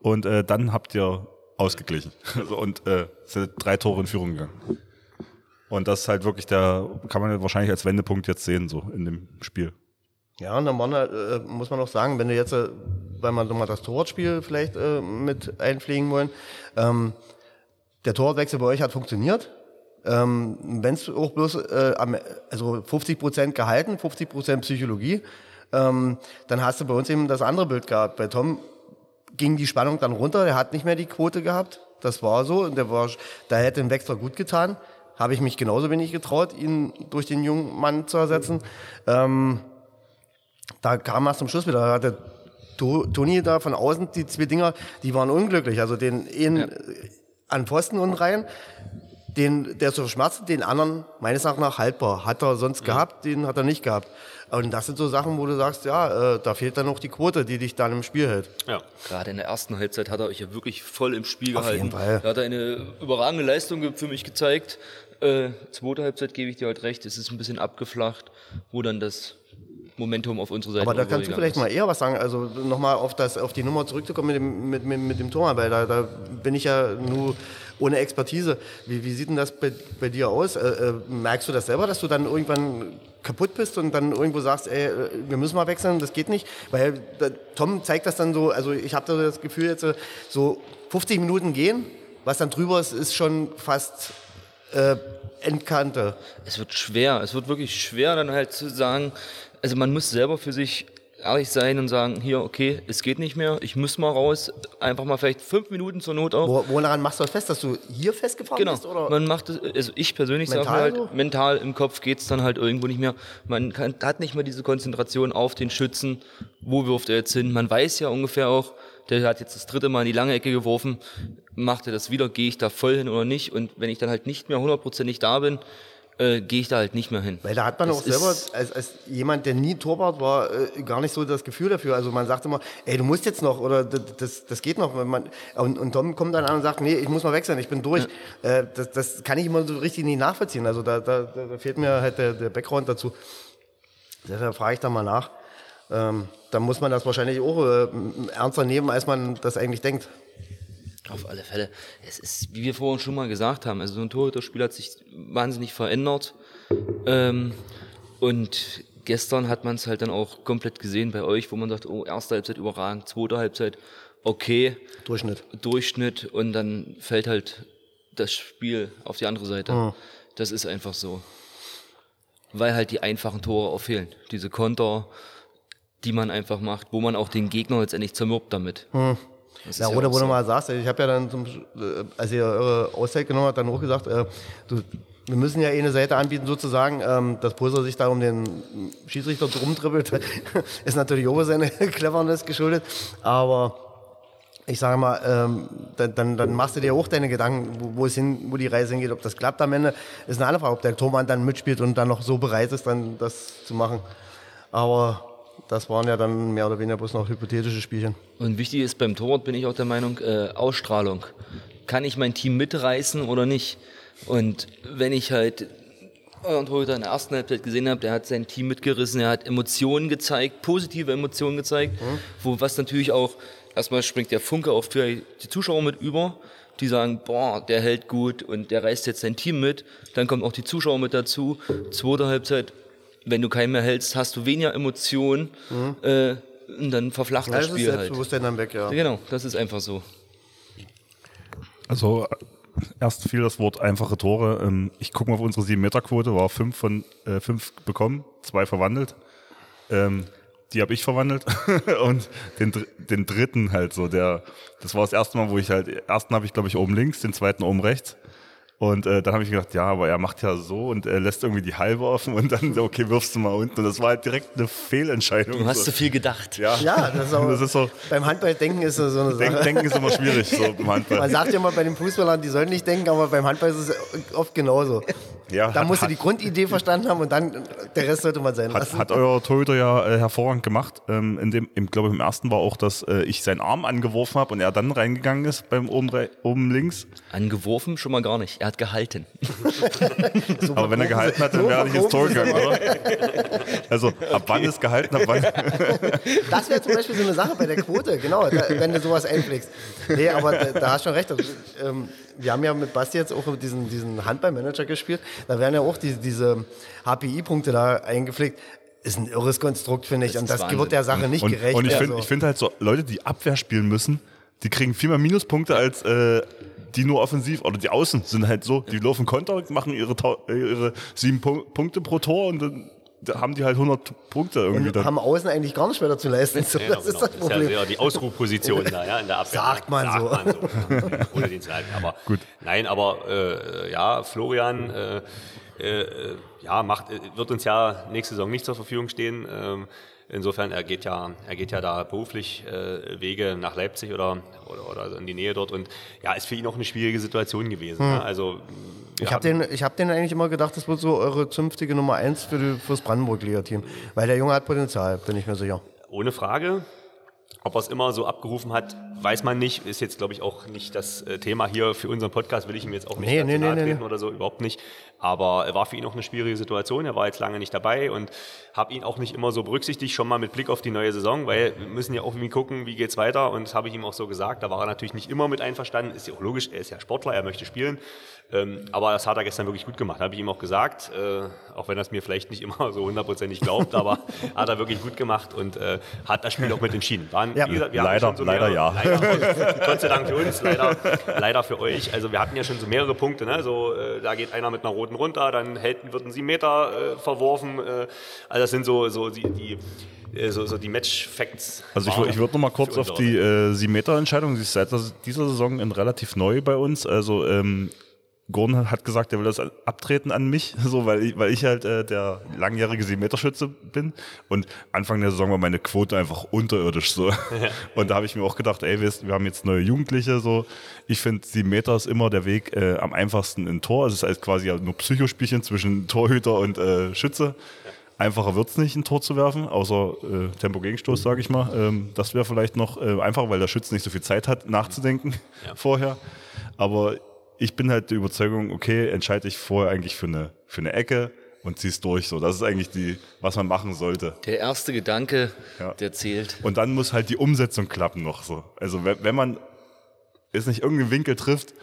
und äh, dann habt ihr ausgeglichen. Also, und äh, sind drei Tore in Führung gegangen. Und das ist halt wirklich der, kann man wahrscheinlich als Wendepunkt jetzt sehen, so in dem Spiel. Ja, und dann waren, äh, muss man auch sagen, wenn du jetzt, äh, weil wir nochmal das Torwartspiel vielleicht äh, mit einpflegen wollen, ähm, der Torwartwechsel bei euch hat funktioniert. Ähm, wenn es auch bloß, äh, also 50 Prozent gehalten, 50 Prozent Psychologie, ähm, dann hast du bei uns eben das andere Bild gehabt. Bei Tom ging die Spannung dann runter, der hat nicht mehr die Quote gehabt. Das war so. Und der war, da hätte ein Wechsler gut getan. Habe ich mich genauso wenig getraut, ihn durch den jungen Mann zu ersetzen. Ähm, da kam erst zum Schluss wieder. Da hat der To- Toni da von außen, die zwei Dinger, die waren unglücklich. Also den einen äh, an Pfosten und rein, den, der zu verschmerzen, den anderen meines Erachtens nach haltbar. Hat er sonst gehabt, den hat er nicht gehabt. Und das sind so Sachen, wo du sagst, ja, äh, da fehlt dann noch die Quote, die dich dann im Spiel hält. Ja. Gerade in der ersten Halbzeit hat er euch ja wirklich voll im Spiel Auf gehalten. jeden Fall. Da hat er eine überragende Leistung für mich gezeigt. Äh, zweite Halbzeit gebe ich dir halt recht, es ist ein bisschen abgeflacht, wo dann das Momentum auf unsere Seite Aber da kannst du vielleicht ist. mal eher was sagen. Also nochmal auf, das, auf die Nummer zurückzukommen mit dem, mit, mit, mit dem Tor, weil da, da bin ich ja nur ohne Expertise. Wie, wie sieht denn das bei, bei dir aus? Äh, äh, merkst du das selber, dass du dann irgendwann kaputt bist und dann irgendwo sagst, ey, äh, wir müssen mal wechseln, das geht nicht? Weil da, Tom zeigt das dann so, also ich habe da das Gefühl jetzt äh, so 50 Minuten gehen, was dann drüber ist, ist schon fast äh, Endkante. Es wird schwer, es wird wirklich schwer dann halt zu sagen, also man muss selber für sich ehrlich sein und sagen, hier, okay, es geht nicht mehr, ich muss mal raus, einfach mal vielleicht fünf Minuten zur Not auch. Wo, woran machst du das fest, dass du hier festgefahren Genau, bist? Oder? man macht es, also ich persönlich sage halt, so? mental im Kopf geht's dann halt irgendwo nicht mehr. Man kann, hat nicht mehr diese Konzentration auf den Schützen, wo wirft er jetzt hin. Man weiß ja ungefähr auch, der hat jetzt das dritte Mal in die lange Ecke geworfen, macht er das wieder, gehe ich da voll hin oder nicht? Und wenn ich dann halt nicht mehr hundertprozentig da bin, äh, gehe ich da halt nicht mehr hin. Weil da hat man Das auch selber, als, als jemand, der nie Torwart war, äh, gar nicht so das Gefühl dafür. Also man sagt immer, ey, du musst jetzt noch oder das, das, geht noch. Man, und, und Tom kommt dann an und sagt, nee, ich muss mal wechseln, ich bin durch. Äh, das, das kann ich immer so richtig nicht nachvollziehen. Also da, da, da fehlt mir halt der, der Background dazu. Deshalb frage ich da mal nach. Ähm, da muss man das wahrscheinlich auch äh, ernster nehmen, als man das eigentlich denkt. Auf alle Fälle. Es ist, wie wir vorhin schon mal gesagt haben, also so ein Torhüterspiel hat sich wahnsinnig verändert. Ähm, und gestern hat man es halt dann auch komplett gesehen bei euch, wo man sagt, oh, erste Halbzeit überragend, zweite Halbzeit okay, Durchschnitt. Durchschnitt und dann fällt halt das Spiel auf die andere Seite. Das ist einfach so. Weil halt die einfachen Tore auch fehlen. Diese Konter, die man einfach macht, wo man auch den Gegner letztendlich zermürbt damit. Ist Ja, oder wo du mal sagst, ich habe ja dann, zum, äh, als ihr eure Auszeit genommen habt, dann auch gesagt, äh, du, wir müssen ja eine Seite anbieten sozusagen, ähm, dass Pulser sich da um den Schiedsrichter drum dribbelt, ist natürlich auch seine Cleverness geschuldet, aber ich sage mal, ähm, dann, dann, dann machst du dir auch deine Gedanken, wo, wo es hin, wo die Reise hingeht, ob das klappt am Ende, ist eine andere Frage, ob der Tormann dann mitspielt und dann noch so bereit ist, dann das zu machen. Aber das waren ja dann mehr oder weniger bloß noch hypothetische Spielchen. Und wichtig ist beim Torwart, bin ich auch der Meinung, äh, Ausstrahlung. Kann ich mein Team mitreißen oder nicht? Und wenn ich halt euren Torhüter in der ersten Halbzeit gesehen habe, der hat sein Team mitgerissen, er hat Emotionen gezeigt, positive Emotionen gezeigt, wo was natürlich auch, erstmal springt der Funke auf für die Zuschauer mit über, die sagen, boah, der hält gut und der reißt jetzt sein Team mit, dann kommen auch die Zuschauer mit dazu. Zweite Halbzeit, wenn du keinen mehr hältst, hast du weniger Emotionen äh, und dann verflacht Ja, das das ist Spiel halt. Selbstbewusstsein dann weg, ja. Genau, das ist einfach so. Also äh, erst fiel das Wort einfache Tore. Ähm, Ich gucke mal auf unsere 7-Meter-Quote, war fünf von äh, fünf bekommen, zwei verwandelt. Ähm, die habe ich verwandelt und den, den dritten halt so, der, das war das erste Mal, wo ich halt, ersten habe ich glaube ich oben links, den zweiten oben rechts. Und äh, dann habe ich gedacht, ja, aber er macht ja so und er lässt irgendwie die halbe offen und dann, okay, wirfst du mal unten. Und das war halt direkt eine Fehlentscheidung. Du hast so. zu viel gedacht. Ja, Ja, das ist, aber, das ist so, beim Handballdenken ist das so eine Sache. Denk, Denken ist immer schwierig so im Handball. Man sagt ja immer bei den Fußballern, die sollen nicht denken, aber beim Handball ist es oft genauso. Ja, da hat- musst du die Grundidee verstanden haben und dann der Rest sollte man sein Hat, lassen. hat euer Torhüter ja äh, hervorragend gemacht. Ähm, in dem, im, glaube im ersten war auch, dass äh, ich seinen Arm angeworfen habe und er dann reingegangen ist beim oben, rei- oben links. Angeworfen schon mal gar nicht. Er hat gehalten. Aber wenn er gehalten hat, dann wäre er nicht ins Tor gegangen, oder? Also ab wann ist gehalten, ab wann? Das wäre zum Beispiel so eine Sache bei der Quote, genau, da, wenn du sowas einpflegst. Nee, aber da, da hast du schon recht. Also, ähm, wir haben ja mit Basti jetzt auch diesen, diesen Handballmanager gespielt. Da werden ja auch die, diese HPI-Punkte da eingepflegt. Ist ein irres Konstrukt, finde ich. Das Und das Wahnsinn. wird der Sache nicht Und, gerecht. und ich finde Also, ich find halt so, Leute, die Abwehr spielen müssen, die kriegen viel mehr Minuspunkte als äh, die nur offensiv oder die Außen sind halt so, die laufen Konter, machen ihre, ihre sieben Pu- Punkte pro Tor und dann da haben die halt 100 Punkte irgendwie. und Dann. haben außen eigentlich gar nicht mehr zu leisten. So, Genau, das ist genau. das Das ist ja Problem. die Ausruhposition da, ja, in der Abwehr. Sagt man so. Man so. Ohne den zu halten. Aber Gut. Nein, aber äh, ja, Florian äh, äh, ja, macht, wird uns ja nächste Saison nicht zur Verfügung stehen. Ähm, insofern, er geht ja, er geht ja da beruflich äh, Wege nach Leipzig oder, oder, oder in die Nähe dort und ja, ist für ihn auch eine schwierige Situation gewesen. Hm. Ne? Also Ich habe den, ich hab den eigentlich immer gedacht, das wird so eure zünftige Nummer eins für die, fürs Brandenburg-Liga-Team. Weil der Junge hat Potenzial, bin ich mir sicher. Ohne Frage. Ob er es immer so abgerufen hat, weiß man nicht. Ist jetzt, glaube ich, auch nicht das äh, Thema hier für unseren Podcast. Will ich ihm jetzt auch nicht Nee, nee, nee, treten nee. oder so, überhaupt nicht. Aber er war für ihn auch eine schwierige Situation. Er war jetzt lange nicht dabei und habe ihn auch nicht immer so berücksichtigt, schon mal mit Blick auf die neue Saison, weil wir müssen ja auch irgendwie gucken, wie geht's weiter. Und das habe ich ihm auch so gesagt. Da war er natürlich nicht immer mit einverstanden. Ist ja auch logisch, er ist ja Sportler, er möchte spielen. Ähm, aber das hat er gestern wirklich gut gemacht, habe ich ihm auch gesagt. Äh, auch wenn er es mir vielleicht nicht immer so hundertprozentig glaubt, aber hat er wirklich gut gemacht und äh, hat das Spiel auch mit entschieden. Waren, Ja. gesagt, Leider- schon leider ja. Leider, Gott sei Dank für uns, leider, leider für euch. Also wir hatten ja schon so mehrere Punkte. Ne? So, äh, da geht einer mit einer roten runter, dann hält, wird ein 7 Meter äh, verworfen. Äh, also das sind so, so die, die äh, so, so die Match-Facts. Also ich, ich würde noch mal kurz auf die äh, 7-Meter-Entscheidung, die ist seit dieser Saison in relativ neu bei uns. Also ähm, Gordon hat gesagt, er will das abtreten an mich, so weil ich, weil ich halt äh, der langjährige 7-Meter-Schütze bin. Und Anfang der Saison war meine Quote einfach unterirdisch so. Und da habe ich mir auch gedacht, ey, wir, wir haben jetzt neue Jugendliche so. Ich finde, 7 Meter ist immer der Weg äh, am einfachsten in Tor. Es ist halt quasi ja nur Psychospielchen zwischen Torhüter und äh, Schütze. Einfacher wird's nicht, ein Tor zu werfen, außer äh, Tempo-Gegenstoß, sage ich mal. Ähm, das wäre vielleicht noch äh, einfacher, weil der Schütze nicht so viel Zeit hat, nachzudenken vorher. Aber ich bin halt der Überzeugung, okay, entscheide ich vorher eigentlich für eine, für eine Ecke und zieh's durch. So, das ist eigentlich die, was man machen sollte. Der erste Gedanke, Ja. der zählt. Und dann muss halt die Umsetzung klappen noch so. Also wenn, wenn man es nicht irgendeinen Winkel trifft,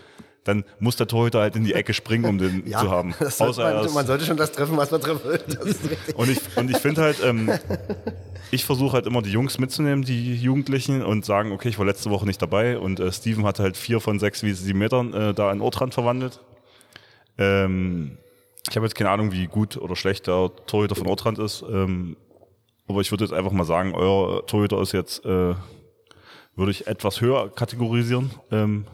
dann muss der Torhüter halt in die Ecke springen, um den zu haben. das sollte man, man sollte schon das treffen, was man treffen will. Und ich, und ich finde halt, ähm, ich versuche halt immer die Jungs mitzunehmen, die Jugendlichen, und sagen, okay, ich war letzte Woche nicht dabei und äh, Steven hat halt vier von sechs wie sieben Metern äh, da in Ortrand verwandelt. Ähm, ich habe jetzt keine Ahnung, wie gut oder schlecht der Torhüter von Ortrand ist, ähm, aber ich würde jetzt einfach mal sagen, euer Torhüter ist jetzt, äh, würde ich etwas höher kategorisieren ähm,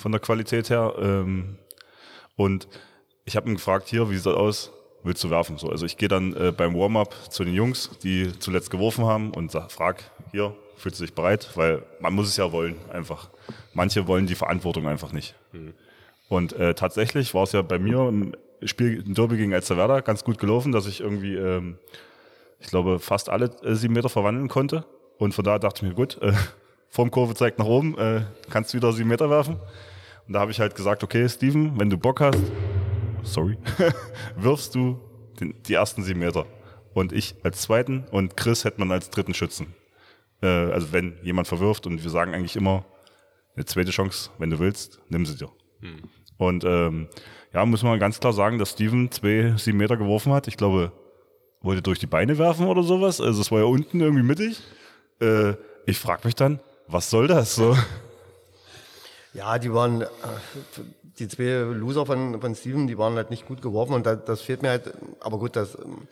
von der Qualität her. Ähm, und ich habe ihn gefragt, hier, wie sieht das aus? Willst du werfen? So, also ich gehe dann äh, beim Warm-up zu den Jungs, die zuletzt geworfen haben und sag, frag, hier, fühlst du dich bereit? Weil man muss es ja wollen, einfach. Manche wollen die Verantwortung einfach nicht. Und äh, tatsächlich war es ja bei mir im Spiel im Derby gegen Elsterwerda ganz gut gelaufen, dass ich irgendwie, ähm, ich glaube, fast alle äh, sieben Meter verwandeln konnte. Und von da dachte ich mir, gut, äh, Formkurve zeigt nach oben, äh, kannst wieder sieben Meter werfen. Und da habe ich halt gesagt, okay, Steven, wenn du Bock hast, sorry, wirfst du den, die ersten sieben Meter. Und ich als zweiten und Chris hätte man als dritten Schützen. Äh, also wenn jemand verwirft und wir sagen eigentlich immer, eine zweite Chance, wenn du willst, nimm sie dir. Und ähm, ja, muss man ganz klar sagen, dass Steven zwei sieben Meter geworfen hat. Ich glaube, wollte durch die Beine werfen oder sowas. Also es war ja unten irgendwie mittig. Äh, ich frage mich dann, was soll das so? Ja, die waren, äh, die zwei Loser von, von Steven, die waren halt nicht gut geworfen und das, das fehlt mir halt, aber gut, das, ähm,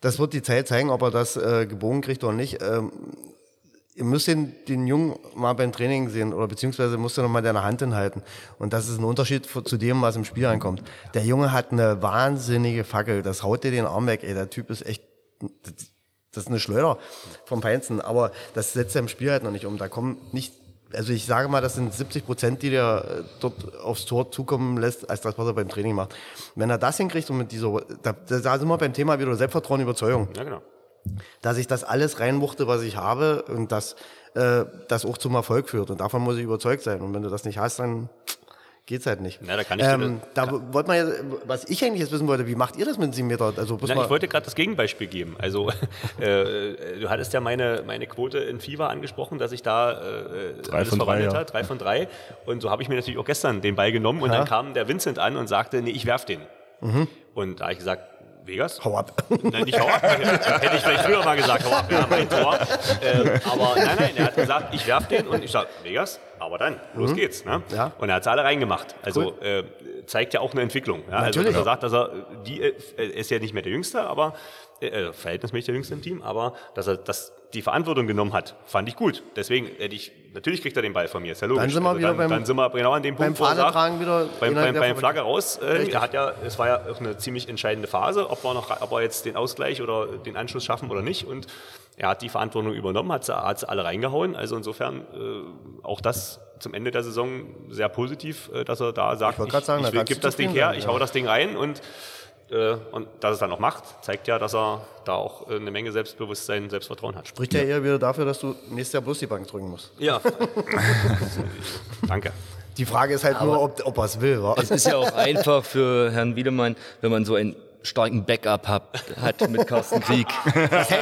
das wird die Zeit zeigen, ob er das äh, gebogen kriegt oder nicht. Ähm, ihr müsst den, den Jungen mal beim Training sehen oder beziehungsweise musst du noch mal deine Hand hinhalten. Und das ist ein Unterschied zu dem, was im Spiel ankommt. Der Junge hat eine wahnsinnige Fackel, das haut dir den Arm weg, ey, der Typ ist echt, das ist eine Schleuder vom Feinsten, aber das setzt er im Spiel halt noch nicht um. Da kommen nicht, also ich sage mal, das sind 70 Prozent, die der äh, dort aufs Tor zukommen lässt, als das, was er beim Training macht. Wenn er das hinkriegt und mit dieser, da, da sind wir beim Thema wieder Selbstvertrauen, Überzeugung Ja, genau. dass ich das alles reinwuchte, was ich habe und dass äh, das auch zum Erfolg führt. Und davon muss ich überzeugt sein. Und wenn du das nicht hast, dann geht's halt nicht. Na, da kann ich ähm, da wollte man ja, was ich eigentlich jetzt wissen wollte, wie macht ihr das mit den 7 Meter? Also Na, ich wollte gerade das Gegenbeispiel geben. Also äh, du hattest ja meine, meine Quote in FIFA angesprochen, dass ich da äh, Drei alles von drei, verwandelt ja. habe, drei von drei. Und so habe ich mir natürlich auch gestern den Ball genommen und dann kam der Vincent an und sagte, nee, ich werf den. Mhm. Und da habe ich gesagt, Vegas? hau ab. Nein, nicht hau ab. Hätte ich vielleicht früher mal gesagt, hau ab, ja, mein Tor. Ähm, aber nein, nein, er hat gesagt, ich werf den und ich sage, Vegas, aber dann, los geht's. Ne? Ja. Und er hat alle reingemacht. Also äh, zeigt ja auch eine Entwicklung. Ja? Also Natürlich. dass er sagt, dass er, die äh, ist ja nicht mehr der Jüngste, aber äh, verhältnismäßig der Jüngste im Team, aber dass er das, die Verantwortung genommen hat, fand ich gut. Deswegen hätte ich, natürlich kriegt er den Ball von mir, ist ja logisch. Dann sind wir wieder dann, beim- dann sind wir genau an dem beim Punkt, wo er sagt, Fahnetragen wieder beim, beim, beim. Flagge raus. Äh, er hat ja, es war ja auch eine ziemlich entscheidende Phase, ob wir noch, ob wir jetzt den Ausgleich oder den Anschluss schaffen oder nicht. Und er hat die Verantwortung übernommen, hat sie, hat sie alle reingehauen. Also insofern äh, auch das zum Ende der Saison sehr positiv, äh, dass er da sagt, ich, grad sagen, ich will, gib das Ding her, sein, ich ja. hau das Ding rein und äh, und dass er es dann auch macht, zeigt ja, dass er da auch äh, eine Menge Selbstbewusstsein, Selbstvertrauen hat. Spricht ja eher wieder dafür, dass du nächstes Jahr bloß die Bank drücken musst. Ja. Danke. Die Frage ist halt nur, ob, ob er es will, wa? Es ist ja auch einfach für Herrn Wiedemann, wenn man so einen starken Backup hat, hat mit Carsten Krieg.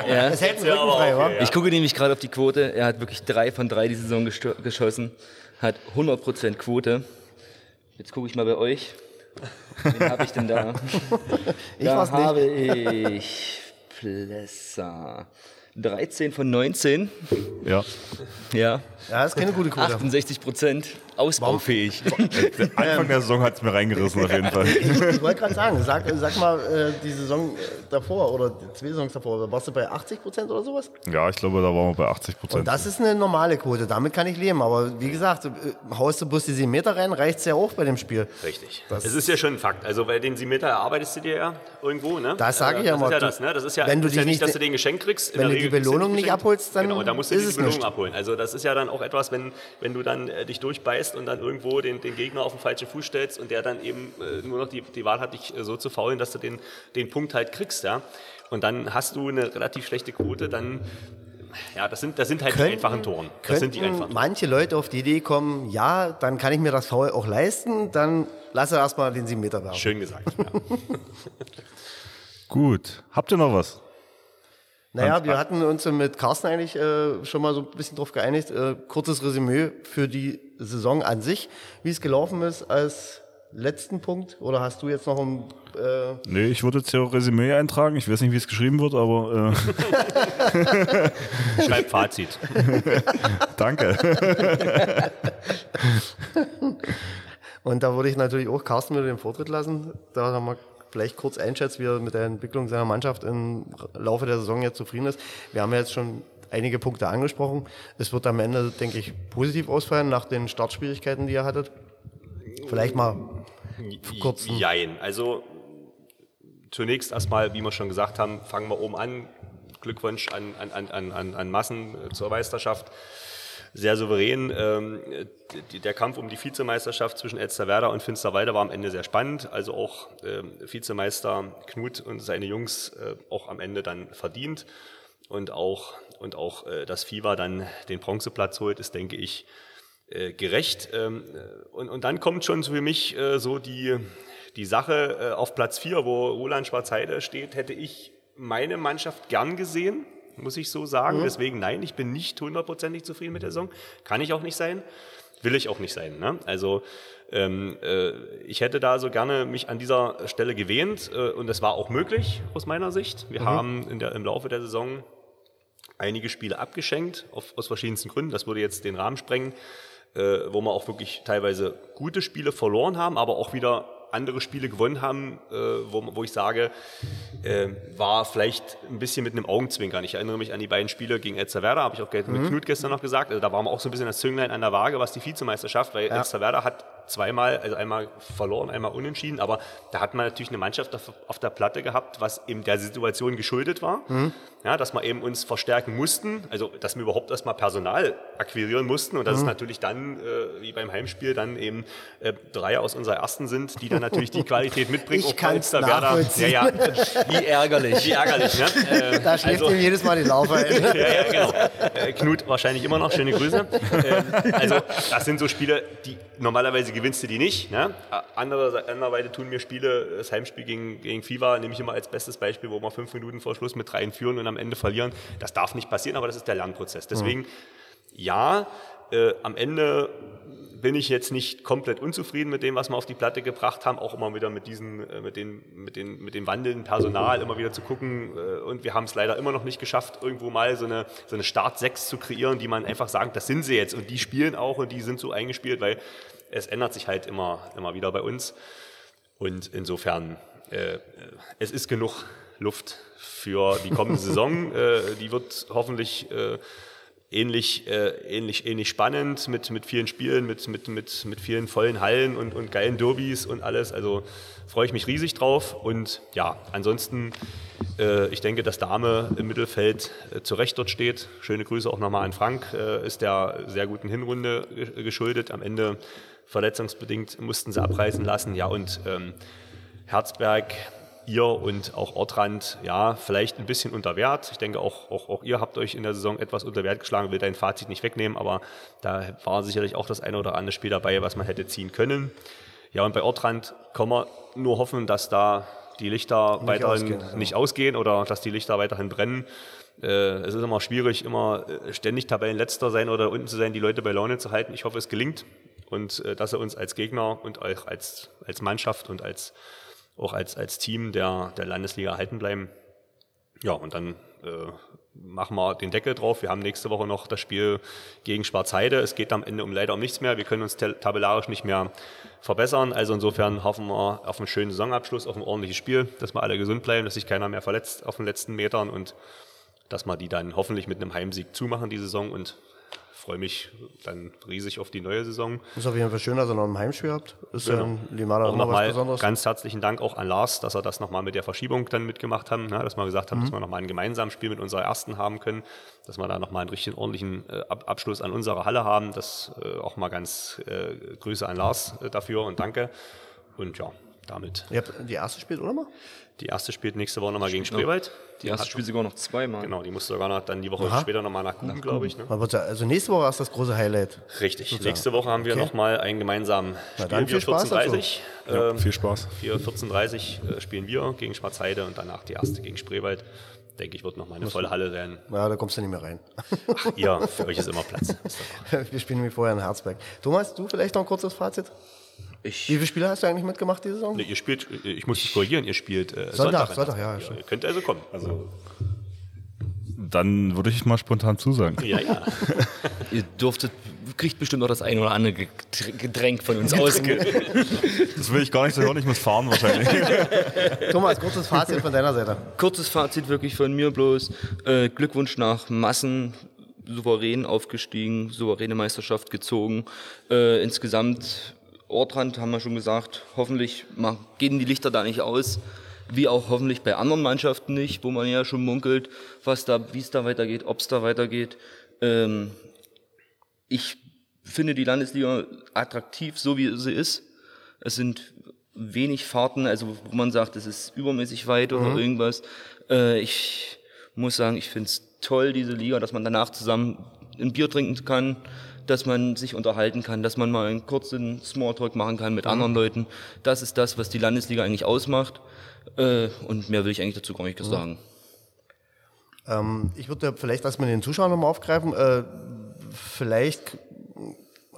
ja. Es hält Rücken frei, wa? Ich gucke nämlich gerade auf die Quote. Er hat wirklich drei von drei die Saison geschossen, hat 100% Quote. Jetzt gucke ich mal bei euch. Wen habe ich denn da? Ich da habe ich Plessa. 13 von 19. Ja. Ja. Ja, das ist keine gute Quote. 68 Prozent ausbaufähig. Anfang der Saison hat es mir reingerissen auf jeden Fall. Ich wollte gerade sagen, sag, sag mal, äh, die Saison äh, davor oder die zwei Saisons davor, warst du bei 80 Prozent oder sowas? Ja, ich glaube, da waren wir bei 80 Und Prozent. das ist eine normale Quote, damit kann ich leben. Aber wie gesagt, äh, haust du bloß die 7 Meter rein, reicht es ja auch bei dem Spiel. Richtig. Das- es ist ja schon ein Fakt. Also bei den 7 Meter erarbeitest du dir ja irgendwo, ne? Das sage ich Äh, ja das mal. Ist ja das, ne? Das ist ja, wenn du ist ja dich nicht, dass du den geschenkt kriegst. Wenn du die Belohnung nicht abholst, dann genau, da musst du ist dir es die Belohnung nicht. abholen. Also das ist ja dann auch etwas, wenn, wenn du dann äh, dich durchbeißt und dann irgendwo den, den Gegner auf den falschen Fuß stellst und der dann eben äh, nur noch die, die Wahl hat, dich äh, so zu faulen, dass du den, den Punkt halt kriegst, ja. Und dann hast du eine relativ schlechte Quote, dann ja, das sind, das sind halt die Könnten- einfachen Toren. Das sind die einfachen. manche Leute auf die Idee kommen, ja, dann kann ich mir das Foul auch leisten, dann lasse erstmal den 7 Meter werfen. Schön gesagt. Ja. Gut. Habt ihr noch was? Naja, wir hatten uns mit Carsten eigentlich äh, schon mal so ein bisschen drauf geeinigt. Äh, kurzes Resümee für die Saison an sich, wie es gelaufen ist als letzten Punkt. Oder hast du jetzt noch ein... Äh, Nee, ich würde jetzt hier Resümee eintragen. Ich weiß nicht, wie es geschrieben wird, aber äh, Schreib Fazit. danke. und da würde ich natürlich auch Carsten wieder den Vortritt lassen. Da haben wir vielleicht kurz einschätzt, wie er mit der Entwicklung seiner Mannschaft im Laufe der Saison jetzt zufrieden ist. Wir haben ja jetzt schon einige Punkte angesprochen. Es wird am Ende, denke ich, positiv ausfallen nach den Startschwierigkeiten, die ihr hattet. Vielleicht mal kurzen- Jein. Also zunächst erstmal, wie wir schon gesagt haben, fangen wir oben an. Glückwunsch an, an, an- an, an, Massen zur Meisterschaft. Sehr souverän. Ähm, der Kampf um die Vizemeisterschaft zwischen Elsterwerda und Finsterwalde war am Ende sehr spannend. Also auch ähm, Vizemeister Knut und seine Jungs äh, auch am Ende dann verdient. Und auch, und auch äh, dass FIBA dann den Bronzeplatz holt, ist, denke ich, äh, gerecht. Ähm, und, und dann kommt schon für mich äh, so die, die Sache äh, auf Platz 4, wo Roland Schwarzheide steht, hätte ich meine Mannschaft gern gesehen, muss ich so sagen. Mhm. Deswegen nein, ich bin nicht hundertprozentig zufrieden mit der Saison. Kann ich auch nicht sein. Will ich auch nicht sein. Ne? Also ähm, äh, ich hätte da so gerne mich an dieser Stelle gewähnt äh, und das war auch möglich aus meiner Sicht. Wir mhm. haben in der, im Laufe der Saison einige Spiele abgeschenkt, auf, aus verschiedensten Gründen. Das würde jetzt den Rahmen sprengen, äh, wo wir auch wirklich teilweise gute Spiele verloren haben, aber auch wieder andere Spiele gewonnen haben, äh, wo, wo, ich sage, äh, war vielleicht ein bisschen mit einem Augenzwinkern. Ich erinnere mich an die beiden Spiele gegen Elsterwerda, habe ich auch mhm. mit Knut gestern noch gesagt. Also da waren wir auch so ein bisschen das Zünglein an der Waage, was die Vizemeisterschaft, weil ja. Elsterwerda hat zweimal, also einmal verloren, einmal unentschieden, aber da hat man natürlich eine Mannschaft auf der Platte gehabt, was eben der Situation geschuldet war. Mhm. Ja, dass wir eben uns verstärken mussten, also dass wir überhaupt erstmal Personal akquirieren mussten und dass mhm. es natürlich dann, äh, wie beim Heimspiel, dann eben äh, drei aus unserer ersten sind, die dann natürlich die Qualität mitbringen. Ich kann es nachvollziehen. Ja, ja, wie ärgerlich. Wie ärgerlich, ne? Äh, da schlägt also, ihm jedes Mal die Laufe ein. ja, ja, genau. Äh, Knut wahrscheinlich immer noch, schöne Grüße. Ähm, also das sind so Spiele, die normalerweise gewinnst du die nicht. Ne? Andererseits tun mir Spiele, das Heimspiel gegen, gegen FIFA nehme ich immer als bestes Beispiel, wo wir fünf Minuten vor Schluss mit dreien führen und am Ende verlieren. Das darf nicht passieren, aber das ist der Lernprozess. Deswegen, mhm. ja, äh, am Ende bin ich jetzt nicht komplett unzufrieden mit dem, was wir auf die Platte gebracht haben, auch immer wieder mit diesen, äh, mit den, mit den, mit den wandelnden Personal immer wieder zu gucken. Äh, und wir haben es leider immer noch nicht geschafft, irgendwo mal so eine, so eine Start 6 zu kreieren, die man einfach sagt, das sind sie jetzt und die spielen auch und die sind so eingespielt, weil es ändert sich halt immer, immer wieder bei uns. Und insofern, äh, es ist genug Luft für die kommende Saison. Äh, die wird hoffentlich äh, ähnlich, äh, ähnlich, ähnlich spannend mit, mit vielen Spielen, mit, mit, mit, mit vielen vollen Hallen und, und geilen Derbys und alles. Also freue ich mich riesig drauf. Und ja, ansonsten, äh, ich denke, dass Dame im Mittelfeld äh, zu Recht dort steht. Schöne Grüße auch nochmal an Frank, äh, ist der sehr guten Hinrunde geschuldet. Am Ende verletzungsbedingt mussten sie abreißen lassen. Ja, und ähm, Herzberg, ihr und auch Ortrand, ja, vielleicht ein bisschen unter Wert. Ich denke, auch, auch, auch ihr habt euch in der Saison etwas unter Wert geschlagen, will dein Fazit nicht wegnehmen, aber da war sicherlich auch das eine oder andere Spiel dabei, was man hätte ziehen können. Ja, und bei Ortrand kann man nur hoffen, dass da die Lichter nicht weiterhin ausgehen, nicht ausgehen oder dass die Lichter weiterhin brennen. Äh, es ist immer schwierig, immer äh, ständig Tabellenletzter sein oder unten zu sein, die Leute bei Laune zu halten. Ich hoffe, es gelingt und äh, dass er uns als Gegner und auch als, als Mannschaft und als, auch als, als Team der, der Landesliga halten bleiben. Ja, und dann äh, machen wir den Deckel drauf. Wir haben nächste Woche noch das Spiel gegen Schwarzheide. Es geht am Ende um leider um nichts mehr. Wir können uns tabellarisch nicht mehr verbessern. Also insofern hoffen wir auf einen schönen Saisonabschluss, auf ein ordentliches Spiel, dass wir alle gesund bleiben, dass sich keiner mehr verletzt auf den letzten Metern und dass wir die dann hoffentlich mit einem Heimsieg zumachen, die Saison und freue mich dann riesig auf die neue Saison. Ist auf jeden Fall schön, dass ihr noch ein Heimspiel habt. Ist genau. ja in Limana auch nochmal Besonderes. Ganz herzlichen Dank auch an Lars, dass er das nochmal mit der Verschiebung dann mitgemacht haben, ne, dass wir gesagt haben, mhm. dass wir nochmal ein gemeinsames Spiel mit unserer ersten haben können, dass wir da nochmal einen richtig ordentlichen äh, Abschluss an unserer Halle haben. Das äh, auch mal ganz äh, Grüße an Lars äh, dafür und danke. Und ja, damit. Ihr habt die erste spielt, oder mal? Die erste spielt nächste Woche nochmal gegen Spreewald. Die erste spielt sogar noch zweimal. Genau, die muss sogar noch dann die Woche Aha. später nochmal nach Guben, glaube ich. Ne? Also nächste Woche ist das große Highlight. Richtig. Sozusagen. Nächste Woche haben wir okay. nochmal einen gemeinsamen Spiel. Na viel Spaß 14.30 ja, ähm, viel Spaß. 14.30 äh, spielen wir gegen Schwarzheide und danach die erste gegen Spreewald. Denke ich, wird nochmal eine volle Halle sein. Ja, da kommst du nicht mehr rein. Ach, ihr, für euch ist immer Platz. wir spielen nämlich vorher in Herzberg. Thomas, du vielleicht noch ein kurzes Fazit? Ich Wie viele Spiele hast du eigentlich mitgemacht diese Saison? Nee, ihr spielt, ich muss dich korrigieren, ihr spielt äh, Sonntag. Sonntag, Sonntag ja. ja ihr könnt also kommen. Also. Dann würde ich mal spontan zusagen. Ja, ja. ihr durftet, kriegt bestimmt noch das ein oder andere Getränk von uns aus. das will ich gar nicht so hören, ich muss fahren wahrscheinlich. Thomas, kurzes Fazit von deiner Seite. Kurzes Fazit wirklich von mir bloß. Äh, Glückwunsch nach Massen souverän aufgestiegen, souveräne Meisterschaft gezogen. Äh, insgesamt Ortrand haben wir schon gesagt, hoffentlich gehen die Lichter da nicht aus, wie auch hoffentlich bei anderen Mannschaften nicht, wo man ja schon munkelt, was da, wie es da weitergeht, ob es da weitergeht. Ähm, ich finde die Landesliga attraktiv, so wie sie ist. Es sind wenig Fahrten, also wo man sagt, es ist übermäßig weit oder mhm. irgendwas. Äh, ich muss sagen, ich finde es toll, diese Liga, dass man danach zusammen ein Bier trinken kann, dass man sich unterhalten kann, dass man mal einen kurzen Smalltalk machen kann mit anderen Leuten. Das ist das, was die Landesliga eigentlich ausmacht. Äh, und mehr will ich eigentlich dazu gar nicht sagen. Ähm, ich würde vielleicht mit den Zuschauern nochmal aufgreifen. Äh, vielleicht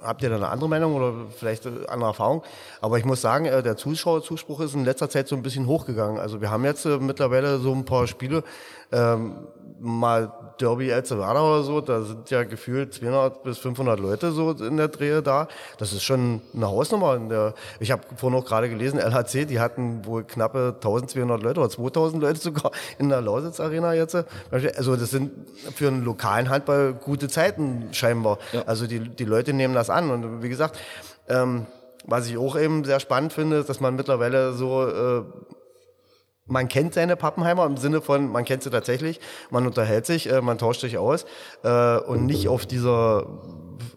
habt ihr da eine andere Meinung oder vielleicht eine andere Erfahrung. Aber ich muss sagen, äh, der Zuschauerzuspruch ist in letzter Zeit so ein bisschen hochgegangen. Also wir haben jetzt äh, mittlerweile so ein paar Spiele, ähm, mal Derby Elzevada oder so, da sind ja gefühlt 200 bis 500 Leute so in der Drehe da. Das ist schon eine Hausnummer. In der, ich habe vorhin noch gerade gelesen, LHC, die hatten wohl knappe 1200 Leute oder 2000 Leute sogar in der Lausitz Arena jetzt. Also das sind für einen lokalen Handball gute Zeiten scheinbar. Ja. Also die, die Leute nehmen das an. Und wie gesagt, ähm, was ich auch eben sehr spannend finde, ist, dass man mittlerweile so äh, man kennt seine Pappenheimer im Sinne von, man kennt sie tatsächlich, man unterhält sich, äh, man tauscht sich aus äh, und nicht auf dieser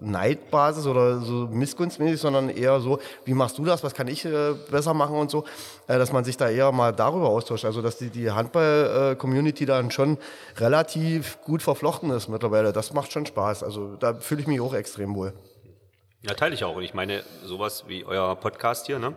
Neidbasis oder so missgunstmäßig, sondern eher so, wie machst du das, was kann ich äh, besser machen und so, äh, dass man sich da eher mal darüber austauscht. Also dass die, die Handball-Community dann schon relativ gut verflochten ist mittlerweile. Das macht schon Spaß. Also da fühle ich mich auch extrem wohl. Ja, teile ich auch. Und ich meine, sowas wie euer Podcast hier, ne?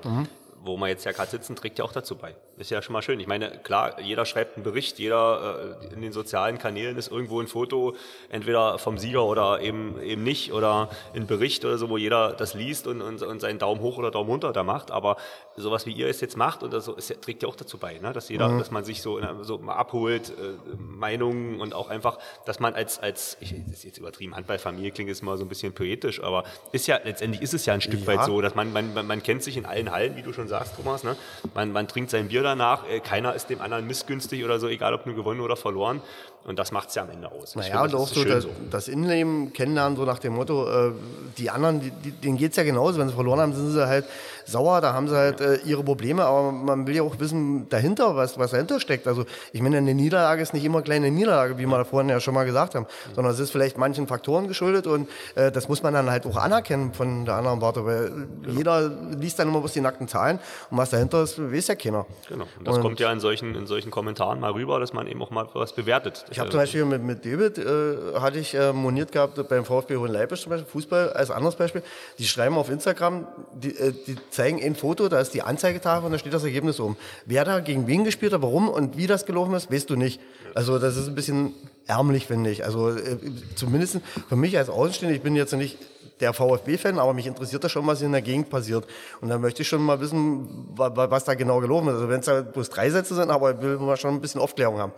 wo wir jetzt ja gerade sitzen, trägt ja auch dazu bei. Ist ja schon mal schön. Ich meine, klar, jeder schreibt einen Bericht, jeder äh, in den sozialen Kanälen ist irgendwo ein Foto, entweder vom Sieger oder eben, eben nicht, oder ein Bericht oder so, wo jeder das liest und, und, und seinen Daumen hoch oder Daumen runter da macht. Aber sowas wie ihr es jetzt macht, und das so, ja- trägt ja auch dazu bei, ne? dass jeder, dass man sich so, äh, so mal abholt, äh, Meinungen und auch einfach, dass man als, als ich, das ist jetzt übertrieben, Handballfamilie klingt jetzt mal so ein bisschen poetisch, aber ist ja, letztendlich ist es ja ein Stück Ja. weit so, dass man, man, man, man kennt sich in allen Hallen, wie du schon sagst, Thomas, ne? man, man trinkt sein Bier danach, äh, keiner ist dem anderen missgünstig oder so, egal ob nur gewonnen oder verloren. Und das macht es ja am Ende aus. Naja, und auch so das, das Innenleben kennenlernen, so nach dem Motto, äh, die anderen, die, die, denen geht's ja genauso. Wenn sie verloren haben, sind sie halt sauer, da haben sie halt äh, ihre Probleme, aber man will ja auch wissen dahinter, was, was dahinter steckt. Also ich meine, eine Niederlage ist nicht immer kleine Niederlage, wie wir vorhin ja schon mal gesagt haben, sondern es ist vielleicht manchen Faktoren geschuldet und äh, das muss man dann halt auch anerkennen von der anderen Warte, weil jeder liest dann immer bloß die nackten Zahlen und was dahinter ist, weiß ja keiner. Genau. Und das Und- kommt ja in solchen, in solchen Kommentaren mal rüber, dass man eben auch mal was bewertet. Ich habe zum Beispiel mit, mit David, äh, hatte ich äh, moniert gehabt beim VfB Hohenleipisch zum Beispiel, Fußball als anderes Beispiel. Die schreiben auf Instagram, die, äh, die zeigen ein Foto, da ist die Anzeigetafel und da steht das Ergebnis oben. Wer da gegen wen gespielt hat, warum und wie das gelaufen ist, weißt du nicht. Also das ist ein bisschen ärmlich, finde ich. Also äh, zumindest für mich als Außenstehender, ich bin jetzt nicht der VfB-Fan, aber mich interessiert das schon, was in der Gegend passiert. Und da möchte ich schon mal wissen, wa- wa- was da genau gelaufen ist. Also wenn es da bloß drei Sätze sind, aber ich will mal schon ein bisschen Aufklärung haben.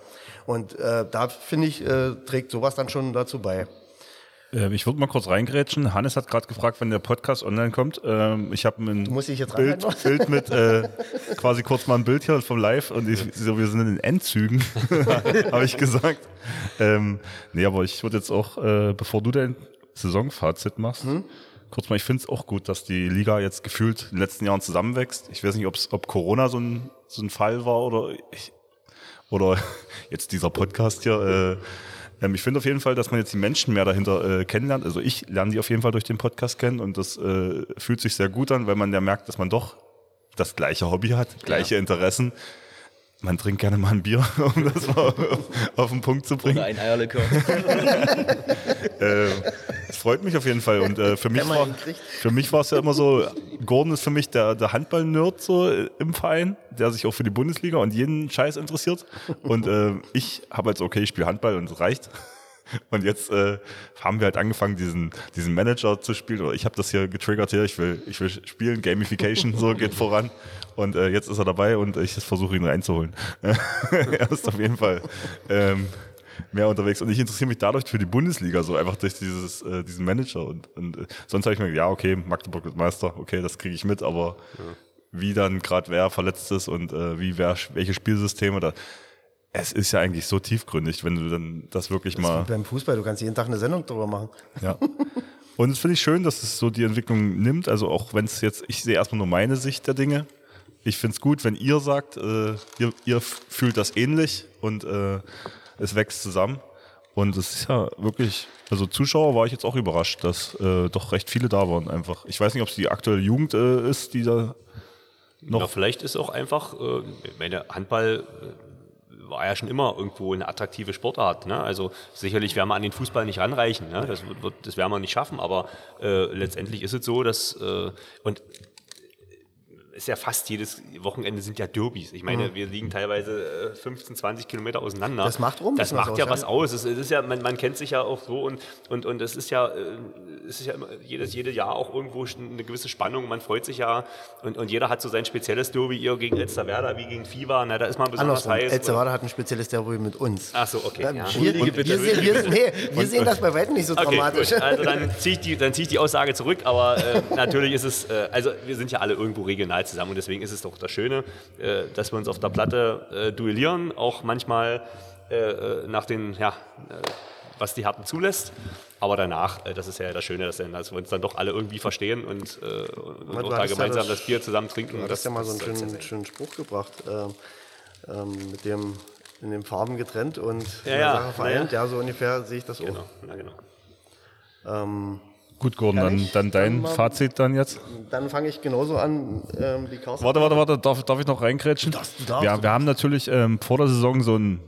Und äh, da finde ich, äh, trägt sowas dann schon dazu bei. Äh, Ich würde mal kurz reingrätschen. Hannes hat gerade gefragt, wenn der Podcast online kommt. Ähm, ich habe ein Bild. Bild mit äh, quasi kurz mal ein Bild hier vom Live und ich, so, wir sind in den Endzügen, habe ich gesagt. Ähm, nee, aber ich würde jetzt auch, äh, bevor du dein Saisonfazit machst, kurz mal, ich finde es auch gut, dass die Liga jetzt gefühlt in den letzten Jahren zusammenwächst. Ich weiß nicht, ob's, ob Corona so ein, so ein Fall war oder ich, oder jetzt dieser Podcast hier. Äh, ähm, ich finde auf jeden Fall, dass man jetzt die Menschen mehr dahinter äh, kennenlernt. Also ich lerne die auf jeden Fall durch den Podcast kennen und das äh, fühlt sich sehr gut an, weil man ja merkt, dass man doch das gleiche Hobby hat, gleiche Interessen. Man trinkt gerne mal ein Bier, um das mal auf, auf den Punkt zu bringen. Oder ein Eierlikör. Äh, Es freut mich auf jeden Fall. Und äh, für mich war für mich war es ja immer so, Gordon ist für mich der, der Handball-Nerd so äh, im Verein, der sich auch für die Bundesliga und jeden Scheiß interessiert. Und äh, ich habe jetzt, okay, ich spiele Handball und es reicht. Und jetzt äh, haben wir halt angefangen, diesen, diesen Manager zu spielen. Oder ich habe das hier getriggert hier, ich will, ich will spielen, Gamification, so geht voran. Und äh, jetzt ist er dabei und ich versuche ihn reinzuholen. er ist auf jeden Fall ähm, mehr unterwegs. Und ich interessiere mich dadurch für die Bundesliga, so einfach durch dieses, äh, diesen Manager. Und, und äh, sonst habe ich mir gedacht, ja, okay, Magdeburg wird Meister, okay, das kriege ich mit, aber wie dann gerade wer verletzt ist und äh, wie wer, welche Spielsysteme da. Es ist ja eigentlich so tiefgründig, wenn du dann das wirklich mal. Beim Fußball, du kannst jeden Tag eine Sendung darüber machen. Ja. Und es finde ich schön, dass es so die Entwicklung nimmt. Also auch wenn es jetzt, ich sehe erstmal nur meine Sicht der Dinge. Ich finde es gut, wenn ihr sagt, äh, ihr, ihr fühlt das ähnlich und äh, es wächst zusammen. Und es ist ja wirklich, also Zuschauer war ich jetzt auch überrascht, dass äh, doch recht viele da waren einfach. Ich weiß nicht, ob es die aktuelle Jugend äh, ist, die da noch. Ja, vielleicht ist auch einfach, äh, meine, Handball äh, war ja schon immer irgendwo eine attraktive Sportart. Ne? Also sicherlich werden wir an den Fußball nicht ranreichen, ne? das, wird, das werden wir nicht schaffen, aber äh, letztendlich ist es so, dass äh, und ist ja fast jedes Wochenende sind ja Derbys. Ich meine, mhm. wir liegen teilweise 15, äh, 20 Kilometer auseinander. Das macht rum. Das macht aus, ja was aus. Es ist ja, man, man, kennt sich ja auch so und, und, und es ist ja, äh, es ist ja immer, jedes, jedes Jahr auch irgendwo eine gewisse Spannung. Man freut sich ja und, und jeder hat so sein spezielles Derby, ihr gegen Elsterwerda wie gegen Fiva. Na, da ist man besonders Andersrum. heiß. Elsterwerda hat ein spezielles Derby mit uns. Ach so, okay. Ja, wir, wir, wir, wir, nee, wir sehen das bei weitem nicht so okay, dramatisch. Gut. Also dann ziehe ich, die, zieh ich die Aussage zurück, aber äh, natürlich ist es, äh, also wir sind ja alle irgendwo regional zusammen und deswegen ist es doch das Schöne, äh, dass wir uns auf der Platte äh, duellieren, auch manchmal äh, nach den, ja, was die Härten zulässt. Aber danach, das ist ja das Schöne, dass, wir uns dann doch alle irgendwie verstehen und, und auch da gemeinsam ja das, das, Bier zusammen trinken. Du hast ja mal so einen schönen, schönen Spruch gebracht, ähm, ähm, mit dem in den Farben getrennt und ja, ja, Sache vereint. Ja. ja. so ungefähr sehe ich das genau, auch. Na, genau. Ähm, Gut, Gordon, dann, dann dein dann Fazit dann jetzt? Dann fange ich genauso an ähm, wie Carsten. Warte, warte, warte, darf, darf ich noch reingrätschen? Du darfst, du darfst, wir, wir haben natürlich ähm, vor der Saison so eine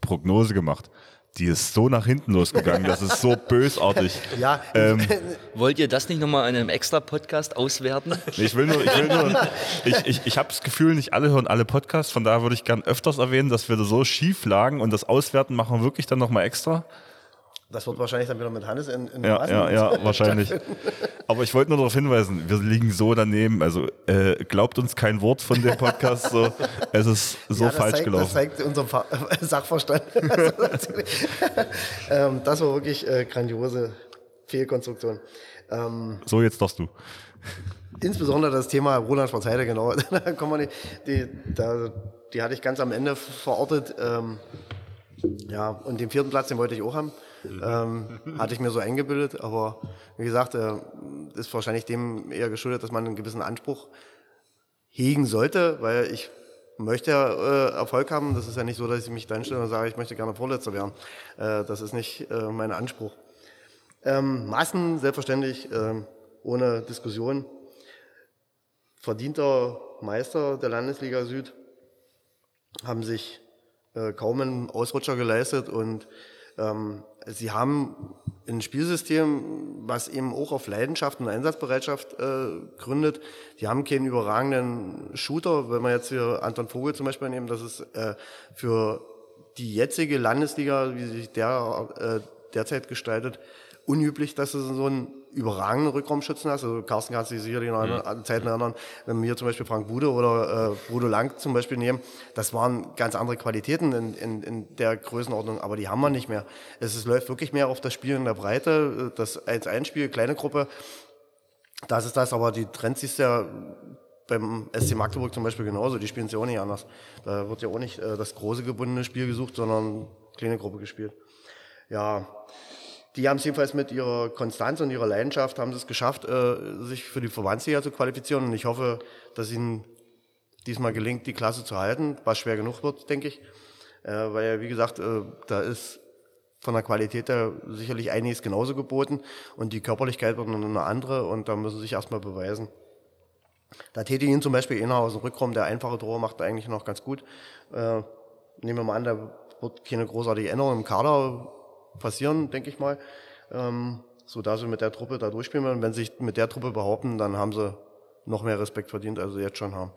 Prognose gemacht. Die ist so nach hinten losgegangen, das ist so bösartig. Ja. Ähm, Wollt ihr das nicht nochmal in einem extra Podcast auswerten? Ich will nur, ich will nur, ich, ich, ich habe das Gefühl, nicht alle hören alle Podcasts, von daher würde ich gern öfters erwähnen, dass wir da so schief lagen und das Auswerten machen wir wirklich dann nochmal extra. Das wird wahrscheinlich dann wieder mit Hannes in, in ja, ja, ja, wahrscheinlich. Aber ich wollte nur darauf hinweisen, wir liegen so daneben. Also äh, glaubt uns kein Wort von dem Podcast. So. Es ist so ja, falsch zeigt, gelaufen. Das zeigt unseren Fa Sachverstand. ähm, das war wirklich äh, grandiose Fehlkonstruktion. Ähm, so, jetzt darfst du. Insbesondere das Thema Roland Schwarzheide, genau. da kommen wir nicht, die, da, die hatte ich ganz am Ende verortet. Ähm, ja, und den vierten Platz, den wollte ich auch haben. Ähm, hatte ich mir so eingebildet, aber wie gesagt, äh, ist wahrscheinlich dem eher geschuldet, dass man einen gewissen Anspruch hegen sollte, weil ich möchte ja äh, Erfolg haben. Das ist ja nicht so, dass ich mich dann stelle und sage, ich möchte gerne Vorletzter werden. Äh, das ist nicht äh, mein Anspruch. Ähm, Massen, selbstverständlich, äh, ohne Diskussion. Verdienter Meister der Landesliga Süd haben sich äh, kaum einen Ausrutscher geleistet und ähm, sie haben ein Spielsystem, was eben auch auf Leidenschaft und Einsatzbereitschaft äh, gründet. Die haben keinen überragenden Shooter. Wenn wir jetzt hier Anton Vogel zum Beispiel nehmen, das ist äh, für die jetzige Landesliga, wie sich der äh, derzeit gestaltet, unüblich, dass du so einen überragenden Rückraumschützen hast. Also Carsten kann sich sicherlich noch mhm. an Zeiten erinnern, wenn wir zum Beispiel Frank Bude oder äh, Bruno Lang zum Beispiel nehmen, das waren ganz andere Qualitäten in, in, in der Größenordnung, aber die haben wir nicht mehr. Es, es läuft wirklich mehr auf das Spiel in der Breite, das 1-1-Spiel, kleine Gruppe, das ist das, aber die Trends ist ja beim SC Magdeburg zum Beispiel genauso, die spielen es ja auch nicht anders. Da wird ja auch nicht äh, das große gebundene Spiel gesucht, sondern kleine Gruppe gespielt. Ja, die haben es jedenfalls mit ihrer Konstanz und ihrer Leidenschaft haben es geschafft, äh, sich für die Verbandsliga zu qualifizieren. Und ich hoffe, dass ihnen diesmal gelingt, die Klasse zu halten, was schwer genug wird, denke ich. Äh, weil, wie gesagt, äh, da ist von der Qualität her sicherlich einiges genauso geboten und die Körperlichkeit wird eine andere und da müssen sie sich erstmal beweisen. Da täte ihnen zum Beispiel einer aus dem Rückraum, der einfache Tore macht eigentlich noch ganz gut. Äh, nehmen wir mal an, da wird keine großartige Änderung im Kader passieren, denke ich mal. Ähm, so da sie mit der Truppe da durchspielen werden. Wenn sie sich mit der Truppe behaupten, dann haben sie noch mehr Respekt verdient, als sie jetzt schon haben.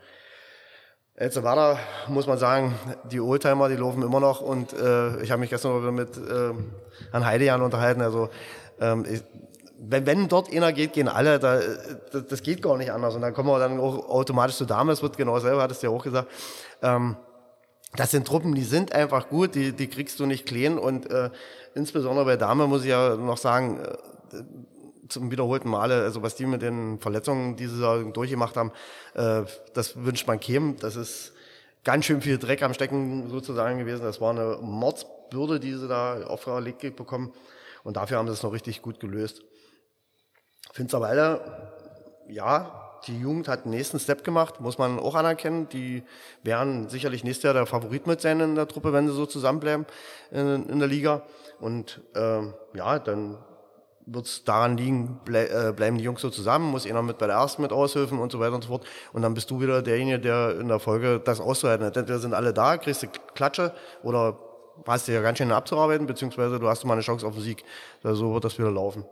El Salvador, muss man sagen, die Oldtimer, die laufen immer noch und äh, ich habe mich gestern wieder mit äh, Herrn Heidejan unterhalten. Also ähm, ich, wenn, wenn dort einer geht, gehen alle. Da, das, das, geht gar nicht anders. Und dann kommen wir dann auch automatisch zu Damen. Das wird genau selber, hattest du ja auch gesagt. Ähm, das sind Truppen, die sind einfach gut, die, die kriegst du nicht clean und äh, insbesondere bei Dame muss ich ja noch sagen, äh, zum wiederholten Male, also was die mit den Verletzungen diese Saison durchgemacht haben, äh, das wünscht man keinem. Das ist ganz schön viel Dreck am Stecken sozusagen gewesen. Das war eine Mordsbürde, die sie da aufgelegt bekommen. Und dafür haben sie es noch richtig gut gelöst. Finsterwalde, ja, die Jugend hat den nächsten Step gemacht, muss man auch anerkennen. Die werden sicherlich nächstes Jahr der Favorit mit sein in der Truppe, wenn sie so zusammenbleiben in, in der Liga. Und ähm, ja, dann wird es daran liegen, blei äh, bleiben die Jungs so zusammen, muss einer mit bei der ersten mit aushilfen und so weiter und so fort. Und dann bist du wieder derjenige, der in der Folge das auszuhalten hat. Entweder sind alle da, kriegst du Klatsche oder hast du ja ganz schön abzuarbeiten, beziehungsweise du hast mal eine Chance auf den Sieg. Also so wird das wieder laufen.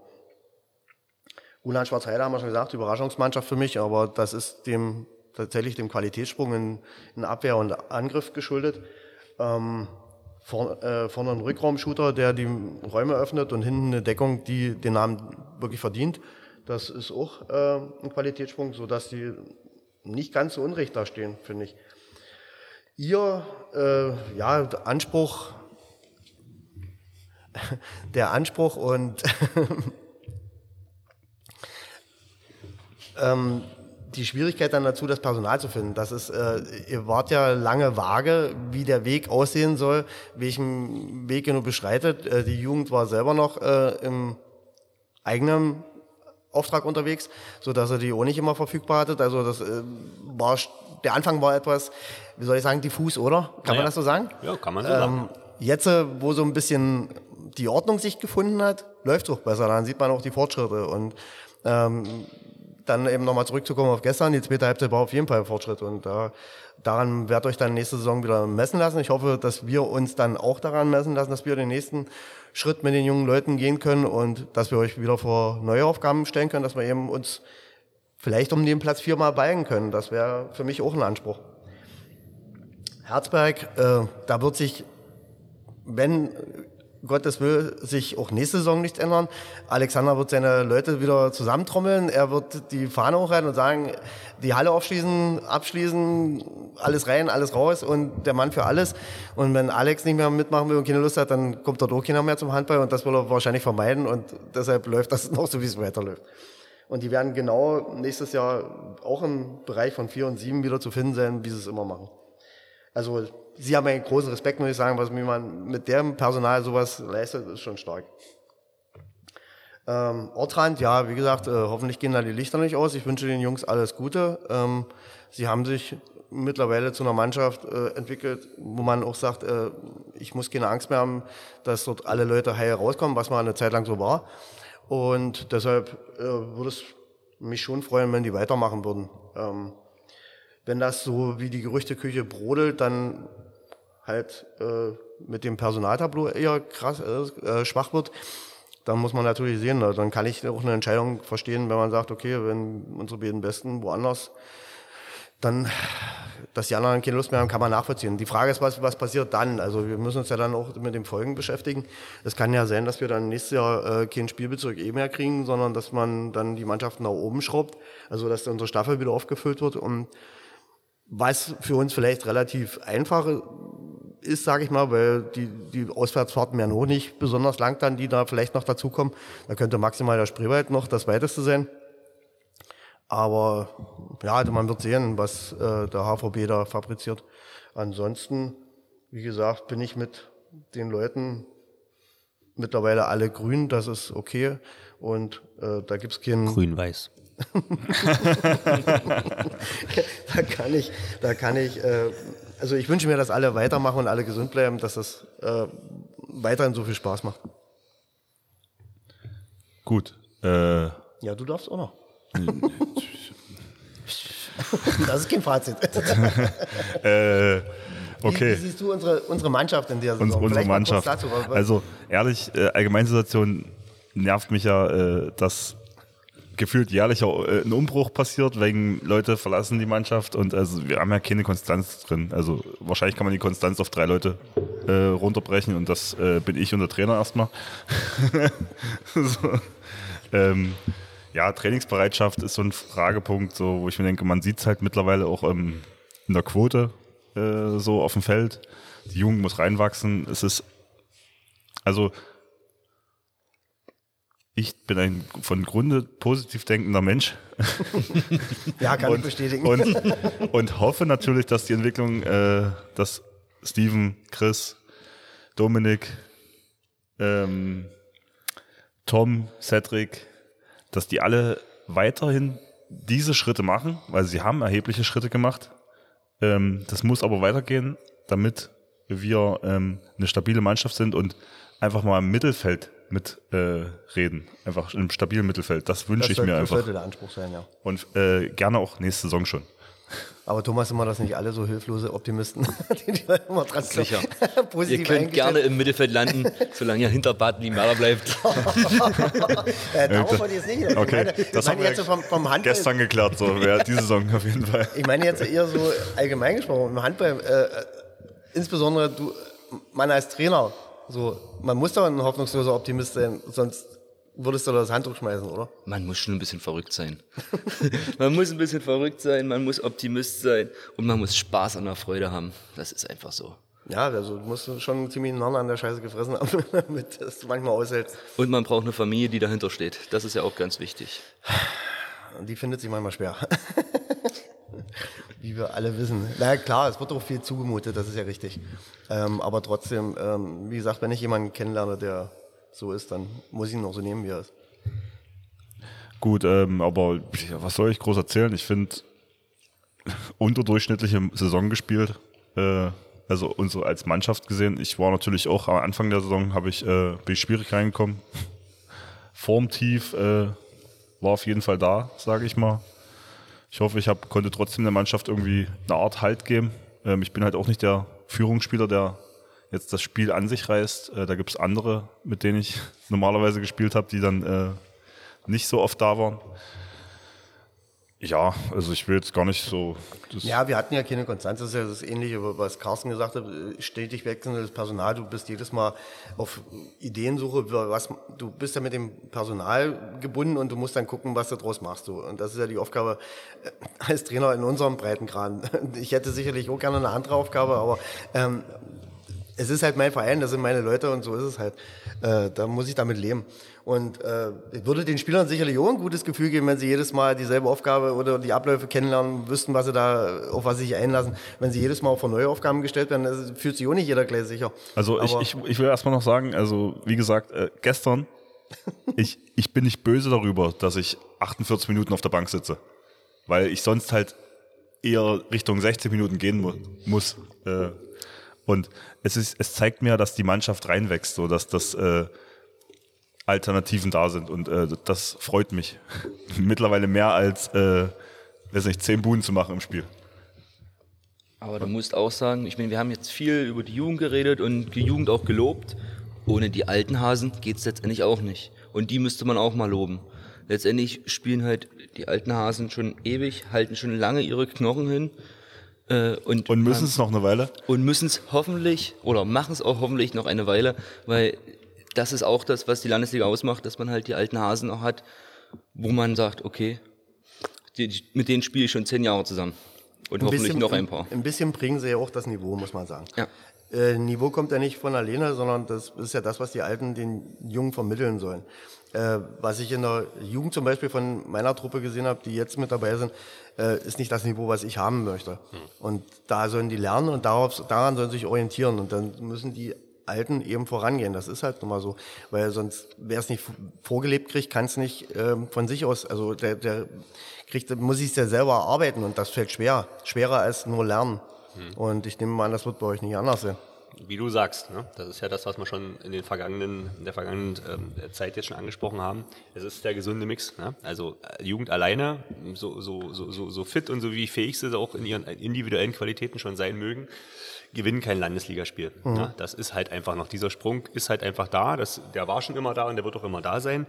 Ulan Schwarzheide haben wir schon gesagt, Überraschungsmannschaft für mich, aber das ist dem tatsächlich dem Qualitätssprung in, in Abwehr und Angriff geschuldet. Ähm, vor, äh, vorne ein Rückraumshooter, der die Räume öffnet und hinten eine Deckung, die den Namen wirklich verdient. Das ist auch äh, ein Qualitätssprung, sodass die nicht ganz so unrecht da stehen, finde ich. Ihr äh, ja, Anspruch, der Anspruch und ähm, die Schwierigkeit dann dazu, das Personal zu finden. Das ist, äh, ihr wart ja lange vage, wie der Weg aussehen soll, welchen Weg ihr nur beschreitet. Äh, die Jugend war selber noch äh, im eigenen Auftrag unterwegs, so dass er die auch nicht immer verfügbar hattet. Also das äh, war der Anfang war etwas, wie soll ich sagen, diffus, oder? Kann Naja. man das so sagen? Ja, kann man so sagen. Ähm, jetzt, äh, wo so ein bisschen die Ordnung sich gefunden hat, läuft es auch besser. Dann sieht man auch die Fortschritte. Und ähm, dann eben nochmal zurückzukommen auf gestern, die zweite Halbzeit war auf jeden Fall ein Fortschritt. Und da, daran wird euch dann nächste Saison wieder messen lassen. Ich hoffe, dass wir uns dann auch daran messen lassen, dass wir den nächsten Schritt mit den jungen Leuten gehen können und dass wir euch wieder vor neue Aufgaben stellen können, dass wir eben uns vielleicht um den Platz viermal balgen können. Das wäre für mich auch ein Anspruch. Herzberg, äh, da wird sich, wenn Gottes will, sich auch nächste Saison nichts ändern. Alexander wird seine Leute wieder zusammentrommeln. Er wird die Fahne hochhalten und sagen, die Halle aufschließen, abschließen, alles rein, alles raus und der Mann für alles. Und wenn Alex nicht mehr mitmachen will und keine Lust hat, dann kommt dort auch keiner mehr zum Handball und das will er wahrscheinlich vermeiden und deshalb läuft das noch so, wie es weiterläuft. Und die werden genau nächstes Jahr auch im Bereich von vier und sieben wieder zu finden sein, wie sie es immer machen. Also Sie haben einen großen Respekt, muss ich sagen, was man mit dem Personal sowas leistet, ist schon stark. Ähm, Ortrand, ja, wie gesagt, äh, hoffentlich gehen da die Lichter nicht aus. Ich wünsche den Jungs alles Gute. Ähm, sie haben sich mittlerweile zu einer Mannschaft äh, entwickelt, wo man auch sagt, äh, ich muss keine Angst mehr haben, dass dort alle Leute heil rauskommen, was mal eine Zeit lang so war. Und deshalb äh, würde es mich schon freuen, wenn die weitermachen würden. Ähm, wenn das so wie die Gerüchteküche brodelt, dann halt äh, mit dem Personaltableau eher krass, äh, äh, schwach wird, dann muss man natürlich sehen, ne? dann kann ich auch eine Entscheidung verstehen, wenn man sagt, okay, wenn unsere beiden Besten woanders, dann, dass die anderen keine Lust mehr haben, kann man nachvollziehen. Die Frage ist, was, was passiert dann? Also wir müssen uns ja dann auch mit den Folgen beschäftigen. Es kann ja sein, dass wir dann nächstes Jahr äh, keinen Spielbezirk eh mehr kriegen, sondern dass man dann die Mannschaften nach oben schraubt, also dass unsere Staffel wieder aufgefüllt wird und was für uns vielleicht relativ einfach ist, sage ich mal, weil die, die Auswärtsfahrten ja noch nicht besonders lang dann, die da vielleicht noch dazukommen. Da könnte maximal der Spreewald noch das weiteste sein. Aber ja, also man wird sehen, was äh, der HVB da fabriziert. Ansonsten, wie gesagt, bin ich mit den Leuten mittlerweile alle grün, das ist okay. Und äh, da gibt's keinen. Grün-Weiß. Da kann ich, da kann ich, äh, also ich wünsche mir, dass alle weitermachen und alle gesund bleiben, dass das äh, weiterhin so viel Spaß macht. Gut. Äh, Ja, du darfst auch noch. das ist kein Fazit. äh, Wie, okay. wie siehst du unsere, unsere Mannschaft in der Saison? Uns, unsere kurz Mannschaft. dazu, Also ehrlich, äh, Allgemeinsituation nervt mich ja, äh, dass gefühlt jährlich äh, ein Umbruch passiert, wegen Leute verlassen die Mannschaft und also wir haben ja keine Konstanz drin. Also wahrscheinlich kann man die Konstanz auf drei Leute äh, runterbrechen und das äh, bin ich und der Trainer erstmal. so. ähm, ja, Trainingsbereitschaft ist so ein Fragepunkt, so, wo ich mir denke, man sieht es halt mittlerweile auch ähm, in der Quote äh, so auf dem Feld. Die Jugend muss reinwachsen. Es ist, also, ich bin ein von Grunde positiv denkender Mensch ja, kann ich und, bestätigen. und, und hoffe natürlich, dass die Entwicklung, äh, dass Steven, Chris, Dominik, ähm, Tom, Cedric, dass die alle weiterhin diese Schritte machen, weil sie haben erhebliche Schritte gemacht. Ähm, das muss aber weitergehen, damit wir ähm, eine stabile Mannschaft sind und einfach mal im Mittelfeld mitreden. Einfach im stabilen Mittelfeld. Das wünsche Das ich sollte, mir das einfach. sollte der Anspruch sein, ja. Und äh, gerne auch nächste Saison schon. Aber Thomas, sind wir das nicht alle so hilflose Optimisten, die, die immer dran so Sicher. positiv Ihr könnt gerne im Mittelfeld landen, solange ihr hinter Bad Limara bleibt. Äh, darauf wollte ich jetzt nicht. Ich Okay, meine, das meine haben wir jetzt so vom, vom Handball. Gestern geklärt, so wer die Saison auf jeden Fall. Ich meine jetzt eher so allgemein gesprochen. Im Handball, äh, äh, insbesondere du, man als Trainer, so, man muss doch ein hoffnungsloser Optimist sein, sonst würdest du das Handtuch schmeißen, oder? Man muss schon ein bisschen verrückt sein. man muss ein bisschen verrückt sein, man muss Optimist sein und man muss Spaß an der Freude haben. Das ist einfach so. Ja, also du musst schon ziemlich einen an der Scheiße gefressen haben, damit das manchmal aushältst. Und man braucht eine Familie, die dahinter steht. Das ist ja auch ganz wichtig. Die findet sich manchmal schwer. Wie wir alle wissen. Na klar, es wird auch viel zugemutet, das ist ja richtig. Ähm, aber trotzdem, ähm, wie gesagt, wenn ich jemanden kennenlerne, der so ist, dann muss ich ihn auch so nehmen, wie er ist. Gut, ähm, aber was soll ich groß erzählen? Ich finde, unterdurchschnittliche Saison gespielt. Äh, also unsere als Mannschaft gesehen. Ich war natürlich auch am Anfang der Saison, habe ich, äh, bin ich schwierig reingekommen. Formtief äh, war auf jeden Fall da, sage ich mal. Ich hoffe, ich hab, konnte trotzdem der Mannschaft irgendwie eine Art Halt geben. Ähm, ich bin halt auch nicht der Führungsspieler, der jetzt das Spiel an sich reißt. Äh, da gibt es andere, mit denen ich normalerweise gespielt habe, die dann äh, nicht so oft da waren. Ja, also ich will jetzt gar nicht so. Das Ja, wir hatten ja keine Konstanz. Das ist ja das Ähnliche, was Carsten gesagt hat. Stetig wechselndes Personal. Du bist jedes Mal auf Ideensuche. Was, du bist ja mit dem Personal gebunden und du musst dann gucken, was du draus machst. Du. Und das ist ja die Aufgabe äh, als Trainer in unserem Breitengraden. Ich hätte sicherlich auch gerne eine andere Aufgabe, aber ähm, es ist halt mein Verein, das sind meine Leute und so ist es halt. Äh, da muss ich damit leben. Und äh, würde den Spielern sicherlich auch ein gutes Gefühl geben, wenn sie jedes Mal dieselbe Aufgabe oder die Abläufe kennenlernen, wüssten, was sie da, auf was sie sich einlassen. Wenn sie jedes Mal auf neue Aufgaben gestellt werden, das fühlt sich auch nicht jeder gleich sicher. Also ich, ich, ich will erstmal noch sagen, also wie gesagt, äh, gestern, ich, ich bin nicht böse darüber, dass ich 48 Minuten auf der Bank sitze. Weil ich sonst halt eher Richtung 60 Minuten gehen mu muss. Äh, und es, ist, es zeigt mir, dass die Mannschaft reinwächst, so dass das äh, Alternativen da sind. Und äh, das freut mich. Mittlerweile mehr als, äh, weiß nicht, 10 Buden zu machen im Spiel. Aber du musst auch sagen, ich meine, wir haben jetzt viel über die Jugend geredet und die Jugend auch gelobt. Ohne die alten Hasen geht's letztendlich auch nicht. Und die müsste man auch mal loben. Letztendlich spielen halt die alten Hasen schon ewig, halten schon lange ihre Knochen hin. Äh, und Und müssen es noch eine Weile? und müssen es hoffentlich oder machen es auch hoffentlich noch eine Weile, weil das ist auch das, was die Landesliga ausmacht, dass man halt die alten Hasen noch hat, wo man sagt, okay, die, mit denen spiele ich schon zehn Jahre zusammen und hoffentlich noch ein paar. Ein bisschen bringen sie ja auch das Niveau, muss man sagen. Ja. Äh, Niveau kommt ja nicht von alleine, sondern das ist ja das, was die Alten den Jungen vermitteln sollen. Äh, was ich in der Jugend zum Beispiel von meiner Truppe gesehen habe, die jetzt mit dabei sind, äh, ist nicht das Niveau, was ich haben möchte. Und da sollen die lernen und darauf, daran sollen sie sich orientieren. Und dann müssen die Alten eben vorangehen. Das ist halt nun mal so. Weil sonst, wer es nicht vorgelebt kriegt, kann es nicht ähm, von sich aus. Also der, der kriegt, muss ich es ja selber erarbeiten und das fällt schwer. Schwerer als nur lernen. Und ich nehme mal an, das wird bei euch nicht anders sein. Wie du sagst, ne? das ist ja das, was wir schon in, den vergangenen, in der vergangenen ähm, Zeit jetzt schon angesprochen haben. Es ist der gesunde Mix. Ne? Also äh, Jugend alleine, so, so, so, so, fit und so wie fähig sie auch in ihren individuellen Qualitäten schon sein mögen, gewinnen kein Landesligaspiel. Ne? Das ist halt einfach noch, dieser Sprung ist halt einfach da. Das, der war schon immer da und der wird auch immer da sein.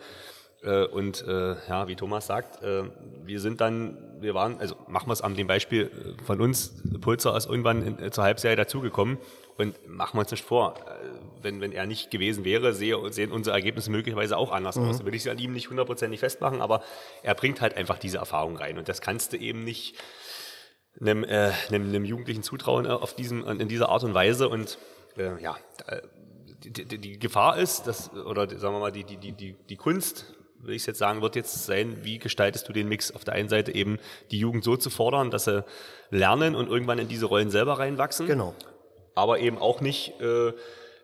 Äh, Und äh, ja, wie Thomas sagt, äh, wir sind dann, wir waren, also machen wir es an dem Beispiel äh, von uns, Pulzer ist irgendwann in, äh, zur Halbserie dazugekommen und machen wir uns nicht vor, äh, wenn, wenn er nicht gewesen wäre, sehe, sehen unsere Ergebnisse möglicherweise auch anders aus. Da will ich es an ihm nicht hundertprozentig festmachen, aber er bringt halt einfach diese Erfahrung rein und das kannst du eben nicht einem, äh, einem, einem Jugendlichen zutrauen äh, auf diesem, in dieser Art und Weise und äh, ja, die, die, die Gefahr ist, dass, oder sagen wir mal, die, die, die, die, die Kunst, will ich jetzt sagen, wird jetzt sein, wie gestaltest du den Mix? Auf der einen Seite eben die Jugend so zu fordern, dass sie lernen und irgendwann in diese Rollen selber reinwachsen. Genau. Aber eben auch nicht äh,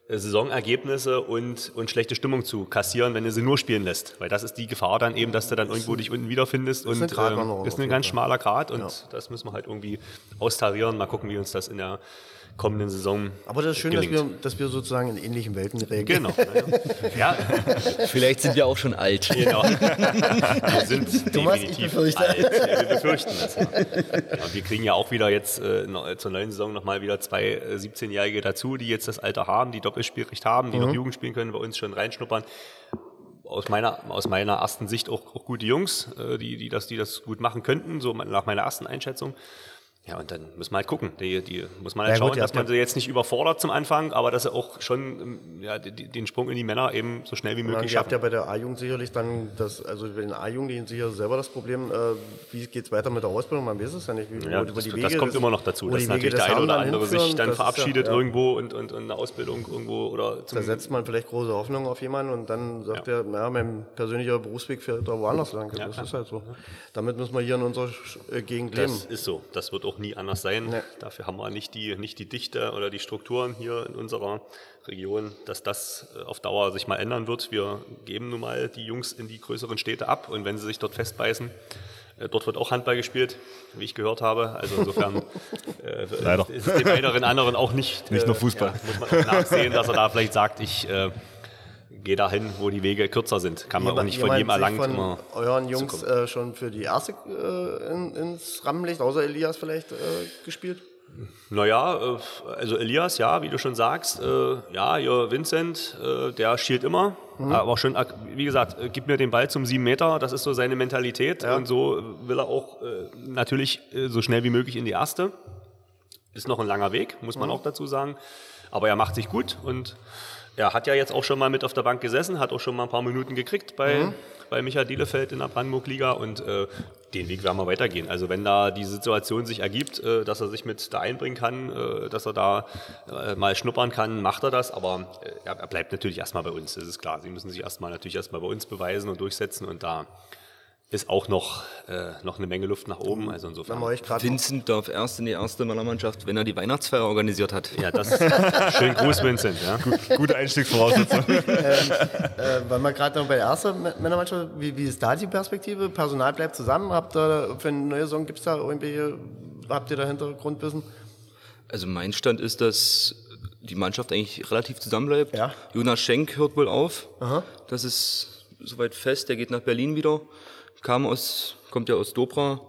Saisonergebnisse und, und schlechte Stimmung zu kassieren, wenn du sie nur spielen lässt. Weil das ist die Gefahr dann eben, dass du dann irgendwo dich unten wiederfindest. ist und ähm, ist ein jeden ganz schmaler Grad und Ja. das müssen wir halt irgendwie austarieren. Mal gucken, wie uns das in der kommenden Saison. Aber das ist schön, dass wir, dass wir sozusagen in ähnlichen Welten reagieren. Genau. ja, Vielleicht sind wir auch schon alt. genau. Wir sind Thomas, ich definitiv befürchte. alt. Ja, wir befürchten das. Ja. Und wir kriegen ja auch wieder jetzt äh, zur neuen Saison nochmal wieder zwei äh, 17-Jährige dazu, die jetzt das Alter haben, die Doppelspielrecht haben, die noch Jugend spielen können, bei uns schon reinschnuppern. Aus meiner, aus meiner ersten Sicht auch, auch gute Jungs, äh, die, die, das, die das gut machen könnten, so nach meiner ersten Einschätzung. Ja, und dann muss man halt gucken. Die, die muss man halt Ja, gut, schauen, ihr dass man sie jetzt nicht überfordert zum Anfang, aber dass sie auch schon ähm, ja, den Sprung in die Männer eben so schnell wie möglich ihr habt ja schaffen. bei der A-Jugend sicherlich dann, das, also bei den A-Jugendlichen sicher selber das Problem, äh, wie geht es weiter mit der Ausbildung? Man weiß es ja nicht. Wie, Ja, das, die das Wege kommt des- immer noch dazu, dass natürlich Wege der eine oder andere sich dann das verabschiedet ja. irgendwo und, und, und eine Ausbildung irgendwo oder zum Da setzt man vielleicht große Hoffnung auf jemanden und dann sagt er, naja, mein persönlicher Berufsweg führt da woanders lang. Das ist halt so. Damit müssen wir hier in unserer äh, Gegend leben. Das ist so. Das wird auch nie anders sein. Nee. Dafür haben wir nicht die, nicht die Dichte oder die Strukturen hier in unserer Region, dass das äh, auf Dauer sich mal ändern wird. Wir geben nun mal die Jungs in die größeren Städte ab und wenn sie sich dort festbeißen, äh, Dort wird auch Handball gespielt, wie ich gehört habe. Also insofern äh, Leider. ist es dem einen oder anderen auch nicht. Nicht nur Fußball. Ja, muss man auch nachsehen, dass er da vielleicht sagt, ich äh, gehe dahin, wo die Wege kürzer sind. Kann man auch nicht von jedem erlangt von immer. euren Jungs äh, schon für die erste äh, in, ins Rampenlicht, außer Elias vielleicht, äh, gespielt? Naja, äh, also Elias, ja, wie du schon sagst, äh, ja, ihr Vincent, äh, der schielt immer, aber schon, ak- wie gesagt, gib mir den Ball zum sieben Meter, das ist so seine Mentalität und so will er auch natürlich so schnell wie möglich in die erste. Ist noch ein langer Weg, muss man auch dazu sagen, aber er macht sich gut und er hat ja jetzt auch schon mal mit auf der Bank gesessen, hat auch schon mal ein paar Minuten gekriegt bei, bei Michael Bielefeld in der Brandenburg-Liga und äh, den Weg werden wir weitergehen. Also wenn da die Situation sich ergibt, äh, dass er sich mit da einbringen kann, äh, dass er da äh, mal schnuppern kann, macht er das, aber äh, er er bleibt natürlich erstmal bei uns, das ist klar. Sie müssen sich erstmal natürlich erstmal bei uns beweisen und durchsetzen und da ist auch noch, äh, noch eine Menge Luft nach oben. Also Wenn insofern. Vincent darf erst in die erste Männermannschaft, wenn er die Weihnachtsfeier organisiert hat. Ja, das schön Gruß, Vincent. Ja. Gute Einstiegsvoraussetzung. Äh, weil wir gerade noch bei der ersten Mä- Männermannschaft, wie, wie ist da die Perspektive? Personal bleibt zusammen. Habt ihr für eine neue Saison, gibt es da irgendwelche, habt ihr da Hintergrundwissen? Also mein Stand ist, dass die Mannschaft eigentlich relativ zusammenbleibt. Ja. Jonas Schenk hört wohl auf. Das ist soweit fest. Der geht nach Berlin wieder. Kam aus, kommt ja aus Dobra,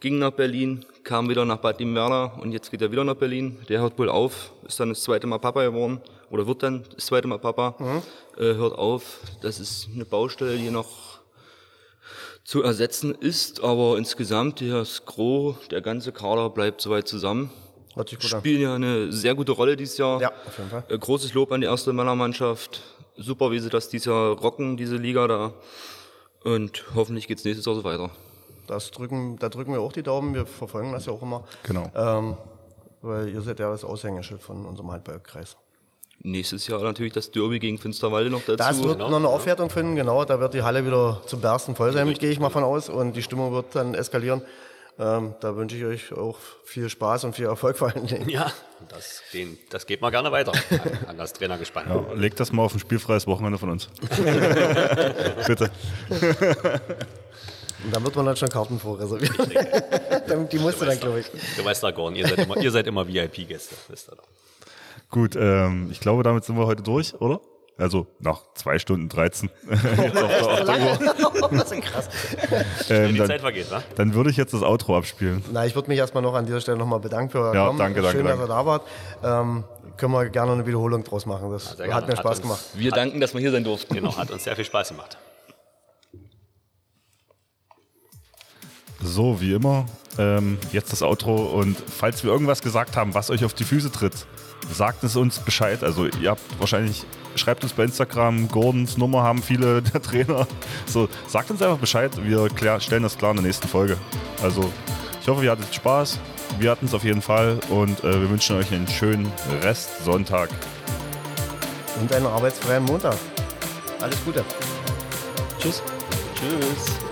ging nach Berlin, kam wieder nach Bad Liebenwerda und jetzt geht er wieder nach Berlin. Der hört wohl auf, ist dann das zweite Mal Papa geworden oder wird dann das zweite Mal Papa. Äh, hört auf. Das ist eine Baustelle, die noch zu ersetzen ist, aber insgesamt das Gros, der ganze Kader bleibt soweit zusammen Hört sich gut an. spielen ja eine sehr gute Rolle dieses Jahr. Ja, auf jeden Fall. Äh, Großes Lob an die erste Männermannschaft. Super, wie sie das dieses Jahr rocken, diese Liga da. Und hoffentlich geht's nächstes Jahr so weiter. Das drücken, da drücken wir auch die Daumen. Wir verfolgen das ja auch immer. Genau. Ähm, weil ihr seid ja das Aushängeschild von unserem Handballkreis. Nächstes Jahr natürlich das Derby gegen Finsterwalde noch dazu. Das wird noch eine Aufwertung finden, genau. Da wird die Halle wieder zum Bersten voll sein, gehe ich mal von aus. Und die Stimmung wird dann eskalieren. Ähm, da wünsche ich euch auch viel Spaß und viel Erfolg vor allen Dingen. Ja, das, den, das geht mal gerne weiter an, an das Trainergespann. Ja, leg das mal auf ein spielfreies Wochenende von uns. Bitte. Und dann wird man dann schon Karten vorreservieren. Die musst du dann, glaube ich. Du weißt da, Gordon, ihr seid immer, immer VIP-Gäste. wisst ihr doch. Gut, ähm, ich glaube, damit sind wir heute durch, oder? Also nach zwei Stunden 13. Jetzt auf der, auf der Uhr. das ist krass. Ähm, Die dann, Zeit vergeht, wa? dann würde ich jetzt das Outro abspielen. Na, ich würde mich erstmal noch an dieser Stelle nochmal bedanken für euer Ja, Kommen. danke, danke, Schön, danke. dass ihr da wart. Ähm, können wir gerne eine Wiederholung draus machen. Das sehr hat mir Hat Spaß uns- gemacht. Wir danken, dass wir hier sein durften. Genau, hat uns sehr viel Spaß gemacht. So, wie immer, ähm, jetzt das Outro und falls wir irgendwas gesagt haben, was euch auf die Füße tritt, sagt es uns Bescheid. Also ihr habt wahrscheinlich, schreibt uns bei Instagram, Gordons Nummer haben viele der Trainer. So, sagt uns einfach Bescheid, wir klär, stellen das klar in der nächsten Folge. Also ich hoffe, ihr hattet Spaß, wir hatten es auf jeden Fall und äh, wir wünschen euch einen schönen Rest Sonntag. Und einen arbeitsfreien Montag. Alles Gute. Tschüss. Tschüss.